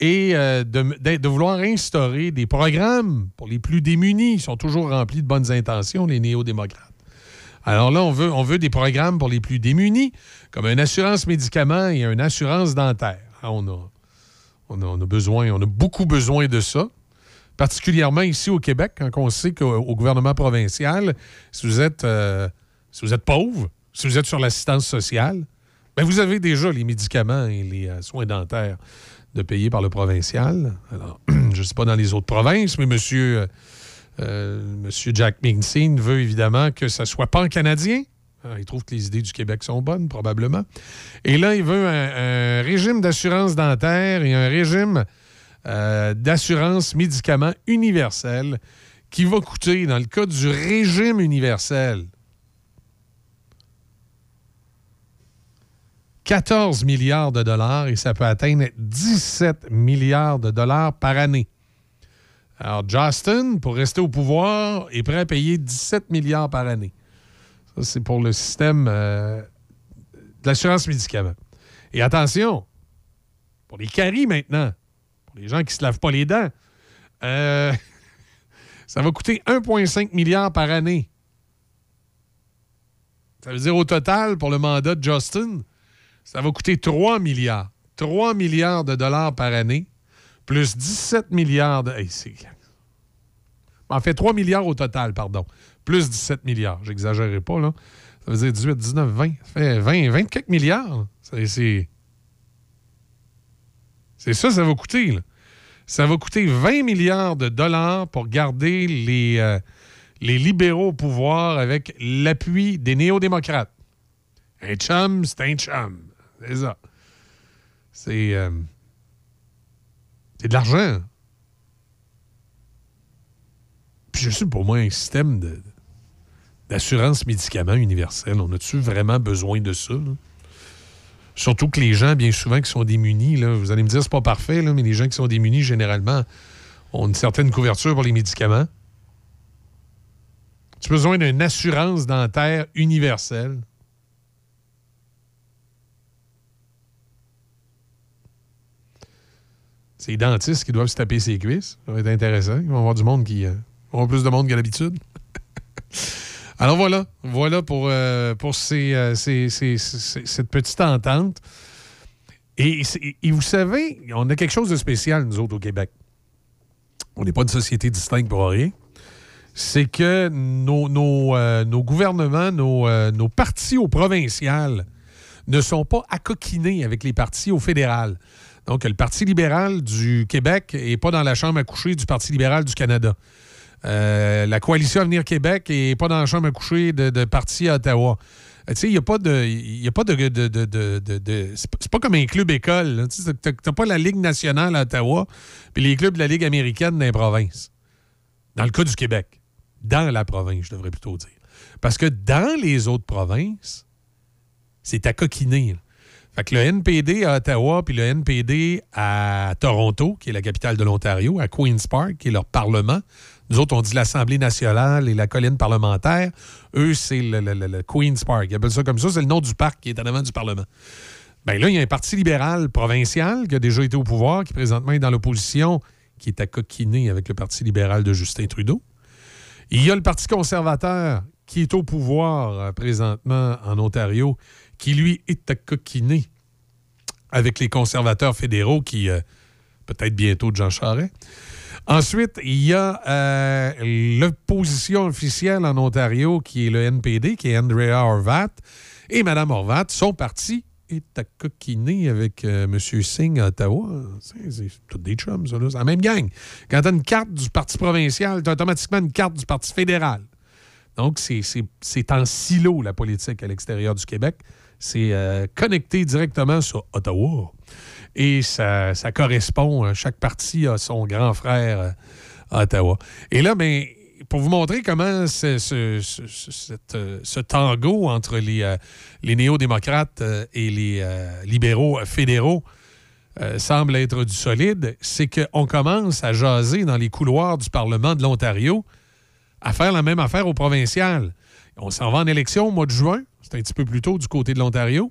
et euh, de, vouloir instaurer des programmes pour les plus démunis. Ils sont toujours remplis de bonnes intentions, les néo-démocrates. Alors là, on veut, des programmes pour les plus démunis, comme une assurance médicaments et une assurance dentaire. Ah, On a, besoin, on a beaucoup besoin de ça particulièrement ici au Québec, quand on sait qu'au au gouvernement provincial, si vous êtes, euh, si vous êtes pauvre, si vous êtes sur l'assistance sociale, ben vous avez déjà les médicaments et les euh, soins dentaires de payer par le provincial. Je ne sais pas dans les autres provinces, mais monsieur, euh, euh, monsieur Jack Mincin veut évidemment que ça soit pas en canadien. Alors, il trouve que les idées du Québec sont bonnes, probablement. Et là, il veut un, un régime d'assurance dentaire et un régime euh, d'assurance médicaments universel qui va coûter, dans le cas du régime universel, 14 milliards de dollars et ça peut atteindre 17 milliards de dollars par année. Alors, Justin, pour rester au pouvoir, est prêt à payer 17 milliards par année. Ça, c'est pour le système euh, de l'assurance médicaments. Et attention, pour les caries maintenant, pour les gens qui ne se lavent pas les dents, euh, ça va coûter 1,5 milliard par année. Ça veut dire au total, pour le mandat de Justin, ça va coûter 3 milliards. 3 milliards de dollars par année, plus 17 milliards de. Hey, en fait, 3 milliards au total, pardon. Plus 17 milliards. J'exagérerai pas, là. Ça veut dire 18, 19, 20. Ça fait 20, 20 quelques milliards. C'est- C'est. Ça, ça va coûter. là. Ça va coûter 20 milliards de dollars pour garder les, euh, les libéraux au pouvoir avec l'appui des néo-démocrates. Un chum, c'est un chum. C'est ça. C'est. euh, c'est de l'argent. Puis je sais pour moi, un système d'assurance médicaments universel, on a-tu vraiment besoin de ça? Surtout que les gens, bien souvent, qui sont démunis, là, vous allez me dire c'est pas parfait, là, mais les gens qui sont démunis, généralement, ont une certaine couverture pour les médicaments. Tu as besoin d'une assurance dentaire universelle. C'est les dentistes qui doivent se taper ses cuisses. Ça va être intéressant. Ils vont avoir du monde qui. euh, avoir plus de monde qu'à l'habitude. Alors voilà, voilà pour, euh, euh, cette petite entente. Et, vous savez, on a quelque chose de spécial, nous autres, au Québec. On n'est pas une société distincte pour rien. C'est que nos, euh, gouvernements, nos, nos partis au provincial ne sont pas accoquinés avec les partis au fédéral. Donc, le Parti libéral du Québec n'est pas dans la chambre à coucher du Parti libéral du Canada. Euh, la coalition Avenir Québec n'est pas dans la chambre à coucher de, parti à Ottawa. Euh, Tu sais, il n'y a pas de. Y a pas de, de- de- c'est pas- comme un club école. Tu n'as pas la Ligue nationale à Ottawa puis les clubs de la Ligue américaine dans les provinces. Dans le cas du Québec. Dans la province, je devrais plutôt dire. Parce que dans les autres provinces, c'est à coquiner. Fait que le NPD à Ottawa puis le NPD à Toronto, qui est la capitale de l'Ontario, à Queen's Park, qui est leur parlement. Nous autres, on dit l'Assemblée nationale et la colline parlementaire. Eux, c'est le, le- le- le Queen's Park. Ils appellent ça comme ça. C'est le nom du parc qui est en avant du Parlement. Bien là, il y a un parti libéral provincial qui a déjà été au pouvoir, qui présentement est dans l'opposition, qui est à coquiner avec le Parti libéral de Justin Trudeau. Il y a le Parti conservateur qui est au pouvoir euh, présentement en Ontario, qui lui est à coquiner avec les conservateurs fédéraux qui, euh, peut-être bientôt Jean Charest. Ensuite, il y a euh, l'opposition officielle en Ontario qui est le NPD, qui est Andrea Horvat. Et Mme Horvat, son parti est à coquiner avec euh, M. Singh à Ottawa. C'est tous des chums, ça. C'est la même gang. Quand tu as une carte du parti provincial, tu as automatiquement une carte du parti fédéral. Donc, c'est en silo, la politique à l'extérieur du Québec. C'est euh, connecté directement sur Ottawa. Et ça, ça correspond, euh, chaque parti a son grand frère euh, à Ottawa. Et là, ben, pour vous montrer comment ce, euh, tango entre les, les néo-démocrates et les libéraux fédéraux semble être du solide, c'est qu'on commence à jaser dans les couloirs du Parlement de l'Ontario à faire la même affaire au provincial. On s'en va en élection au mois de juin, c'est un petit peu plus tôt du côté de l'Ontario.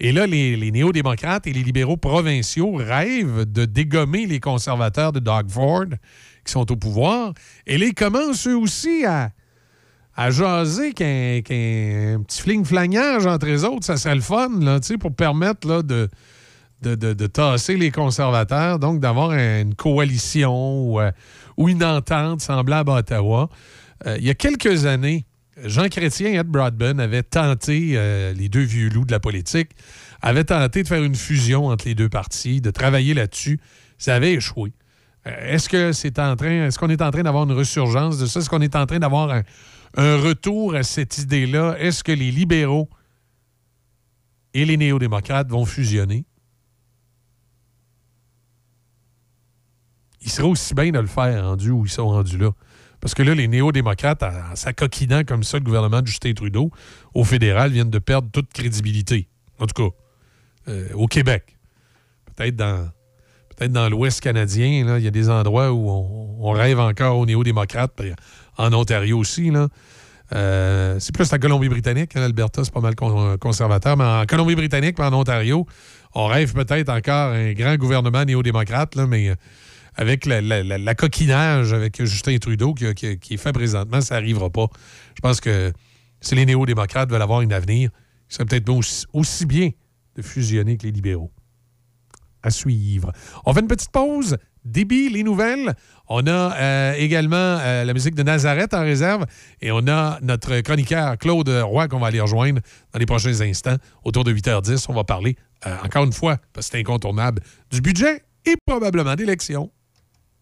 Et là, les, néo-démocrates et les libéraux provinciaux rêvent de dégommer les conservateurs de Doug Ford qui sont au pouvoir. Et là, ils commencent eux aussi à, à jaser qu'un petit fling-flagnage entre les autres, ça serait le fun, là, pour permettre là, de, de, de- de tasser les conservateurs, donc d'avoir une coalition ou, euh, une entente semblable à Ottawa. Euh, il y a quelques années, Jean Chrétien et Ed Broadbent avaient tenté, euh, les deux vieux loups de la politique, avaient tenté de faire une fusion entre les deux partis, de travailler là-dessus. Ça avait échoué. Euh, Est-ce que c'est en train, est-ce qu'on est en train d'avoir une resurgence de ça? Est-ce qu'on est en train d'avoir un, un retour à cette idée-là? Est-ce que les libéraux et les néo-démocrates vont fusionner? Il serait aussi bien de le faire rendu où ils sont rendus là. Parce que là, les néo-démocrates, en s'acoquinant comme ça le gouvernement de Justin Trudeau, au fédéral, viennent de perdre toute crédibilité. En tout cas, euh, au Québec. Peut-être dans, peut-être dans l'Ouest canadien, il y a des endroits où on, rêve encore aux néo-démocrates. En Ontario aussi, là. Euh, c'est plus la Colombie-Britannique. hein, L'Alberta, c'est pas mal con- conservateur. Mais en Colombie-Britannique et en Ontario, on rêve peut-être encore un grand gouvernement néo-démocrate, mais euh, avec la, coquinage avec Justin Trudeau qui, est fait présentement, ça n'arrivera pas. Je pense que si les néo-démocrates veulent avoir un avenir, il serait peut-être aussi, aussi bien de fusionner que les libéraux. À suivre. On fait une petite pause. Débit, les nouvelles. On a euh, également euh, la musique de Nazareth en réserve et on a notre chroniqueur Claude Roy qu'on va aller rejoindre dans les prochains instants. Autour de 8h10, on va parler, euh, encore une fois, parce que c'est incontournable, du budget et probablement d'élections.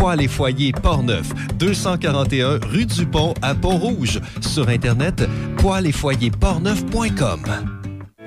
Poêles et foyers Portneuf, 241 rue du Pont à Pont-Rouge. Sur Internet, poêles et foyers portneuf.com.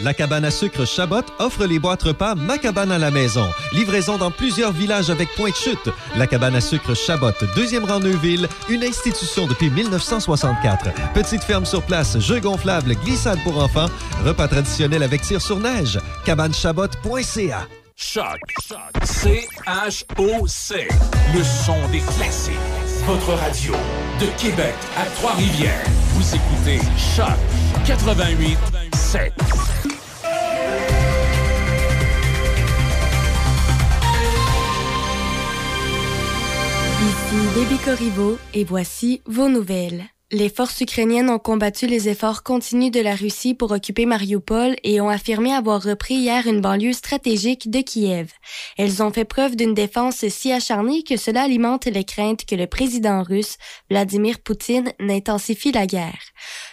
La cabane à sucre Chabot offre les boîtes repas Ma cabane à la maison. Livraison dans plusieurs villages avec point de chute. La cabane à sucre Chabot, deuxième rang Neuville, une institution depuis 1964. Petite ferme sur place, jeux gonflables, glissade pour enfants, repas traditionnel avec tir sur neige. Cabanechabot.ca. Choc. C-H-O-C. Le son des classiques. Votre radio. De Québec à Trois-Rivières. Vous écoutez Choc 88 7. Ici Déby Corriveau et voici vos nouvelles. Les forces ukrainiennes ont combattu les efforts continus de la Russie pour occuper Mariupol et ont affirmé avoir repris hier une banlieue stratégique de Kiev. Elles ont fait preuve d'une défense si acharnée que cela alimente les craintes que le président russe, Vladimir Poutine, n'intensifie la guerre.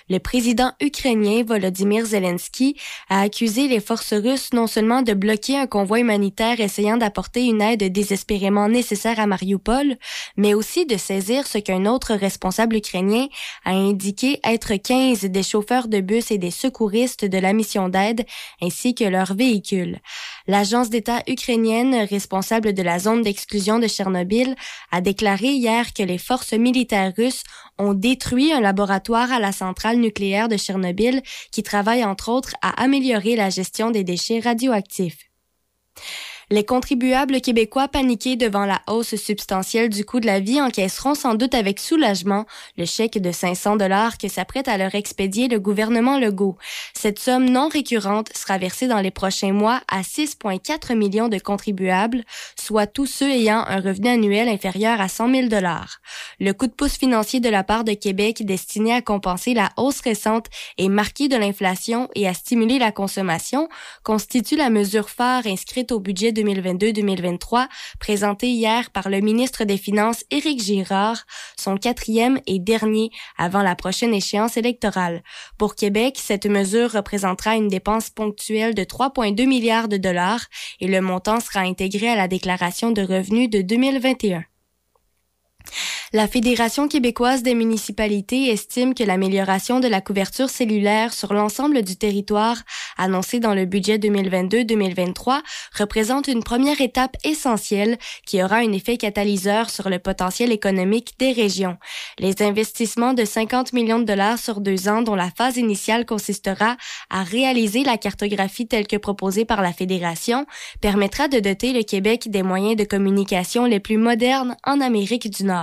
Le président ukrainien Volodymyr Zelensky a accusé les forces russes non seulement de bloquer un convoi humanitaire essayant d'apporter une aide désespérément nécessaire à Mariupol, mais aussi de saisir ce qu'un autre responsable ukrainien a indiqué être 15 des chauffeurs de bus et des secouristes de la mission d'aide ainsi que leurs véhicules. L'agence d'État ukrainienne responsable de la zone d'exclusion de Tchernobyl a déclaré hier que les forces militaires russes ont détruit un laboratoire à la centrale nucléaire de Tchernobyl qui travaille entre autres à améliorer la gestion des déchets radioactifs. Les contribuables québécois paniqués devant la hausse substantielle du coût de la vie encaisseront sans doute avec soulagement le chèque de 500 dollars que s'apprête à leur expédier le gouvernement Legault. Cette somme non récurrente sera versée dans les prochains mois à 6,4 millions de contribuables, soit tous ceux ayant un revenu annuel inférieur à 100 000 dollars. Le coup de pouce financier de la part de Québec destiné à compenser la hausse récente et marquée de l'inflation et à stimuler la consommation constitue la mesure phare inscrite au budget 2022-2023 présenté hier par le ministre des Finances Éric Girard, son quatrième et dernier avant la prochaine échéance électorale. Pour Québec, cette mesure représentera une dépense ponctuelle de 3,2 milliards de dollars et le montant sera intégré à la déclaration de revenus de 2021. La Fédération québécoise des municipalités estime que l'amélioration de la couverture cellulaire sur l'ensemble du territoire annoncée dans le budget 2022-2023 représente une première étape essentielle qui aura un effet catalyseur sur le potentiel économique des régions. Les investissements de 50 millions de dollars sur deux ans dont la phase initiale consistera à réaliser la cartographie telle que proposée par la Fédération permettra de doter le Québec des moyens de communication les plus modernes en Amérique du Nord.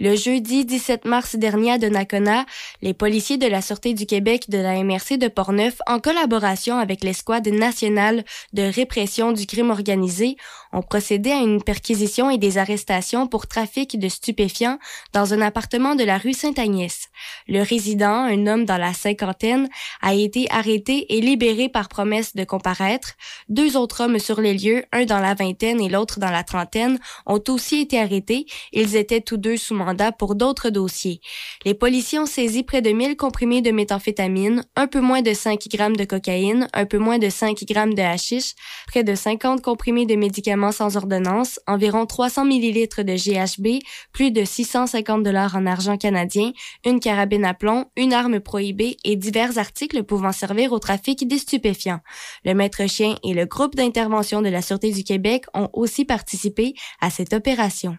Le jeudi 17 mars dernier à Donnacona, les policiers de la Sûreté du Québec de la MRC de Portneuf, en collaboration avec l'escouade nationale de répression du crime organisé, ont procédé à une perquisition et des arrestations pour trafic de stupéfiants dans un appartement de la rue Sainte-Agnès. Le résident, un homme dans la cinquantaine, a été arrêté et libéré par promesse de comparaître. Deux autres hommes sur les lieux, un dans la vingtaine et l'autre dans la trentaine, ont aussi été arrêtés. Ils étaient tous deux sous mandat pour d'autres dossiers. Les policiers ont saisi près de 1000 comprimés de méthamphétamine, un peu moins de 5 grammes de cocaïne, un peu moins de 5 grammes de hashish, près de 50 comprimés de médicaments sans ordonnance, environ 300 millilitres de GHB, plus de 650 dollars en argent canadien, une carabine à plomb, une arme prohibée et divers articles pouvant servir au trafic des stupéfiants. Le maître chien et le groupe d'intervention de la Sûreté du Québec ont aussi participé à cette opération.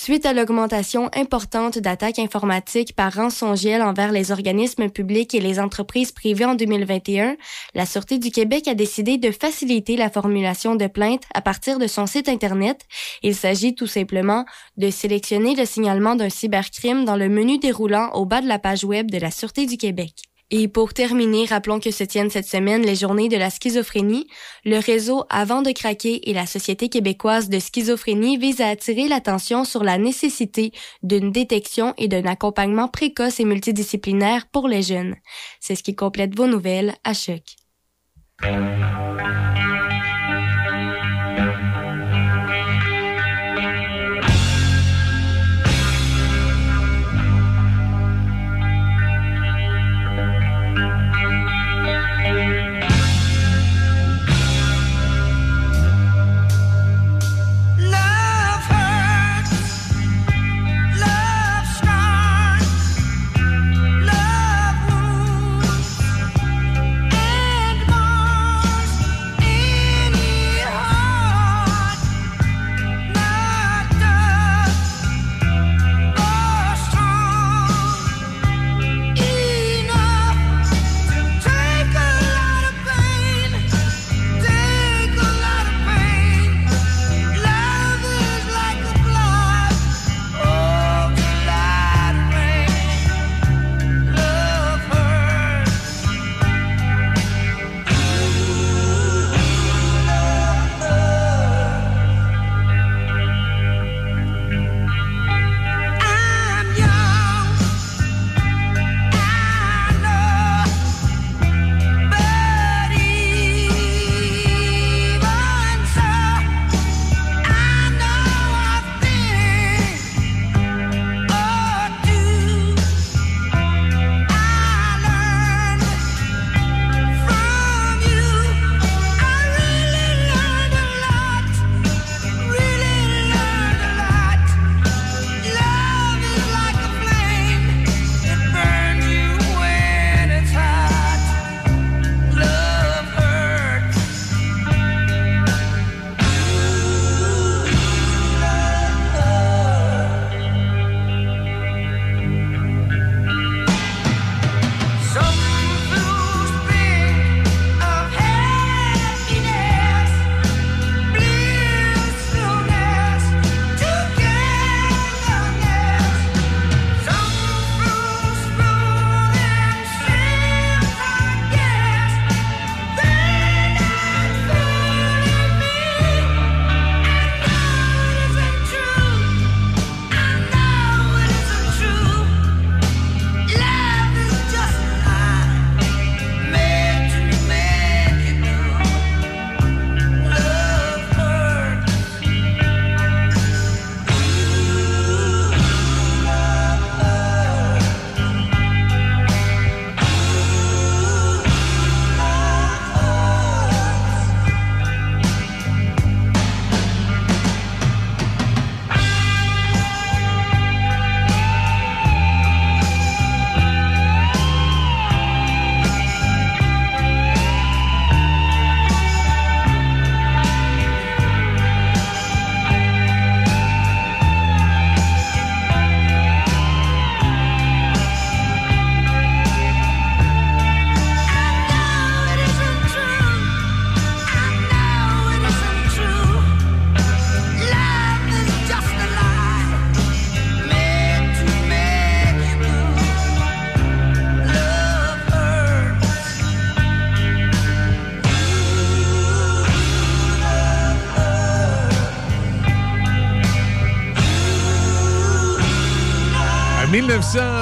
Suite à l'augmentation importante d'attaques informatiques par rançongiciel envers les organismes publics et les entreprises privées en 2021, la Sûreté du Québec a décidé de faciliter la formulation de plaintes à partir de son site Internet. Il s'agit tout simplement de sélectionner le signalement d'un cybercrime dans le menu déroulant au bas de la page web de la Sûreté du Québec. Et pour terminer, rappelons que se tiennent cette semaine les journées de la schizophrénie. Le réseau Avant de craquer et la Société québécoise de schizophrénie visent à attirer l'attention sur la nécessité d'une détection et d'un accompagnement précoce et multidisciplinaire pour les jeunes. C'est ce qui complète vos nouvelles à Choc.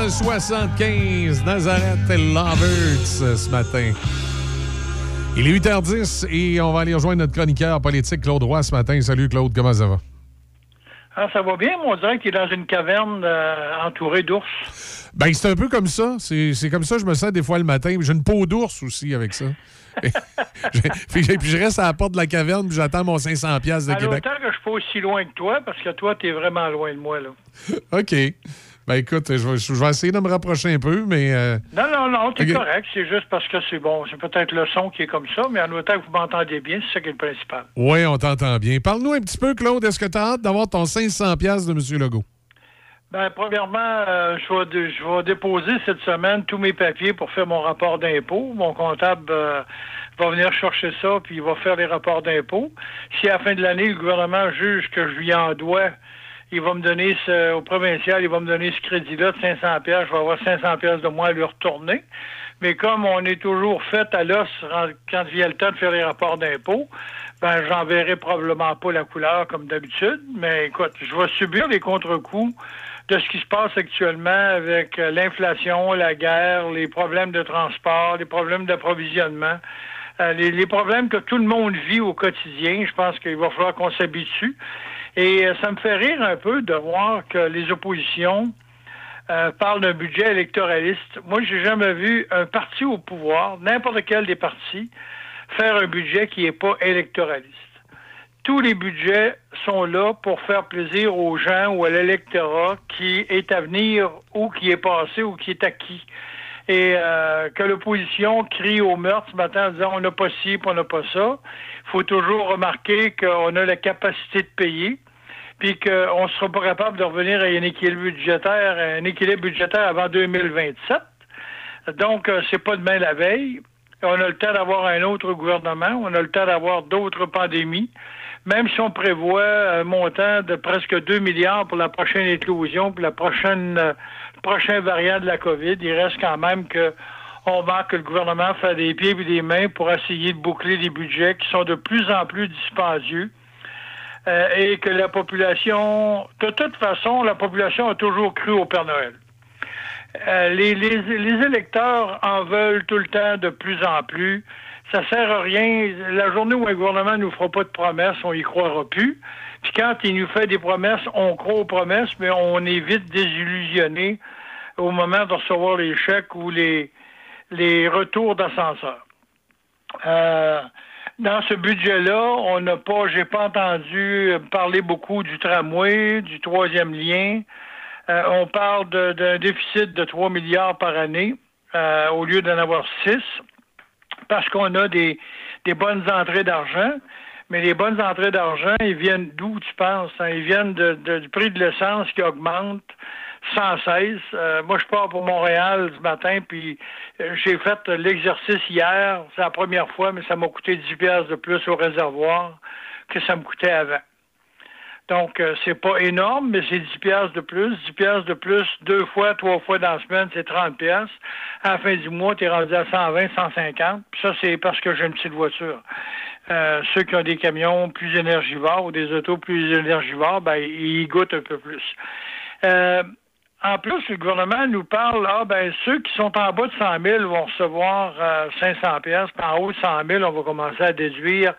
1975, Nazareth et Lovers euh, ce matin. Il est 8h10 et on va aller rejoindre notre chroniqueur politique Claude Roy ce matin. Salut Claude, comment ça va? Ah, ça va bien, mais on dirait qu'il est dans une caverne euh, entourée d'ours. Ben, c'est un peu comme ça. C'est comme ça que je me sens des fois le matin. J'ai une peau d'ours aussi avec ça. puis, je- puis je reste à la porte de la caverne puis j'attends mon 500$ piastres de À Québec. que je suis pas aussi loin que toi, parce que toi, t'es vraiment loin de moi, là. OK. Ben écoute, je vais, je vais essayer de me rapprocher un peu, mais... euh, Non, non, non, t'es Ok. correct. C'est juste parce que c'est bon. C'est peut-être le son qui est comme ça, mais en autant que vous m'entendez bien, c'est ça qui est le principal. Oui, on t'entend bien. Parle-nous un petit peu, Claude. Est-ce que tu as hâte d'avoir ton 500$ piastres de M. Legault? Ben, premièrement, euh, je, vais je vais déposer cette semaine tous mes papiers pour faire mon rapport d'impôt. Mon comptable euh, va venir chercher ça, puis il va faire les rapports d'impôt. Si à la fin de l'année, le gouvernement juge que je lui en dois, il va me donner ce, au provincial, il va me donner ce crédit-là de 500 pièces. Je vais avoir 500 pièces de moins à lui retourner. Mais comme on est toujours fait à l'os quand vient le temps de faire les rapports d'impôt, ben j'enverrai probablement pas la couleur comme d'habitude. Mais écoute, je vais subir les contre-coups de ce qui se passe actuellement avec euh, l'inflation, la guerre, les problèmes de transport, les problèmes d'approvisionnement, euh, les problèmes que tout le monde vit au quotidien. Je pense qu'il va falloir qu'on s'habitue. Et euh, ça me fait rire un peu de voir que les oppositions euh, parlent d'un budget électoraliste. Moi, j'ai jamais vu un parti au pouvoir, n'importe quel des partis, faire un budget qui n'est pas électoraliste. Tous les budgets sont là pour faire plaisir aux gens ou à l'électorat qui est à venir ou qui est passé ou qui est acquis. Et euh, que l'opposition crie au meurtre ce matin en disant on n'a pas ci, on n'a pas ça. Il faut toujours remarquer qu'on a la capacité de payer, puis qu'on ne sera pas capable de revenir à un équilibre budgétaire, un équilibre budgétaire avant 2027. Donc, euh, c'est pas demain la veille. On a le temps d'avoir un autre gouvernement, on a le temps d'avoir d'autres pandémies. Même si on prévoit un montant de presque 2 milliards pour la prochaine éclosion, pour la prochaine, euh, le prochain de la COVID, il reste quand même que on manque que le gouvernement fait des pieds et des mains pour essayer de boucler des budgets qui sont de plus en plus dispendieux. Euh, et que la population, de toute façon, la population a toujours cru au Père Noël. Euh, les, les, les électeurs en veulent tout le temps de plus en plus. Ça sert à rien. La journée où un gouvernement ne nous fera pas de promesses, on y croira plus. Puis quand il nous fait des promesses, on croit aux promesses, mais on est vite désillusionné au moment de recevoir les chèques ou les, les retours d'ascenseur. Euh, dans ce budget-là, on n'a pas, j'ai pas entendu parler beaucoup du tramway, du troisième lien. Euh, on parle d'un déficit de 3 milliards par année euh, au lieu d'en avoir 6 parce qu'on a des, des bonnes entrées d'argent. Mais les bonnes entrées d'argent, ils viennent d'où, tu penses? hein? Ils viennent de- du prix de l'essence qui augmente sans cesse. Euh, moi, je pars pour Montréal ce matin, puis euh, j'ai fait l'exercice hier. C'est la première fois, mais ça m'a coûté 10 piastres de plus au réservoir que ça me coûtait avant. Donc, euh, c'est pas énorme, mais c'est 10 piastres de plus. 10 piastres de plus, deux fois, trois fois dans la semaine, c'est 30 piastres. À la fin du mois, tu es rendu à 120, 150. Puis ça, c'est parce que j'ai une petite voiture. Euh, ceux qui ont des camions plus énergivores ou des autos plus énergivores, ben, ils goûtent un peu plus. Euh, en plus, le gouvernement nous parle, ah ben ceux qui sont en bas de 100 000 vont recevoir euh, 500 pièces, en haut de 100 000, on va commencer à déduire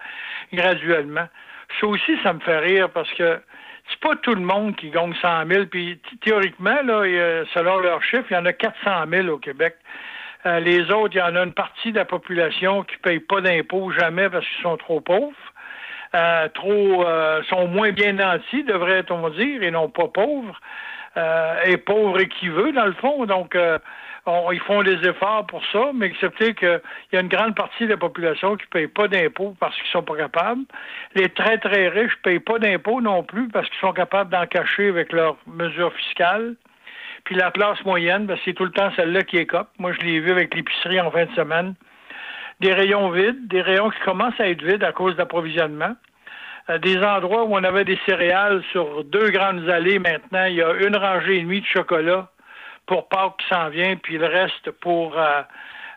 graduellement. Ça aussi, ça me fait rire parce que c'est pas tout le monde qui gagne 100 000. Puis théoriquement, là, selon leurs chiffres, il y en a 400 000 au Québec. Euh, les autres, il y en a une partie de la population qui paye pas d'impôts jamais parce qu'ils sont trop pauvres. Euh, trop euh, sont moins bien nantis, devrait-on dire, et non pas pauvres. Euh, et pauvres et qui veut, dans le fond. Donc, euh, ils font des efforts pour ça, mais acceptez qu'il y a une grande partie de la population qui ne paye pas d'impôts parce qu'ils sont pas capables. Les très, très riches ne payent pas d'impôts non plus parce qu'ils sont capables d'en cacher avec leurs mesures fiscales. Puis la classe moyenne, ben, c'est tout le temps celle-là qui est cop. Moi, je l'ai vu avec l'épicerie en fin de semaine. Des rayons vides, des rayons qui commencent à être vides à cause d'approvisionnement. Des endroits où on avait des céréales sur deux grandes allées, maintenant, il y a une rangée et demie de chocolat pour Pâques qui s'en vient, puis le reste pour euh,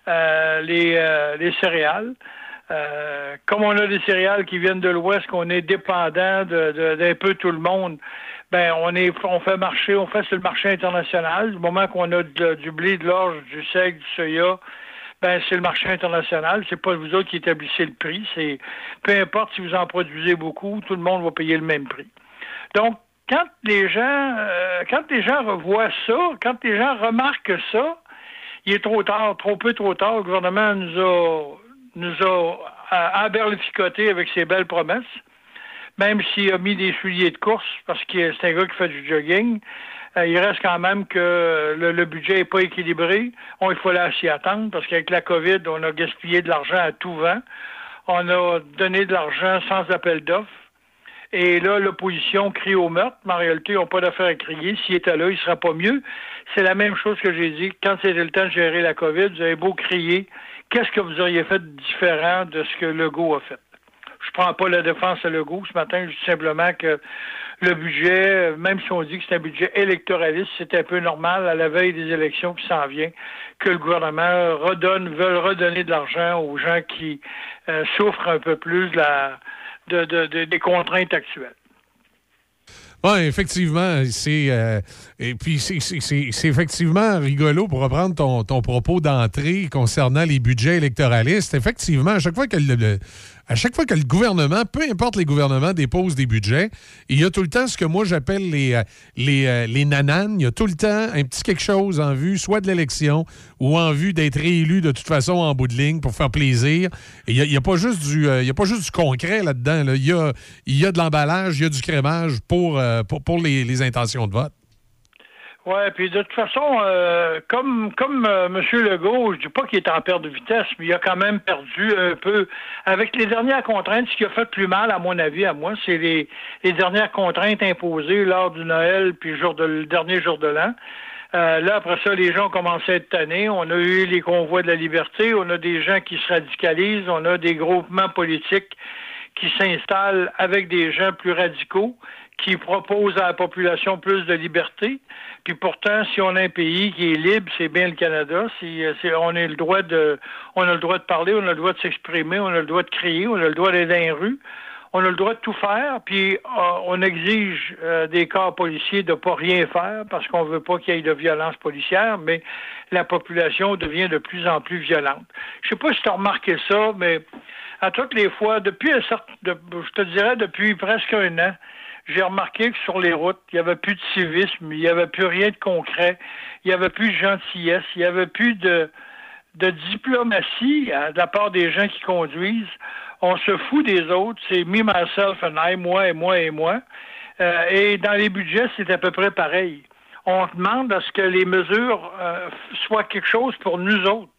euh, les, euh, les céréales. Euh, comme on a des céréales qui viennent de l'Ouest, qu'on est dépendant de- de- d'un peu tout le monde, ben on est on fait marcher, on fait sur le marché international. Du moment qu'on a de- du blé, de l'orge, du seigle, du soya, ben c'est le marché international. C'est pas vous autres qui établissez le prix. C'est peu importe si vous en produisez beaucoup, tout le monde va payer le même prix. Donc quand les gens euh, quand les gens revoient ça, quand les gens remarquent ça, il est trop tard, trop peu trop tard. Le gouvernement nous a nous a euh, emberlificoté avec ses belles promesses même s'il a mis des souliers de course parce que c'est un gars qui fait du jogging, euh, il reste quand même que le, le budget n'est pas équilibré. On, il faut là s'y attendre parce qu'avec la COVID, on a gaspillé de l'argent à tout vent. On a donné de l'argent sans appel d'offres. Et là, l'opposition crie au meurtre, mais en réalité, ils n'ont pas d'affaire à crier. S'il était là, il ne sera pas mieux. C'est la même chose que j'ai dit. Quand c'était le temps de gérer la COVID, vous avez beau crier, qu'est-ce que vous auriez fait de différent de ce que Legault a fait? Je prends pas la défense à Legault ce matin, je dis simplement que le budget, même si on dit que c'est un budget électoraliste, c'est un peu normal à la veille des élections qui s'en vient, que le gouvernement redonne, veut redonner de l'argent aux gens qui euh, souffrent un peu plus de des contraintes actuelles. Oui, effectivement, c'est euh, et puis c'est- effectivement rigolo pour reprendre ton, ton propos d'entrée concernant les budgets électoralistes. Effectivement, à chaque fois que le- à chaque fois que le gouvernement, peu importe les gouvernements, dépose des budgets, il y a tout le temps ce que moi j'appelle les, euh, euh, les nananes. Il y a tout le temps un petit quelque chose en vue, soit de l'élection ou en vue d'être réélu de toute façon en bout de ligne pour faire plaisir. Il n'y a, pas juste du, euh, a pas juste du concret là-dedans. là. Il, y a, de l'emballage, il y a du crémage pour, les intentions de vote. Ouais, puis de toute façon, euh, comme comme euh, M. Legault, je dis pas qu'il est en perte de vitesse, mais il a quand même perdu un peu. Avec les dernières contraintes, ce qui a fait plus mal, à mon avis, à moi, c'est les, les dernières contraintes imposées lors du Noël puis jour de, le dernier jour de l'an. Euh, là, après ça, les gens commencé à être tannés. On a eu les convois de la liberté. On a des gens qui se radicalisent. On a des groupements politiques qui s'installent avec des gens plus radicaux, qui proposent à la population plus de liberté. Puis pourtant, si on a un pays qui est libre, c'est bien le Canada. Si, euh, c'est- on a le droit de, on a le droit de parler, on a le droit de s'exprimer, on a le droit de crier, on a le droit d'aller dans les rues. On a le droit de tout faire, puis euh, on exige euh, des corps policiers de pas rien faire parce qu'on veut pas qu'il y ait de violence policière, mais la population devient de plus en plus violente. Je sais pas si tu as remarqué ça, mais à toutes les fois, depuis un certain, de- je te dirais depuis presque un an, j'ai remarqué que sur les routes, il n'y avait plus de civisme, il n'y avait plus rien de concret, il n'y avait plus de gentillesse, il n'y avait plus de, diplomatie euh, de la part des gens qui conduisent. On se fout des autres, c'est me, myself and I, moi et moi et moi. Euh, et dans les budgets, c'est à peu près pareil. On demande à ce que les mesures euh, soient quelque chose pour nous autres.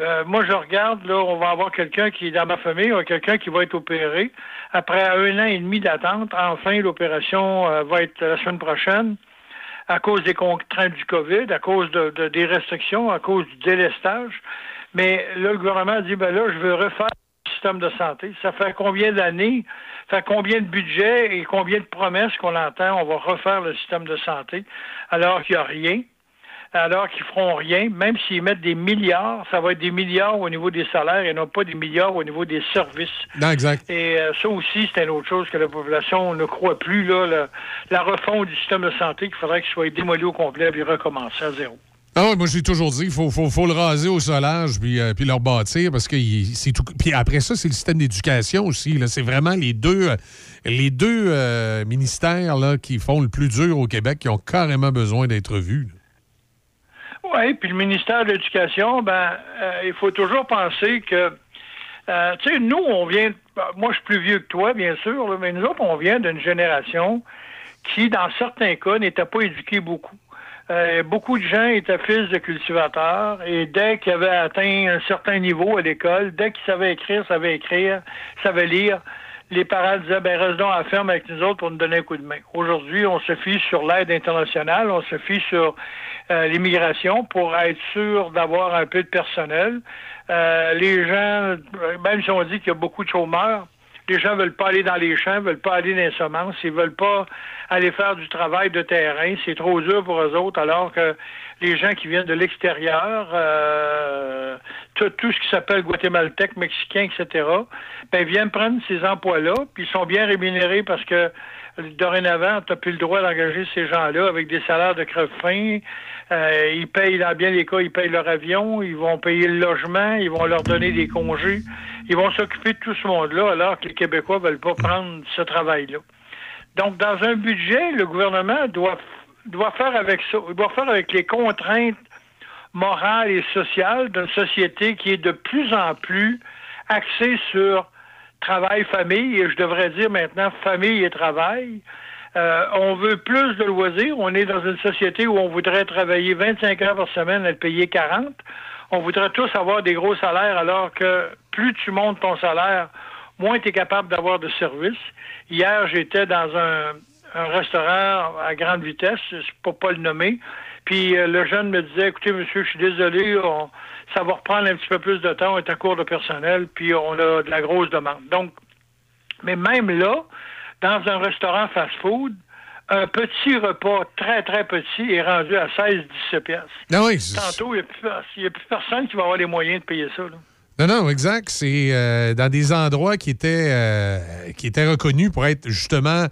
Euh, moi, je regarde, là, on va avoir quelqu'un qui est dans ma famille, a quelqu'un qui va être opéré. Après un an et demi d'attente, enfin, l'opération euh, va être la semaine prochaine à cause des contraintes du COVID, à cause de, de- des restrictions, à cause du délestage. Mais là, le gouvernement dit, ben là, je veux refaire le système de santé. Ça fait combien d'années, ça fait combien de budget et combien de promesses qu'on entend, on va refaire le système de santé, alors qu'il n'y a rien alors qu'ils feront rien, même s'ils mettent des milliards, ça va être des milliards au niveau des salaires et non pas des milliards au niveau des services. Non, exact. Et euh, ça aussi, c'est une autre chose que la population ne croit plus, là, la, la refonte du système de santé, qu'il faudrait qu'il soit démoli au complet et recommencer à zéro. Ah ouais, moi, j'ai toujours dit qu'il faut, faut, faut le raser au solage puis, euh, puis le rebâtir parce que c'est tout. Puis après ça, c'est le système d'éducation aussi. C'est vraiment les deux, les deux euh, ministères là, qui font le plus dur au Québec qui ont carrément besoin d'être vus. là. Oui, puis le ministère de l'Éducation, ben, euh, il faut toujours penser que, euh, tu sais, nous, on vient, ben, moi, je suis plus vieux que toi, bien sûr, là, mais nous autres, on vient d'une génération qui, dans certains cas, n'était pas éduquée beaucoup. Euh, beaucoup de gens étaient fils de cultivateurs et dès qu'ils avaient atteint un certain niveau à l'école, dès qu'ils savaient écrire, savaient écrire, savaient lire, les parents disaient, ben, reste donc à ferme avec nous autres pour nous donner un coup de main. Aujourd'hui, on se fie sur l'aide internationale, on se fie sur euh, l'immigration pour être sûr d'avoir un peu de personnel. Euh, les gens, même si on dit qu'il y a beaucoup de chômeurs, les gens veulent pas aller dans les champs, veulent pas aller dans les semences, ils veulent pas aller faire du travail de terrain. C'est trop dur pour eux autres, alors que les gens qui viennent de l'extérieur, euh, tout, ce qui s'appelle guatémaltèque, mexicain, etc., ben, viennent prendre ces emplois-là, puis ils sont bien rémunérés parce que Dorénavant, tu n'as plus le droit d'engager ces gens-là avec des salaires de creve-fin. Euh, ils payent, dans bien les cas, ils payent leur avion, ils vont payer le logement, ils vont leur donner des congés. Ils vont s'occuper de tout ce monde-là, alors que les Québécois veulent pas prendre ce travail-là. Donc, dans un budget, le gouvernement doit, faire avec ça, doit faire avec les contraintes morales et sociales d'une société qui est de plus en plus axée sur travail, famille, et je devrais dire maintenant famille et travail. Euh, on veut plus de loisirs. On est dans une société où on voudrait travailler 25 heures par semaine, être payé 40. On voudrait tous avoir des gros salaires, alors que plus tu montes ton salaire, moins tu es capable d'avoir de services. Hier, j'étais dans un, restaurant à grande vitesse, pour pas le nommer, puis euh, le jeune me disait, écoutez, monsieur, je suis désolé, ça va reprendre un petit peu plus de temps, on est à court de personnel, puis on a de la grosse demande. Donc, mais même là, dans un restaurant fast-food, un petit repas très, très petit est rendu à 16-17 piastres. Ah oui, Tantôt, il n'y a, plus- a personne qui va avoir les moyens de payer ça. là. Non, non, exact. C'est euh, dans des endroits qui étaient, euh, qui étaient reconnus pour être justement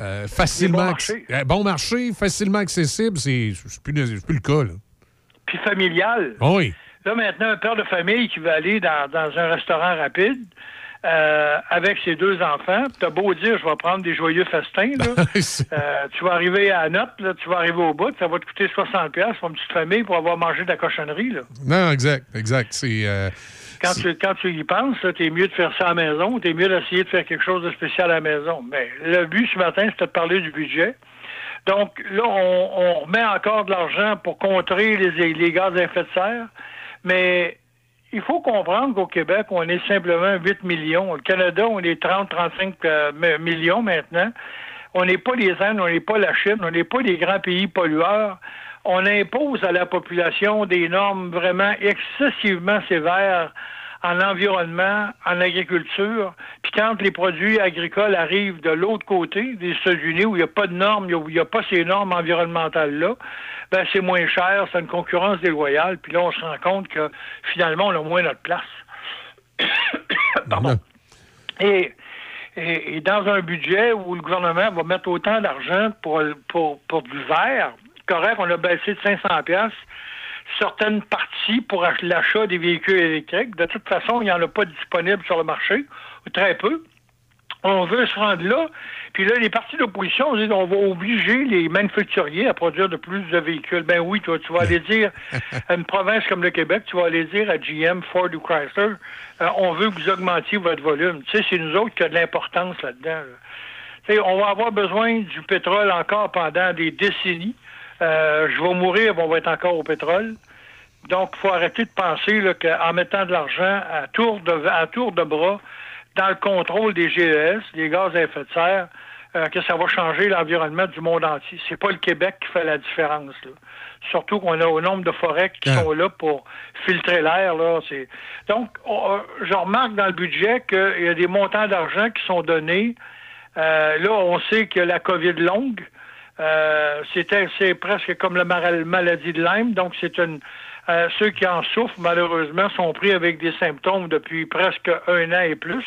euh, facilement. Des bons marchés. Euh, bon marché, facilement accessible. C'est plus, plus le cas, là. Puis familial. Ah oui. Là, maintenant, un père de famille qui veut aller dans, dans un restaurant rapide euh, avec ses deux enfants, tu as beau dire, je vais prendre des joyeux festins, là. Euh, tu vas arriver à note, là, tu vas arriver au bout, ça va te coûter 60$ piastres pour une petite famille pour avoir mangé de la cochonnerie. Là. Non, exact, exact. C'est. euh, Quand, tu, quand tu y penses, tu es mieux de faire ça à la maison, tu es mieux d'essayer de faire quelque chose de spécial à la maison. Mais le but ce matin, c'était de parler du budget. Donc là, on, on remet encore de l'argent pour contrer les, les gaz à effet de serre, mais il faut comprendre qu'au Québec, on est simplement 8 millions. Au Canada, on est 30-35 euh, mi- millions maintenant. On n'est pas les Indes, on n'est pas la Chine, on n'est pas les grands pays pollueurs. On impose à la population des normes vraiment excessivement sévères en environnement, en agriculture. Puis quand les produits agricoles arrivent de l'autre côté des États-Unis, où il n'y a pas de normes, où il n'y a pas ces normes environnementales-là, ben c'est moins cher, c'est une concurrence déloyale. Puis là, on se rend compte que finalement, on a moins notre place. Pardon. Et, et, et dans un budget où le gouvernement va mettre autant d'argent pour, pour, pour du verre, correct, on a baissé de 500 pièces certaines parties pour ach- l'achat des véhicules électriques. De toute façon, il n'y en a pas disponible sur le marché, ou très peu. On veut se rendre là. Puis là, les partis d'opposition disent on va obliger les manufacturiers à produire de plus de véhicules. Ben oui, toi, tu vas aller dire à une province comme le Québec, tu vas aller dire à GM, Ford ou Chrysler, euh, on veut que vous augmentiez votre volume. Tu sais, c'est nous autres qui a de l'importance là-dedans. là. Tu sais, on va avoir besoin du pétrole encore pendant des décennies. Euh, je vais mourir, on va être encore au pétrole. Donc, il faut arrêter de penser qu'en mettant de l'argent à tour de, à tour de bras dans le contrôle des GES, les gaz à effet de serre, euh, que ça va changer l'environnement du monde entier. C'est pas le Québec qui fait la différence. là. Surtout qu'on a au nombre de forêts qui sont là pour filtrer l'air. Là, c'est... Donc, on- je remarque dans le budget qu'il y a des montants d'argent qui sont donnés. Euh, là, on sait que la COVID longue, euh, c'était, c'est presque comme la maladie de Lyme. Donc, c'est une. Euh, ceux qui en souffrent, malheureusement, sont pris avec des symptômes depuis presque un an et plus.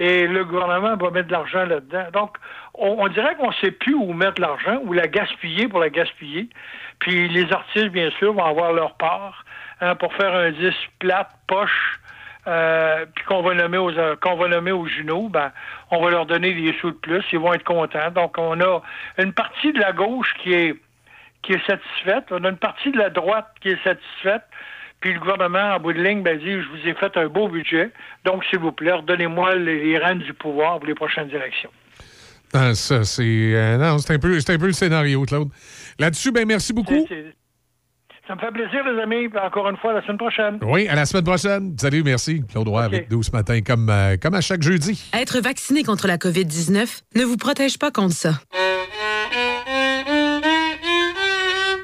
Et le gouvernement va mettre de l'argent là-dedans. Donc, on, on dirait qu'on ne sait plus où mettre l'argent, ou la gaspiller pour la gaspiller. Puis les artistes, bien sûr, vont avoir leur part hein, pour faire un disque plate, poche, euh, puis qu'on va nommer aux euh, qu'on va nommer aux Juno, ben, on va leur donner des sous de plus, ils vont être contents. Donc on a une partie de la gauche qui est qui est satisfaite, on a une partie de la droite qui est satisfaite, puis le gouvernement, en bout de ligne, ben, dit Je vous ai fait un beau budget, donc s'il vous plaît, redonnez-moi les, les rênes du pouvoir pour les prochaines élections. Ah, ça, c'est. euh, non, c'est un, peu- c'est un peu le scénario, Claude. Là-dessus, ben merci beaucoup. C'est- c'est- Ça me fait plaisir, les amis, encore une fois, la semaine prochaine. Oui, à la semaine prochaine. Salut, merci. Claude Roy avec nous ce matin, comme, euh, comme à chaque jeudi. Être vacciné contre la COVID-19 ne vous protège pas contre ça.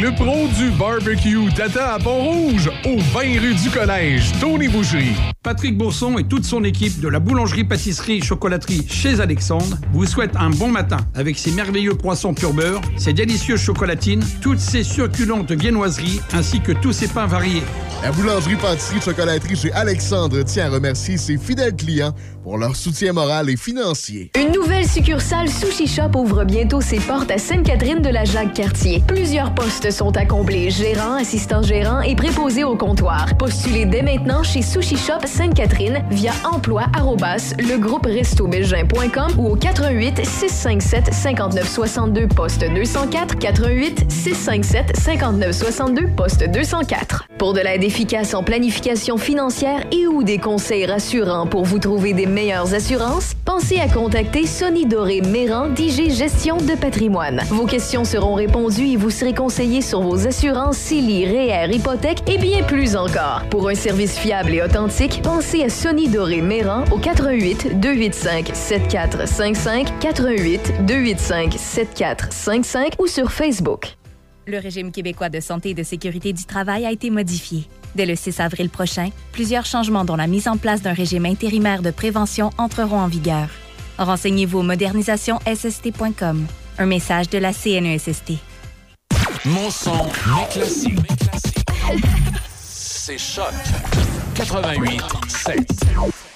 Le pro du barbecue Tata à Pont-Rouge, au 20 rue du Collège, Tony Boucherie. Patrick Bourson et toute son équipe de la boulangerie-pâtisserie-chocolaterie chez Alexandre vous souhaitent un bon matin avec ses merveilleux croissants pur beurre, ses délicieuses chocolatines, toutes ses succulentes viennoiseries ainsi que tous ses pains variés. La boulangerie-pâtisserie-chocolaterie chez Alexandre tient à remercier ses fidèles clients pour leur soutien moral et financier. Une nouvelle succursale Sushi Shop ouvre bientôt ses portes à Sainte-Catherine de la Jacques-Cartier. Plusieurs postes sont à combler, gérant, assistant gérant et préposé au comptoir. Postulez dès maintenant chez Sushi Shop Sainte-Catherine via emploi ou au 88 657 59 62 poste 204 88 657 59 62 poste 204. Pour de l'aide efficace en planification financière et ou des conseils rassurants pour vous trouver des meilleures assurances, pensez à contacter Sonny Doré Méran d'IG Gestion de patrimoine. Vos questions seront répondues et vous serez conseillé sur vos assurances CELI, REER, hypothèque et bien plus encore. Pour un service fiable et authentique, pensez à Sonny Doré Méran au 88 285 7455 88 285 7455 ou sur Facebook. Le régime québécois de santé et de sécurité du travail a été modifié. Dès le 6 avril prochain, plusieurs changements dont la mise en place d'un régime intérimaire de prévention entreront en vigueur. Renseignez-vous au modernisationsSST.com. Un message de la CNESST. Mon son, mes classiques. C'est Choc 88 7.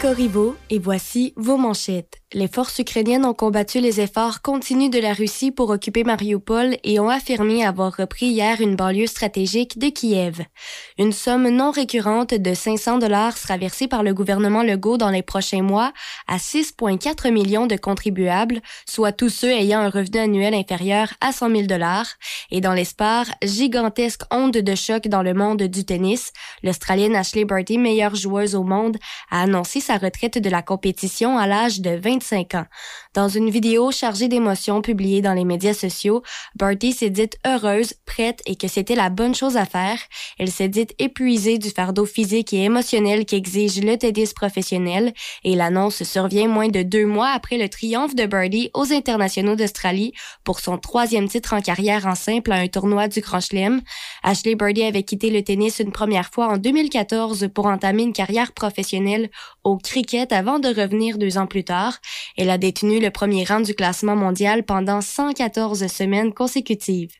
Corriveau et voici vos manchettes. Les forces ukrainiennes ont combattu les efforts continus de la Russie pour occuper Mariupol et ont affirmé avoir repris hier une banlieue stratégique de Kiev. Une somme non récurrente de 500 dollars sera versée par le gouvernement Legault dans les prochains mois à 6,4 millions de contribuables, soit tous ceux ayant un revenu annuel inférieur à 100 000 dollars. Et dans l'espoir, gigantesque onde de choc dans le monde du tennis, l'Australienne Ashley Barty, meilleure joueuse au monde, a annoncé sa retraite de la compétition à l'âge de 25 ans. Dans une vidéo chargée d'émotions publiée dans les médias sociaux, Barty s'est dite heureuse, prête et que c'était la bonne chose à faire. Elle s'est dite épuisée du fardeau physique et émotionnel qu'exige le tennis professionnel et l'annonce survient moins de deux mois après le triomphe de Birdie aux internationaux d'Australie pour son troisième titre en carrière en simple à un tournoi du Grand Chelem. Ashley Birdie avait quitté le tennis une première fois en 2014 pour entamer une carrière professionnelle au cricket avant de revenir deux ans plus tard. Elle a détenu le premier rang du classement mondial pendant 114 semaines consécutives.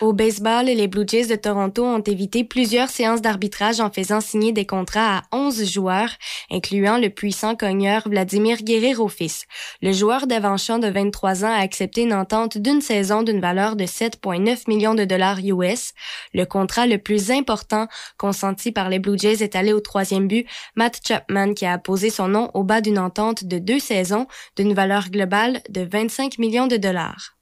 Au baseball, les Blue Jays de Toronto ont évité plusieurs séances d'arbitrage en faisant signer des contrats à 11 joueurs, incluant le puissant cogneur Vladimir Guerrero fils. Le joueur d'avant-champ de 23 ans a accepté une entente d'une saison d'une valeur de 7,9 millions de dollars US. Le contrat le plus important consenti par les Blue Jays est allé au troisième but, Matt Chapman qui a apposé son nom au bas d'une entente de deux saisons d'une valeur globale de 25 millions de dollars.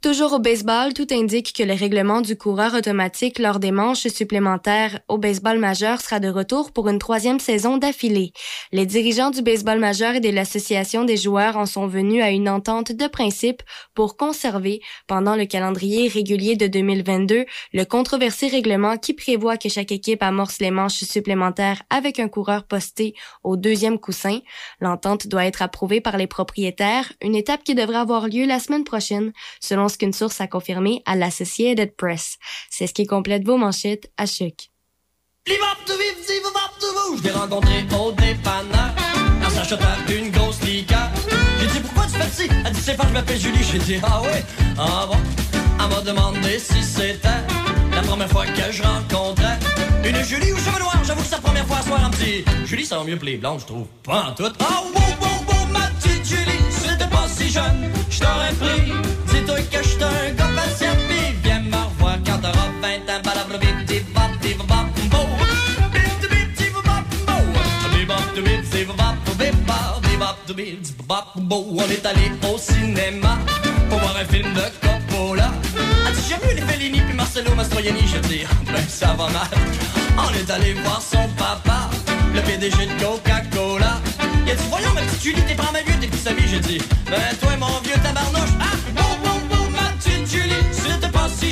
Toujours au baseball, tout indique que le règlement du coureur automatique lors des manches supplémentaires au baseball majeur sera de retour pour une troisième saison d'affilée. Les dirigeants du baseball majeur et de l'association des joueurs en sont venus à une entente de principe pour conserver, pendant le calendrier régulier de 2022, le controversé règlement qui prévoit que chaque équipe amorce les manches supplémentaires avec un coureur posté au deuxième coussin. L'entente doit être approuvée par les propriétaires, une étape qui devrait avoir lieu la semaine prochaine, selon ce qu'une source a confirmé à l'Associated Press. C'est ce qui complète vos manchettes à Chuck. Je l'ai rencontré au dépanneur En s'achetant une grosse liqueur J'ai dit pourquoi tu fais ci? Elle dit c'est pas je m'appelle Julie. J'ai dit ah ouais, ah bon. Elle m'a demandé si c'était La première fois que je rencontrais Une Julie aux cheveux noirs. J'avoue que c'est la première fois à soir un petit. Julie ça va mieux que les blondes je trouve Pas en tout. Ah wow wow wow ma petite Julie Si t'étais pas si jeune. Je t'aurais pris un gars patient Pis viens me revoir quand t'auras 20 ans Balabla bip dip bop dip bop bo Bip bip dip bop bo Bip bop bip dip bop bip bop Bip bop bip bo On est allé au cinéma Pour voir un film de Coppola As-tu jamais vu les Fellini puis Marcelo Mastroianni Je dis, ben ça va mal On est allé voir son papa Le PDG de Coca-Cola Il a dit, voyons ma petite Julie, t'es pas vieux, t'es plus vie J'ai dit, ben toi mon vieux tabarnouche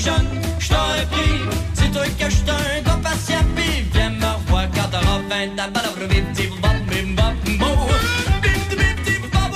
jeune, je t'aurais pris Dis-toi que j'suis un gars patient Pis viens me revoir quand t'auras 20 ans dip bop bim bo Bip dip bip dip bop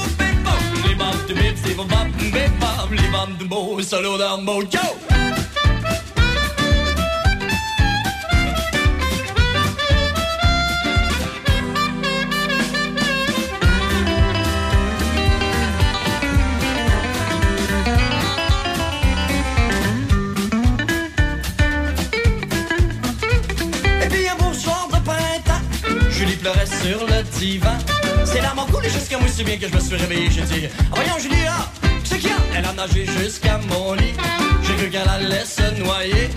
sur le divan. C'est larmes ont coulé jusqu'à moi si bien que je me suis réveillé. J'ai dit, voyons Julie, ah, c'est a? Elle a nagé jusqu'à mon lit. J'ai cru qu'elle allait se noyer.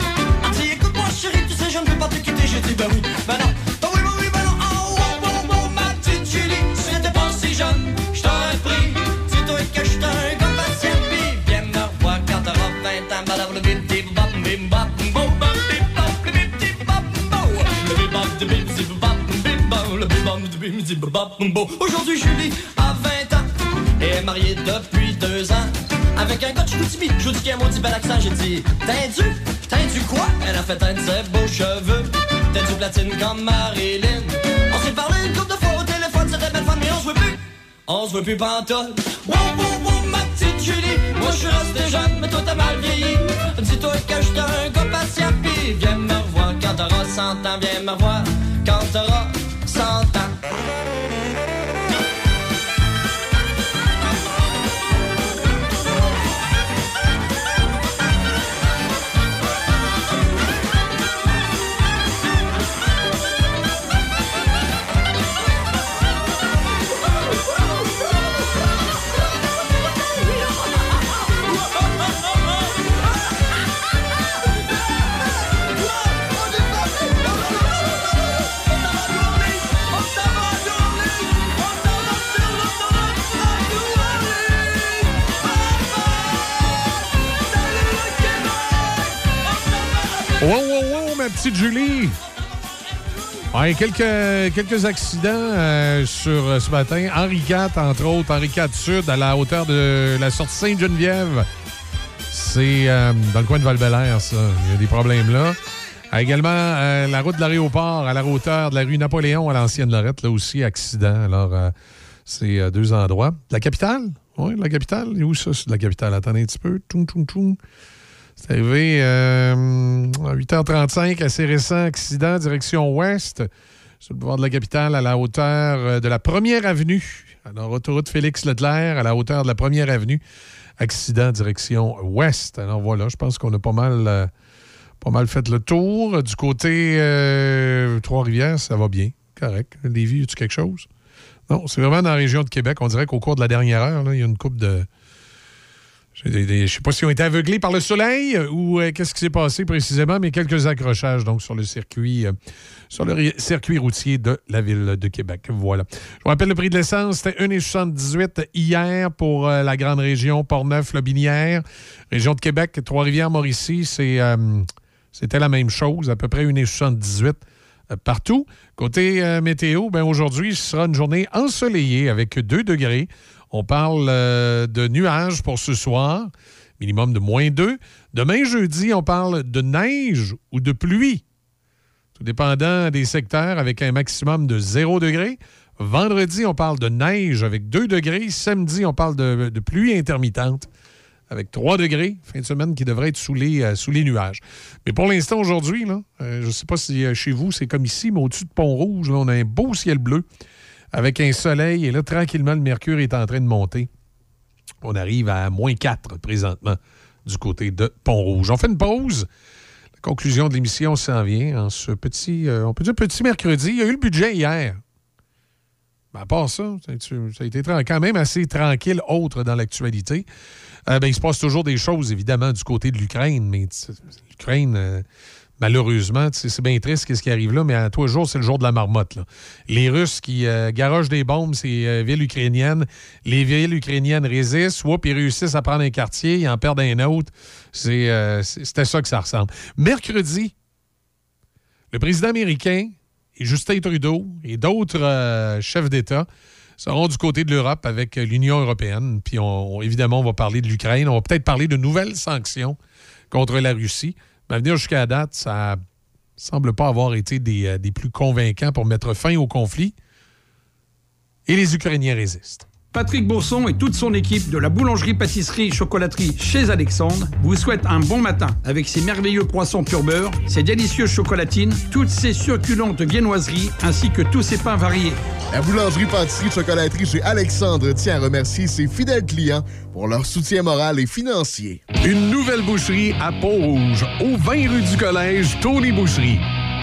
Elle dit, écoute-moi chérie, tu sais, je ne veux pas te quitter. J'ai dit, ben oui, ben non, De zip bop bo. Aujourd'hui Julie a 20 ans et est mariée depuis deux ans. Avec un gars de Chicoutimi, je vous dis qu'il a un maudit bel accent, j'ai dit T'as du, du quoi? Elle a fait teindre ses beaux cheveux. Du platine comme Marilyn. On s'est parlé une couple de fois au téléphone, c'était belle femme, mais on se voit plus. On se voit plus pantoute. Wow, wow, wow, ma petite Julie. Moi je suis resté jeune, mais toi t'as mal vieilli. Dis-toi que j'étais un gars patient viens me revoir. Quand t'auras 100 ans Viens me revoir. Quand t'auras petite Julie. Quelques, quelques accidents euh, sur euh, ce matin. Henri IV, entre autres, Henri IV Sud, à la hauteur de la sortie Sainte-Geneviève. C'est euh, dans le coin de val ça. Il y a des problèmes là. également, la route de l'aéroport à la hauteur de la rue Napoléon à l'ancienne Lorette, là aussi, accident. Alors, c'est deux endroits. La capitale? Oui, la capitale. Où ça, c'est de la capitale? Attendez un petit peu. Toum, toum, toum. C'est arrivé euh, à 8h35, assez récent accident, direction ouest, sur le pouvoir de la capitale, à la hauteur euh, de la première avenue. Alors, autoroute Félix Leclerc, à la hauteur de la première avenue. Accident, direction ouest. Alors voilà, je pense qu'on a pas mal, euh, pas mal fait le tour. Du côté Trois-Rivières, ça va bien. Correct. Lévis, as-tu quelque chose? Non, c'est vraiment dans la région de Québec. On dirait qu'au cours de la dernière heure, il y a une coupe de je ne sais pas si on été aveuglés par le soleil ou euh, qu'est-ce qui s'est passé précisément, mais quelques accrochages donc sur le circuit, euh, sur le circuit routier de la ville de Québec. Voilà. Je vous rappelle le prix de l'essence, c'était 1,78 hier pour euh, la grande région Portneuf-Lobinière, région de Québec, Trois-Rivières, Mauricie, c'était la même chose, à peu près 1,78 partout. Côté météo, ben aujourd'hui, ce sera une journée ensoleillée avec 2 degrés. On parle euh, de nuages pour ce soir, minimum de moins 2. Demain, jeudi, on parle de neige ou de pluie, tout dépendant des secteurs, avec un maximum de 0 degré. Vendredi, on parle de neige avec 2 degrés. Samedi, on parle de, pluie intermittente avec 3 degrés. Fin de semaine qui devrait être sous les, euh, nuages. Mais pour l'instant, aujourd'hui, euh, je ne sais pas si chez vous c'est comme ici, mais au-dessus de Pont-Rouge, on a un beau ciel bleu avec un soleil. Et là, tranquillement, le mercure est en train de monter. On arrive à moins 4 présentement du côté de Pont-Rouge. On fait une pause. La conclusion de l'émission s'en vient en ce petit, euh, on peut dire petit mercredi. Il y a eu le budget hier. Ben, à part ça, ça a été quand même assez tranquille, autre dans l'actualité. Euh, ben, il se passe toujours des choses, évidemment, du côté de l'Ukraine, mais l'Ukraine, euh, malheureusement, c'est bien triste ce qui arrive là, mais à toi jour, c'est le jour de la marmotte. Les Russes qui euh, garagent des bombes, ces euh, villes ukrainiennes, les villes ukrainiennes résistent, ou ils réussissent à prendre un quartier, ils en perdent un autre. Euh, c'était ça que ça ressemble. Mercredi, le président américain et Justin Trudeau et d'autres chefs d'État seront du côté de l'Europe avec l'Union européenne. Puis évidemment, on va parler de l'Ukraine. On va peut-être parler de nouvelles sanctions contre la Russie. Mais venir jusqu'à date, ça semble pas avoir été euh, des, plus convaincants pour mettre fin au conflit. Et les Ukrainiens résistent. Patrick Bourson et toute son équipe de la boulangerie-pâtisserie-chocolaterie chez Alexandre vous souhaitent un bon matin avec ses merveilleux croissants pur beurre, ses délicieuses chocolatines, toutes ses succulentes viennoiseries ainsi que tous ses pains variés. La boulangerie-pâtisserie-chocolaterie chez Alexandre tient à remercier ses fidèles clients pour leur soutien moral et financier. Une nouvelle boucherie à Pont-Rouge, au 20 rue du Collège, Tony Boucherie.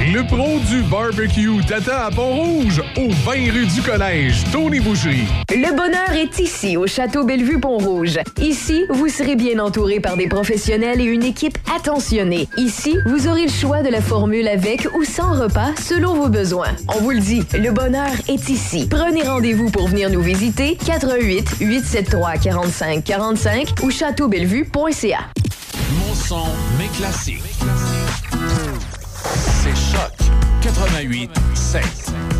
Le pro du barbecue Tata à Pont-Rouge, au 20 rue du Collège, Tony Boucherie. Le bonheur est ici, au Château Bellevue Pont-Rouge. Ici, vous serez bien entouré par des professionnels et une équipe attentionnée. Ici, vous aurez le choix de la formule avec ou sans repas selon vos besoins. On vous le dit, le bonheur est ici. Prenez rendez-vous pour venir nous visiter 88 873 45 45 ou châteaubellevue.ca. Mon son, mes classiques. C'est Choc 88 7.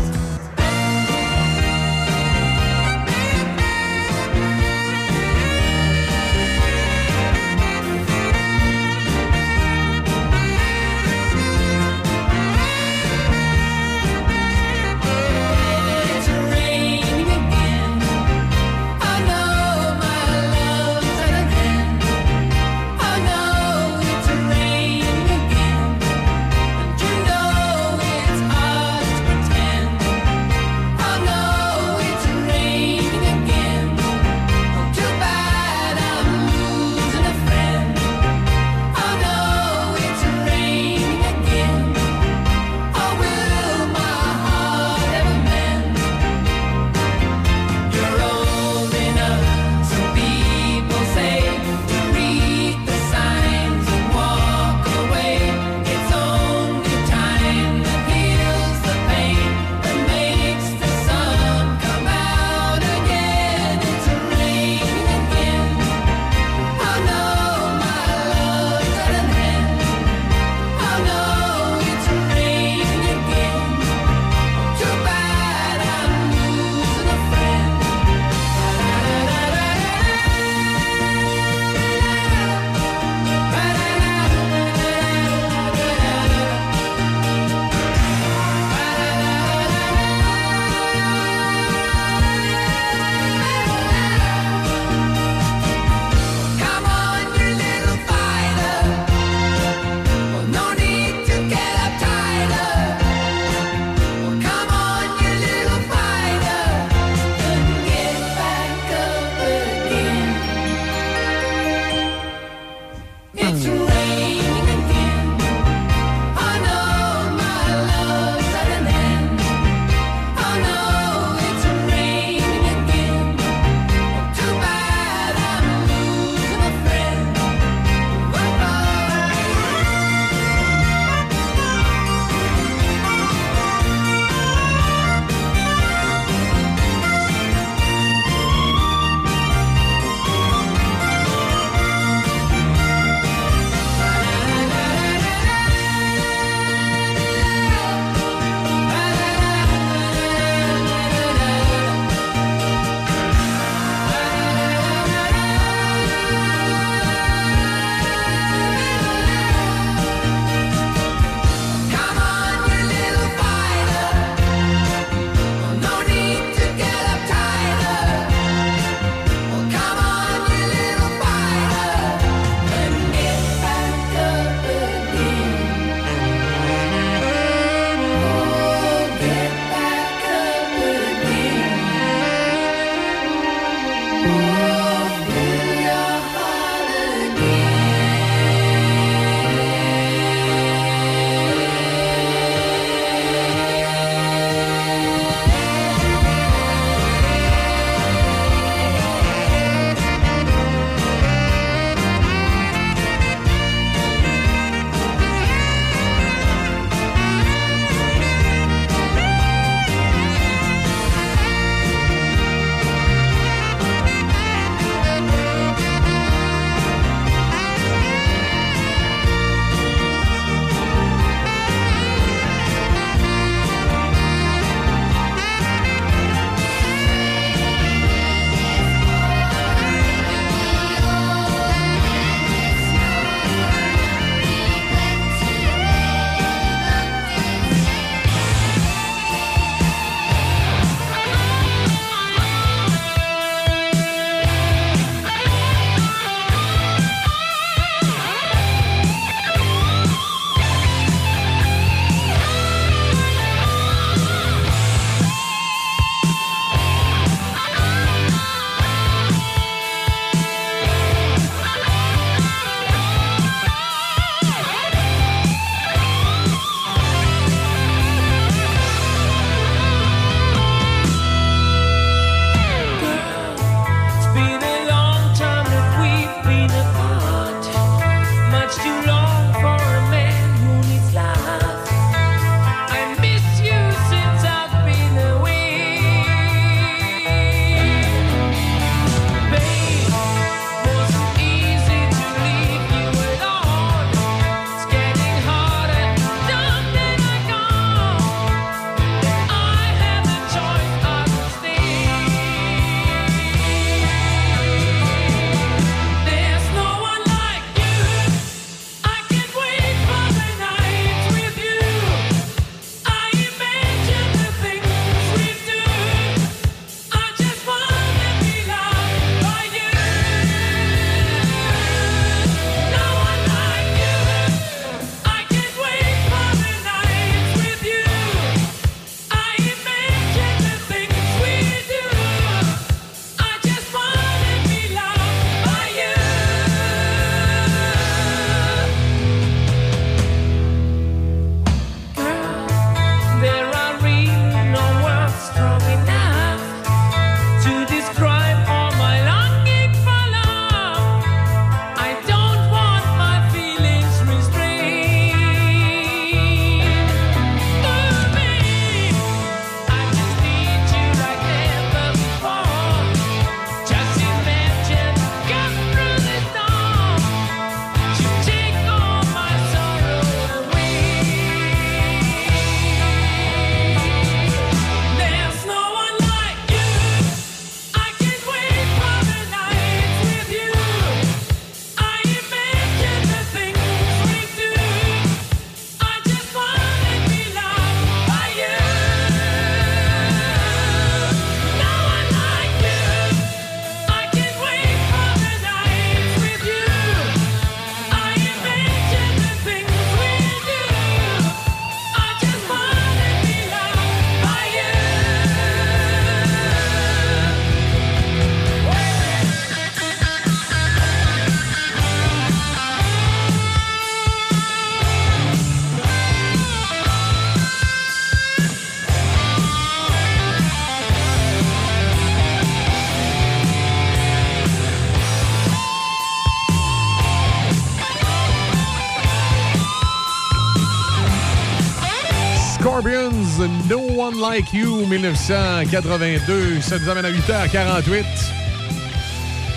No One Like You, 1982. Ça nous amène à 8h48.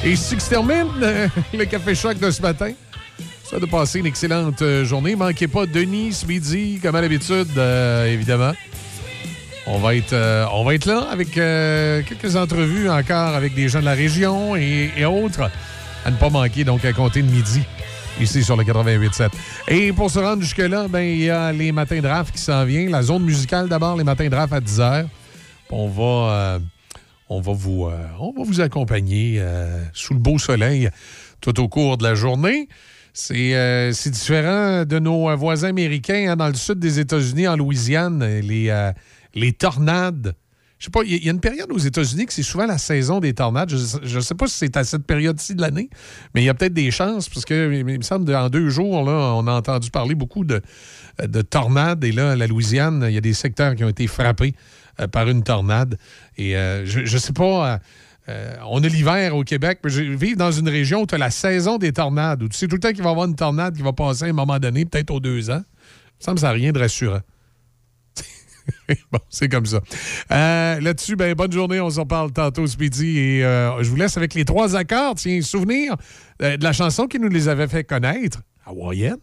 Et ici que se termine euh, le Café Choc de ce matin. Ça de passer une excellente euh, journée. Manquez pas Denis midi, comme à l'habitude, euh, évidemment. On va être, on va être là avec quelques entrevues encore avec des gens de la région et, et autres à ne pas manquer, donc à compter de midi, ici sur le 88.7. Et pour se rendre jusque-là, ben, il y a les matins de raf qui s'en viennent. La zone musicale d'abord, les matins de raf à 10 h. On va, euh, on va, vous, euh, on va vous accompagner euh, sous le beau soleil tout au cours de la journée. C'est différent de nos voisins américains hein, dans le sud des États-Unis, en Louisiane, les, les tornades. Je sais pas, il y, a une période aux États-Unis que c'est souvent la saison des tornades. Je ne sais pas si c'est à cette période-ci de l'année, mais il y a peut-être des chances, parce que il me semble qu'en deux jours, là, on a entendu parler beaucoup de, de tornades. Et là, la Louisiane, il y a des secteurs qui ont été frappés euh, par une tornade. Et euh, je ne sais pas. euh, on a l'hiver au Québec, mais je vis dans une région où tu as la saison des tornades, où tu sais tout le temps qu'il va y avoir une tornade qui va passer à un moment donné, peut-être aux deux ans. Ça me semble ça rien de rassurant. bon, c'est comme ça. Euh, Là-dessus, ben, bonne journée. On s'en parle tantôt midi. Et euh, je vous laisse avec les trois accords. Tiens, souvenir euh, de la chanson qui nous les avait fait connaître, hawaïenne.